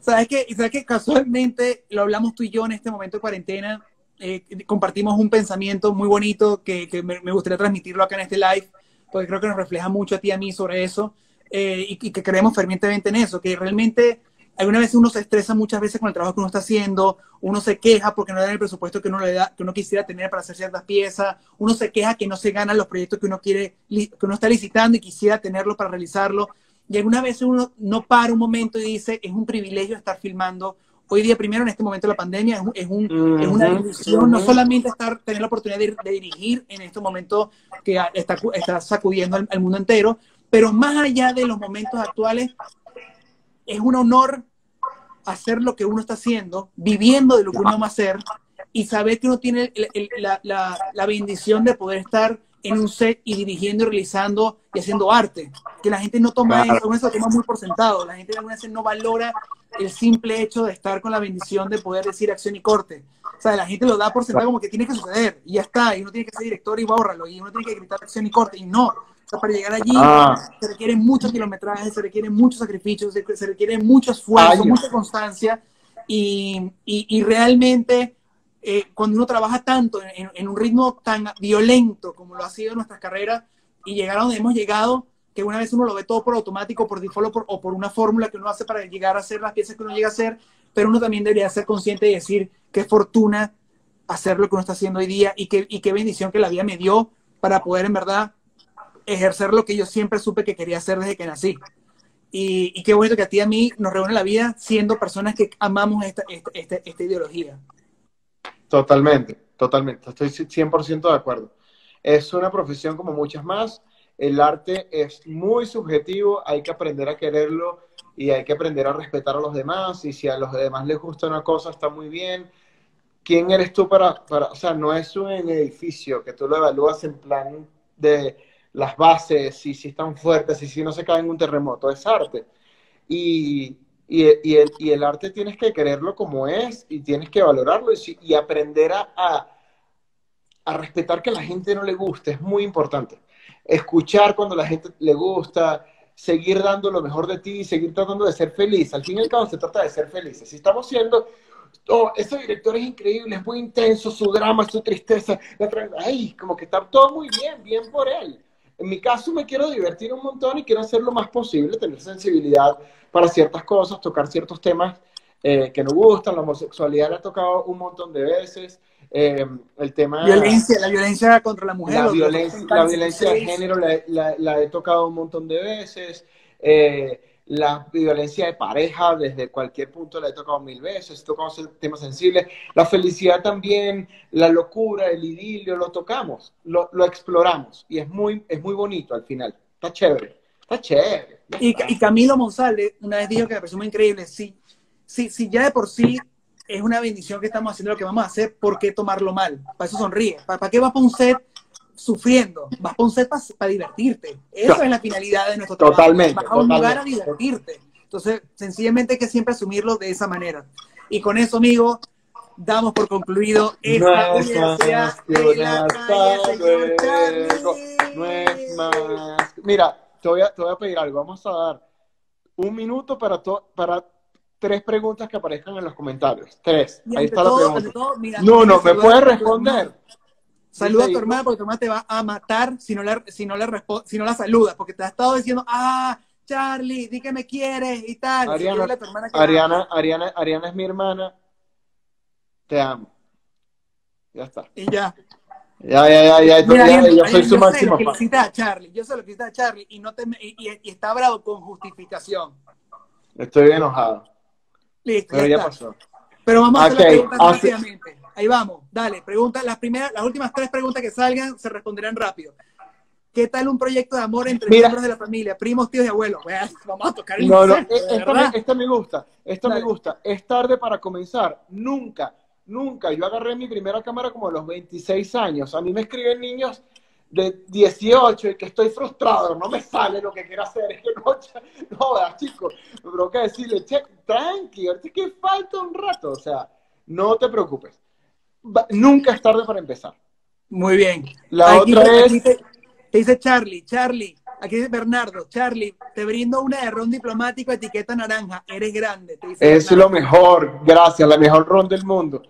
S1: ¿Sabes qué? ¿Sabes qué? Casualmente lo hablamos tú y yo en este momento de cuarentena. Eh, compartimos un pensamiento muy bonito que, que me, me, gustaría transmitirlo acá en este live, porque creo que nos refleja mucho a ti y a mí sobre eso. Eh, y, que creemos fervientemente en eso, que realmente alguna vez uno se estresa muchas veces con el trabajo que uno está haciendo, uno se queja porque no le dan el presupuesto que uno, le da, que uno quisiera tener para hacer ciertas piezas, uno se queja que no se ganan los proyectos que uno quiere, que uno está licitando y quisiera tenerlo para realizarlo. Y alguna vez uno no para un momento y dice, es un privilegio estar filmando. Hoy día, primero en este momento de la pandemia, es, un, es una ilusión no solamente estar, tener la oportunidad de, dirigir en este momento que está, está sacudiendo al mundo entero, pero más allá de los momentos actuales, es un honor hacer lo que uno está haciendo, viviendo de lo que uno va a hacer y saber que uno tiene la, bendición de poder estar en un set y dirigiendo, y realizando y haciendo arte. Que la gente no toma eso, eso lo toma muy por sentado. La gente algunas veces no valora el simple hecho de estar con la bendición de poder decir acción y corte. O sea, la gente lo da por sentado como que tiene que suceder y ya está, y uno tiene que ser director y bórralo, y uno tiene que gritar acción y corte, y no. O sea, para llegar allí ah. se requiere mucho kilometraje, se requiere mucho sacrificio, se, requiere mucho esfuerzo, mucha constancia, y, y, realmente eh, cuando uno trabaja tanto en, en, un ritmo tan violento como lo ha sido en nuestras carreras, y llegar a donde hemos llegado, que una vez uno lo ve todo por automático, por default o por, o por una fórmula que uno hace para llegar a hacer las piezas que uno llega a hacer, pero uno también debería ser consciente y decir qué fortuna hacer lo que uno está haciendo hoy día y qué, y qué bendición que la vida me dio para poder en verdad ejercer lo que yo siempre supe que quería hacer desde que nací. Y, y qué bonito que a ti y a mí nos reúne la vida siendo personas que amamos esta, esta, esta, esta ideología.
S2: Totalmente, totalmente. Estoy 100% de acuerdo. Es una profesión como muchas más el arte es muy subjetivo, hay que aprender a quererlo y hay que aprender a respetar a los demás y si a los demás les gusta una cosa está muy bien. ¿Quién eres tú para, para o sea, no es un edificio que tú lo evalúas en plan de las bases y si están fuertes y si no se cae en un terremoto, es arte. Y, y, y, el, y el, arte tienes que quererlo como es y tienes que valorarlo y, y aprender a, respetar que a la gente no le guste, es muy importante escuchar cuando la gente le gusta, seguir dando lo mejor de ti, seguir tratando de ser feliz. Al fin y al cabo se trata de ser felices. Si estamos siendo, oh, ese director es increíble, es muy intenso, su drama, su tristeza, ay, como que está todo muy bien, bien por él. En mi caso me quiero divertir un montón y quiero hacer lo más posible, tener sensibilidad para ciertas cosas, tocar ciertos temas eh, que nos gustan. La homosexualidad la he tocado un montón de veces. Eh, el tema...
S1: Violencia, la violencia contra la mujer.
S2: La, violencia, la violencia de género la, he tocado un montón de veces. Eh, la violencia de pareja, desde cualquier punto la he tocado mil veces, he tocado temas sensibles. La felicidad también, la locura, el idilio, lo tocamos, lo, lo exploramos y es muy, es muy bonito al final. Está chévere, está chévere.
S1: Y, y, Camilo Monsalve una vez dijo que me muy increíble, sí, sí, sí, ya de por sí es una bendición que estamos haciendo lo que vamos a hacer, ¿por qué tomarlo mal? Para eso sonríe. ¿Para, qué vas para un set sufriendo? Vas para un set para divertirte. Esa es la finalidad de nuestro
S2: trabajo. Totalmente.
S1: Vas a un lugar a divertirte. Entonces, sencillamente hay que siempre asumirlo de esa manera. Y con eso, amigo, damos por concluido esta
S2: no universidad de la calle, No es más. Mira, te voy, a, te voy a pedir algo. Vamos a dar un minuto para, para tres preguntas que aparezcan en los comentarios. Tres. Ahí está la pregunta. no, no, ¿me puedes responder?
S1: Saluda a tu hermana porque tu hermana te va a matar si no la, si no la, si no la saludas, porque te ha estado diciendo, ah, Charlie, di que me quieres y tal.
S2: Ariana, Ariana, Ariana, Ariana es mi hermana. Te amo. Ya está.
S1: Y ya.
S2: Ya, ya, ya, ya, yo soy su máximo
S1: fan. Charlie, yo sé lo que está Charlie y, no te, y, y está bravo con justificación.
S2: Estoy enojado.
S1: Listo. Pero ya, pasó. Pero vamos a hacer preguntas rápidamente. Ahí vamos, dale, pregunta, las primeras, las últimas tres preguntas que salgan se responderán rápido. ¿Qué tal un proyecto de amor entre miembros de la familia, primos, tíos y abuelos? <laughs> vamos a tocar el
S2: No, no, esta me, esta me, gusta, esto me gusta. Es tarde para comenzar. Nunca, nunca. Yo agarré mi primera cámara como a los 26 años. A mí me escriben niños de 18 y que estoy frustrado, no me sale lo que quiero hacer, es que no, <laughs> no, chicos, pero que decirle, che, tranqui, ahorita que falta un rato, o sea, no te preocupes, nunca es tarde para empezar.
S1: Muy bien.
S2: La otra es...
S1: Te, dice Charlie, Charlie, aquí dice Bernardo, Charlie, te brindo una de ron diplomático etiqueta naranja, eres grande.
S2: es lo mejor, gracias, la mejor ron del mundo.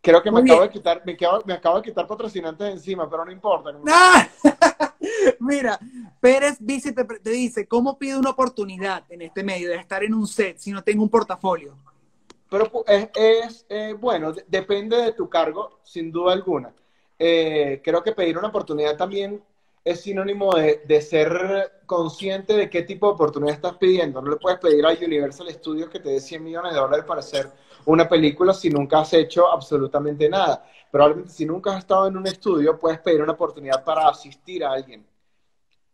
S2: Creo que me acabo, de quitar, me, acabo, de quitar patrocinantes encima, pero no importa.
S1: ¡Ah! <laughs> Mira, Pérez Bici te, dice, ¿cómo pide una oportunidad en este medio de estar en un set si no tengo un portafolio?
S2: Pero es, eh, bueno, depende de tu cargo, sin duda alguna. Eh, creo que pedir una oportunidad también es sinónimo de, de, ser consciente de qué tipo de oportunidad estás pidiendo. No le puedes pedir a Universal Studios que te dé 100 millones de dólares para hacer una película si nunca has hecho absolutamente nada. Probablemente si nunca has estado en un estudio, puedes pedir una oportunidad para asistir a alguien.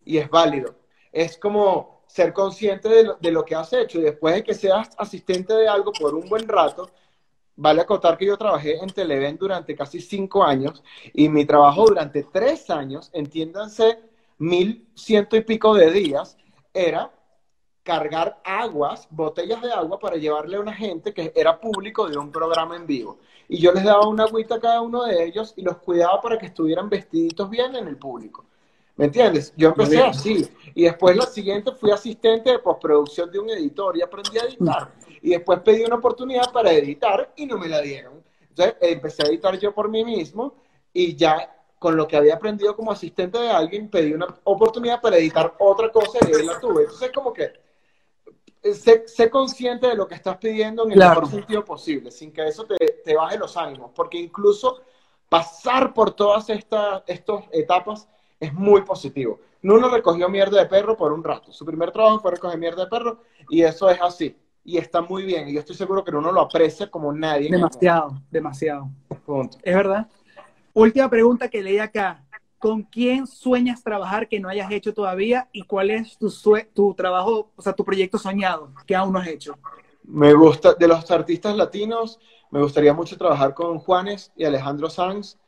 S2: Y es válido. Es como ser consciente de lo, de lo que has hecho y después de que seas asistente de algo por un buen rato, vale acotar que yo trabajé en Televen durante casi cinco años y mi trabajo durante tres años, entiéndanse, mil ciento y pico de días, era cargar aguas, botellas de agua para llevarle a una gente que era público de un programa en vivo. Y yo les daba una agüita a cada uno de ellos y los cuidaba para que estuvieran vestiditos bien en el público. ¿Me entiendes? Yo empecé así. Y después la siguiente fui asistente de postproducción de un editor y aprendí a editar. Y después pedí una oportunidad para editar y no me la dieron. Entonces empecé a editar yo por mí mismo y ya con lo que había aprendido como asistente de alguien pedí una oportunidad para editar otra cosa y ahí la tuve. Entonces como que eh, sé, consciente de lo que estás pidiendo en el mejor sentido posible, sin que eso te, te baje los ánimos, porque incluso pasar por todas estas etapas es muy positivo. Nuno recogió mierda de perro por un rato. Su primer trabajo fue recoger mierda de perro y eso es así. Y está muy bien. Y yo estoy seguro que Nuno lo aprecia como nadie.
S1: Demasiado, demasiado. Es verdad. Última pregunta que leí acá. ¿Con quién sueñas trabajar que no hayas hecho todavía? ¿Y cuál es tu, tu trabajo, o sea, tu proyecto soñado que aún no has hecho?
S2: Me gusta, de los artistas latinos, me gustaría mucho trabajar con Juanes y Alejandro Sanz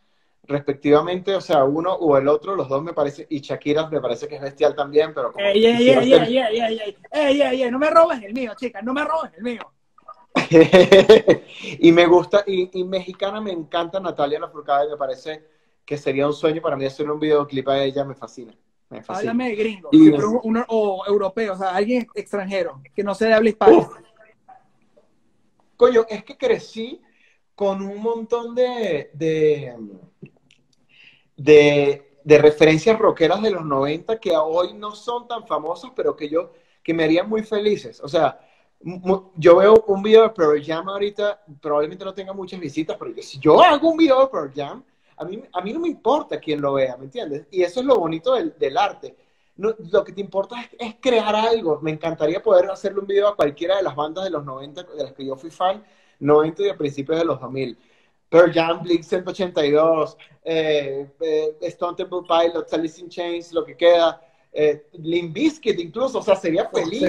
S2: respectivamente, o sea, uno o el otro, los dos me parece, y Shakira me parece que es bestial también, pero... Como
S1: ey, ey, ey, ey, ey, ey, ey, ey, no me robes el mío, chicas, no me robes el mío. <laughs>
S2: y me gusta, y, y, mexicana me encanta Natalia Lafourcade, me parece que sería un sueño para mí hacer un videoclip a ella, me fascina. Me fascina.
S1: Háblame de gringo, o europeo, o sea, alguien extranjero, que no se le hable hispano.
S2: Coño, es que crecí con un montón de, de de, de, referencias rockeras de los 90 que hoy no son tan famosas, pero que yo, que me harían muy felices. O sea, yo veo un video de Pearl Jam ahorita, probablemente no tenga muchas visitas, pero si yo hago un video de Pearl Jam, a mí, a mí no me importa quién lo vea, ¿me entiendes? Y eso es lo bonito del, del arte. Lo que te importa es, es, crear algo. Me encantaría poder hacerle un video a cualquiera de las bandas de los 90 de las que yo fui fan, 90 y a principios de los 2000. Pearl Jam, Blink 182, eh, eh, Stone Temple Pilots, Alice in Chains, lo que queda, eh, Limp Bizkit incluso, o sea, sería feliz.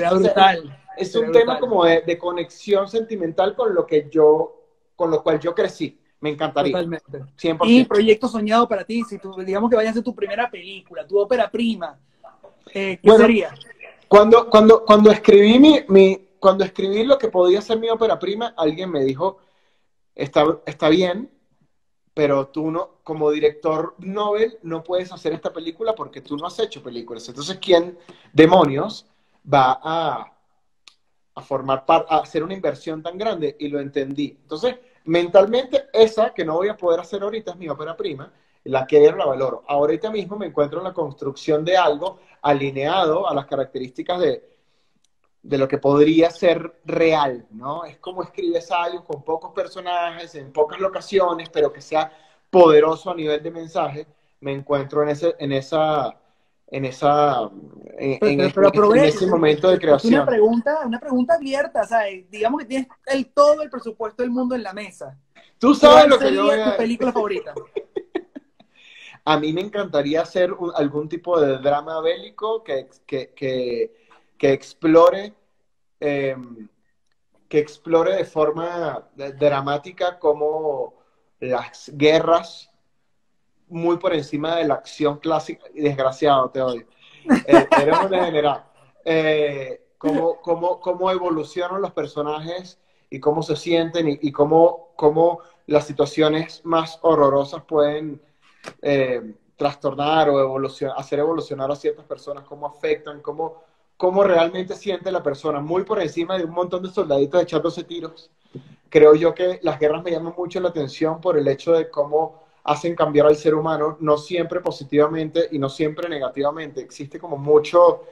S2: es un tema como de, conexión sentimental con lo que yo, con lo cual yo crecí. Me encantaría. Totalmente.
S1: Y proyecto soñado para ti, si tú, digamos que vayas a ser tu primera película, tu ópera prima, eh, ¿qué sería?
S2: Cuando, cuando, cuando escribí mi, mi, cuando escribí lo que podía ser mi ópera prima, alguien me dijo, está, está bien, pero tú no, como director Nobel, no puedes hacer esta película porque tú no has hecho películas. Entonces, ¿quién demonios va a, a formar parte, a hacer una inversión tan grande? Y lo entendí. Entonces, mentalmente, esa que no voy a poder hacer ahorita es mi ópera prima, la quiero, la valoro. Ahorita mismo me encuentro en la construcción de algo alineado a las características de, de lo que podría ser real, ¿no? Es como escribes algo con pocos personajes, en pocas locaciones, pero que sea poderoso a nivel de mensaje. Me encuentro en ese, en esa, en esa, en, ese momento de creación.
S1: Una pregunta, una pregunta abierta, ¿sabes? Digamos que tienes el, todo el presupuesto del mundo en la mesa.
S2: Tú sabes lo que yo
S1: voy a... tu película favorita? <laughs>
S2: a mí me encantaría hacer algún tipo de drama bélico que, que, que que explore, em, que explore de forma dramática cómo las guerras, muy por encima de la acción clásica, y desgraciado te odio, eh, <laughs> eres un general, eh, cómo, cómo, cómo, evolucionan los personajes y cómo se sienten y, cómo, cómo, las situaciones más horrorosas pueden eh, trastornar o evolucionar, hacer evolucionar a ciertas personas, cómo afectan, cómo cómo realmente siente la persona, muy por encima de un montón de soldaditos echándose tiros. Creo yo que las guerras me llaman mucho la atención por el hecho de cómo hacen cambiar al ser humano, no siempre positivamente y no siempre negativamente. Existe como mucho,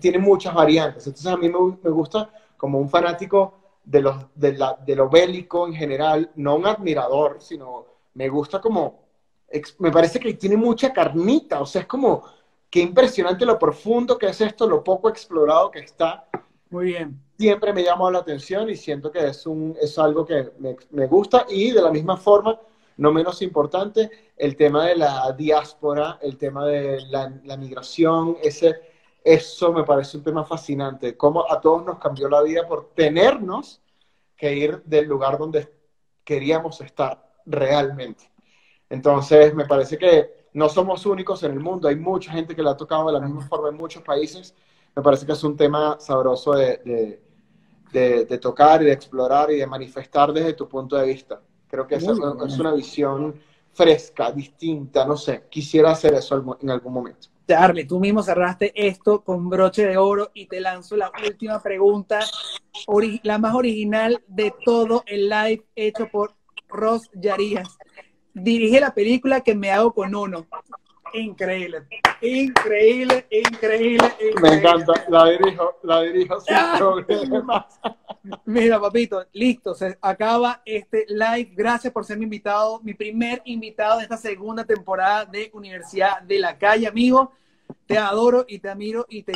S2: tiene muchas variantes. Entonces a mí me, gusta como un fanático de, los, de, la, de lo bélico en general, no un admirador, sino me gusta como, me parece que tiene mucha carnita, o sea, es como qué impresionante lo profundo que es esto, lo poco explorado que está.
S1: Muy bien.
S2: Siempre me llama la atención y siento que es, un, es algo que me, me gusta y de la misma forma, no menos importante, el tema de la diáspora, el tema de la, la migración, ese, eso me parece un tema fascinante, cómo a todos nos cambió la vida por tenernos que ir del lugar donde queríamos estar realmente. Entonces, me parece que no somos únicos en el mundo, hay mucha gente que le ha tocado de la misma forma en muchos países. Me parece que es un tema sabroso de, de, tocar y de explorar y de manifestar desde tu punto de vista. Creo que es, es una visión fresca, distinta, no sé, quisiera hacer eso en algún momento.
S1: Charlie, tú mismo cerraste esto con broche de oro y te lanzo la última pregunta, la más original de todo el live hecho por Ross Yarías. Dirige la película que me hago con uno. Increíble, increíble, increíble,
S2: Me encanta, la dirijo, la dirijo sin
S1: problemas. Mira, papito, listo, se acaba este live. Gracias por ser mi invitado, mi primer invitado de esta segunda temporada de Universidad de la Calle, amigo. Te adoro y te admiro y te,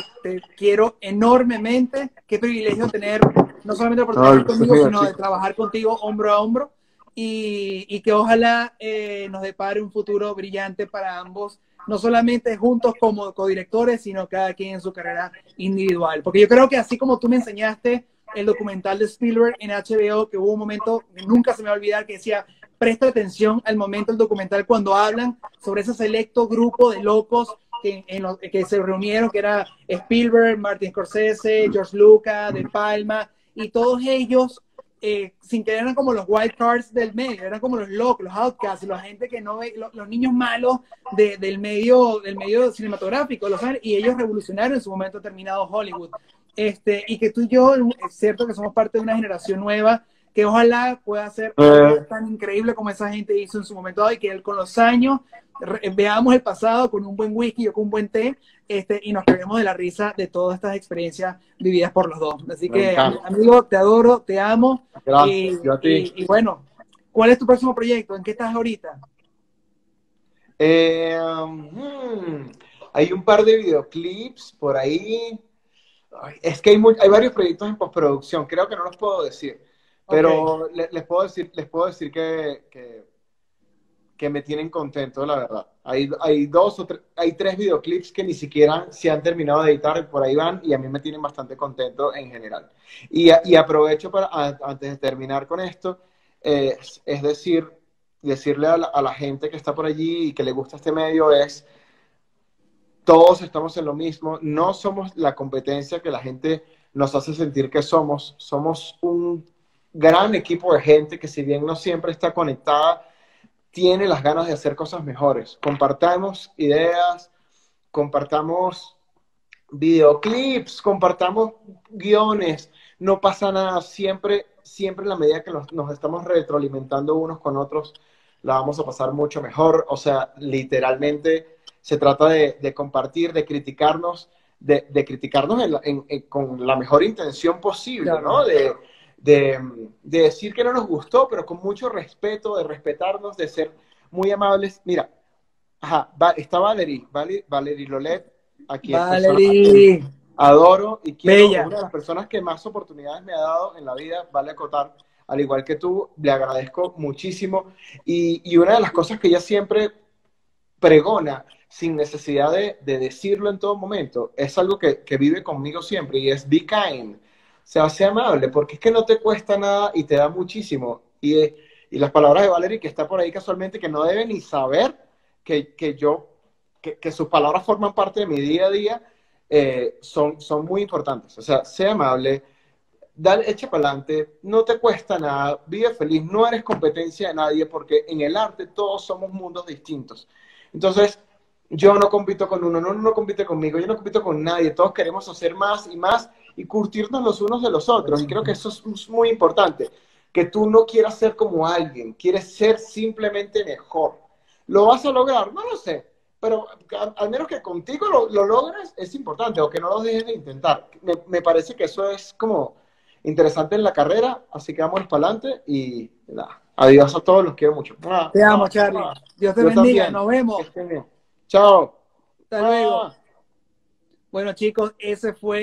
S1: quiero enormemente. Qué privilegio tener no solamente la oportunidad conmigo, sino de trabajar contigo hombro a hombro y, que ojalá eh, nos depare un futuro brillante para ambos, no solamente juntos como codirectores, sino cada quien en su carrera individual. Porque yo creo que así como tú me enseñaste el documental de Spielberg en HBO, que hubo un momento, nunca se me va a olvidar, que decía, presta atención al momento del documental cuando hablan sobre ese selecto grupo de locos que, que se reunieron, que era Spielberg, Martin Scorsese, George Lucas, De Palma, y todos ellos eh, sin querer eran como los wild cards del medio, eran como los locos, los outcasts, la gente que no ve, los, niños malos del medio del medio cinematográfico, los, y ellos revolucionaron en su momento terminado Hollywood. Este, y que tú y yo, es cierto que somos parte de una generación nueva que ojalá pueda ser eh. tan increíble como esa gente hizo en su momento y que él con los años veamos el pasado con un buen whisky o con un buen té este, y nos caguemos de la risa de todas estas experiencias vividas por los dos. Así que, amigo, te adoro, te amo.
S2: Gracias,
S1: y, bueno, ¿cuál es tu próximo proyecto? ¿En qué estás ahorita?
S2: Eh, hmm, hay un par de videoclips por ahí. Es que hay, hay varios proyectos en postproducción, creo que no los puedo decir. Pero les, puedo decir, les puedo decir que, que, me tienen contento, la verdad. Hay, hay dos o tres, hay tres videoclips que ni siquiera se han terminado de editar, por ahí van, y a mí me tienen bastante contento en general. Y, y aprovecho para, antes de terminar con esto, es decir, decirle a la, a la gente que está por allí y que le gusta este medio es, todos estamos en lo mismo, no somos la competencia que la gente nos hace sentir que somos, somos un gran equipo de gente que si bien no siempre está conectada, tiene las ganas de hacer cosas mejores. Compartamos ideas, compartamos videoclips, compartamos guiones, no pasa nada, siempre, siempre en la medida que nos, estamos retroalimentando unos con otros, la vamos a pasar mucho mejor. O sea, literalmente se trata de, compartir, de criticarnos, de, criticarnos con la mejor intención posible, ¿no? De, de, decir que no nos gustó, pero con mucho respeto, de respetarnos, de ser muy amables. Mira, ajá, está Valerie, Valerie Lolet, aquí
S1: Valerie.
S2: adoro y quiero una de las personas que más oportunidades me ha dado en la vida, vale acotar, al igual que tú, le agradezco muchísimo. Y, una de las cosas que ella siempre pregona, sin necesidad de, decirlo en todo momento, es algo que, que vive conmigo siempre y es be kind sea, sea amable, porque es que no te cuesta nada y te da muchísimo. Y, y las palabras de Valerie, que está por ahí casualmente, que no debe ni saber que, que yo, que, que, sus palabras forman parte de mi día a día, eh, son, son muy importantes. O sea, sea amable, dale, echa para adelante, no te cuesta nada, vive feliz, no eres competencia de nadie, porque en el arte todos somos mundos distintos. Entonces, yo no compito con uno, no, no compite conmigo, yo no compito con nadie, todos queremos hacer más y más y curtirnos los unos de los otros. Y creo que eso es muy importante, que tú no quieras ser como alguien, quieres ser simplemente mejor. ¿Lo vas a lograr? No lo sé, pero al menos que contigo lo, lo logres es importante o que no lo dejes de intentar. Me, parece que eso es como interesante en la carrera, así que vamos para adelante y nada. Adiós a todos, los quiero mucho.
S1: Te amo, Charlie. Dios te bendiga, nos vemos.
S2: Chao.
S1: Hasta luego. Bueno, chicos, ese fue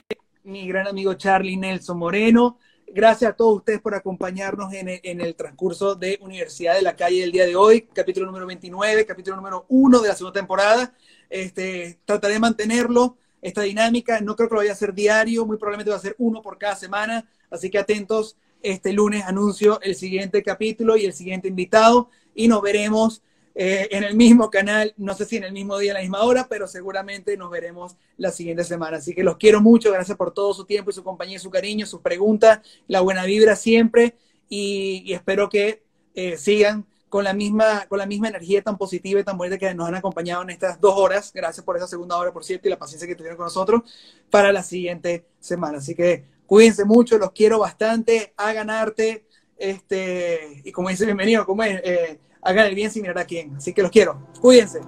S1: mi gran amigo Charlie Nelson Moreno. Gracias a todos ustedes por acompañarnos en el, transcurso de Universidad de la Calle del día de hoy, capítulo número 29, capítulo número 1 de la segunda temporada. Este, trataré de mantenerlo, esta dinámica. No creo que lo vaya a hacer diario, muy probablemente va a ser uno por cada semana, así que atentos este lunes anuncio el siguiente capítulo y el siguiente invitado y nos veremos eh, en el mismo canal, no sé si en el mismo día, a la misma hora, pero seguramente nos veremos la siguiente semana. Así que los quiero mucho, gracias por todo su tiempo y su compañía, su cariño, sus preguntas, la buena vibra siempre y, espero que eh, sigan con la, misma, con la misma energía tan positiva y tan bonita que nos han acompañado en estas dos horas. Gracias por esa segunda hora, por cierto, y la paciencia que tuvieron con nosotros para la siguiente semana. Así que cuídense mucho, los quiero bastante, hagan arte, este, y como dice bienvenido, como es, eh, hagan el bien sin mirar a quién. Así que los quiero, cuídense.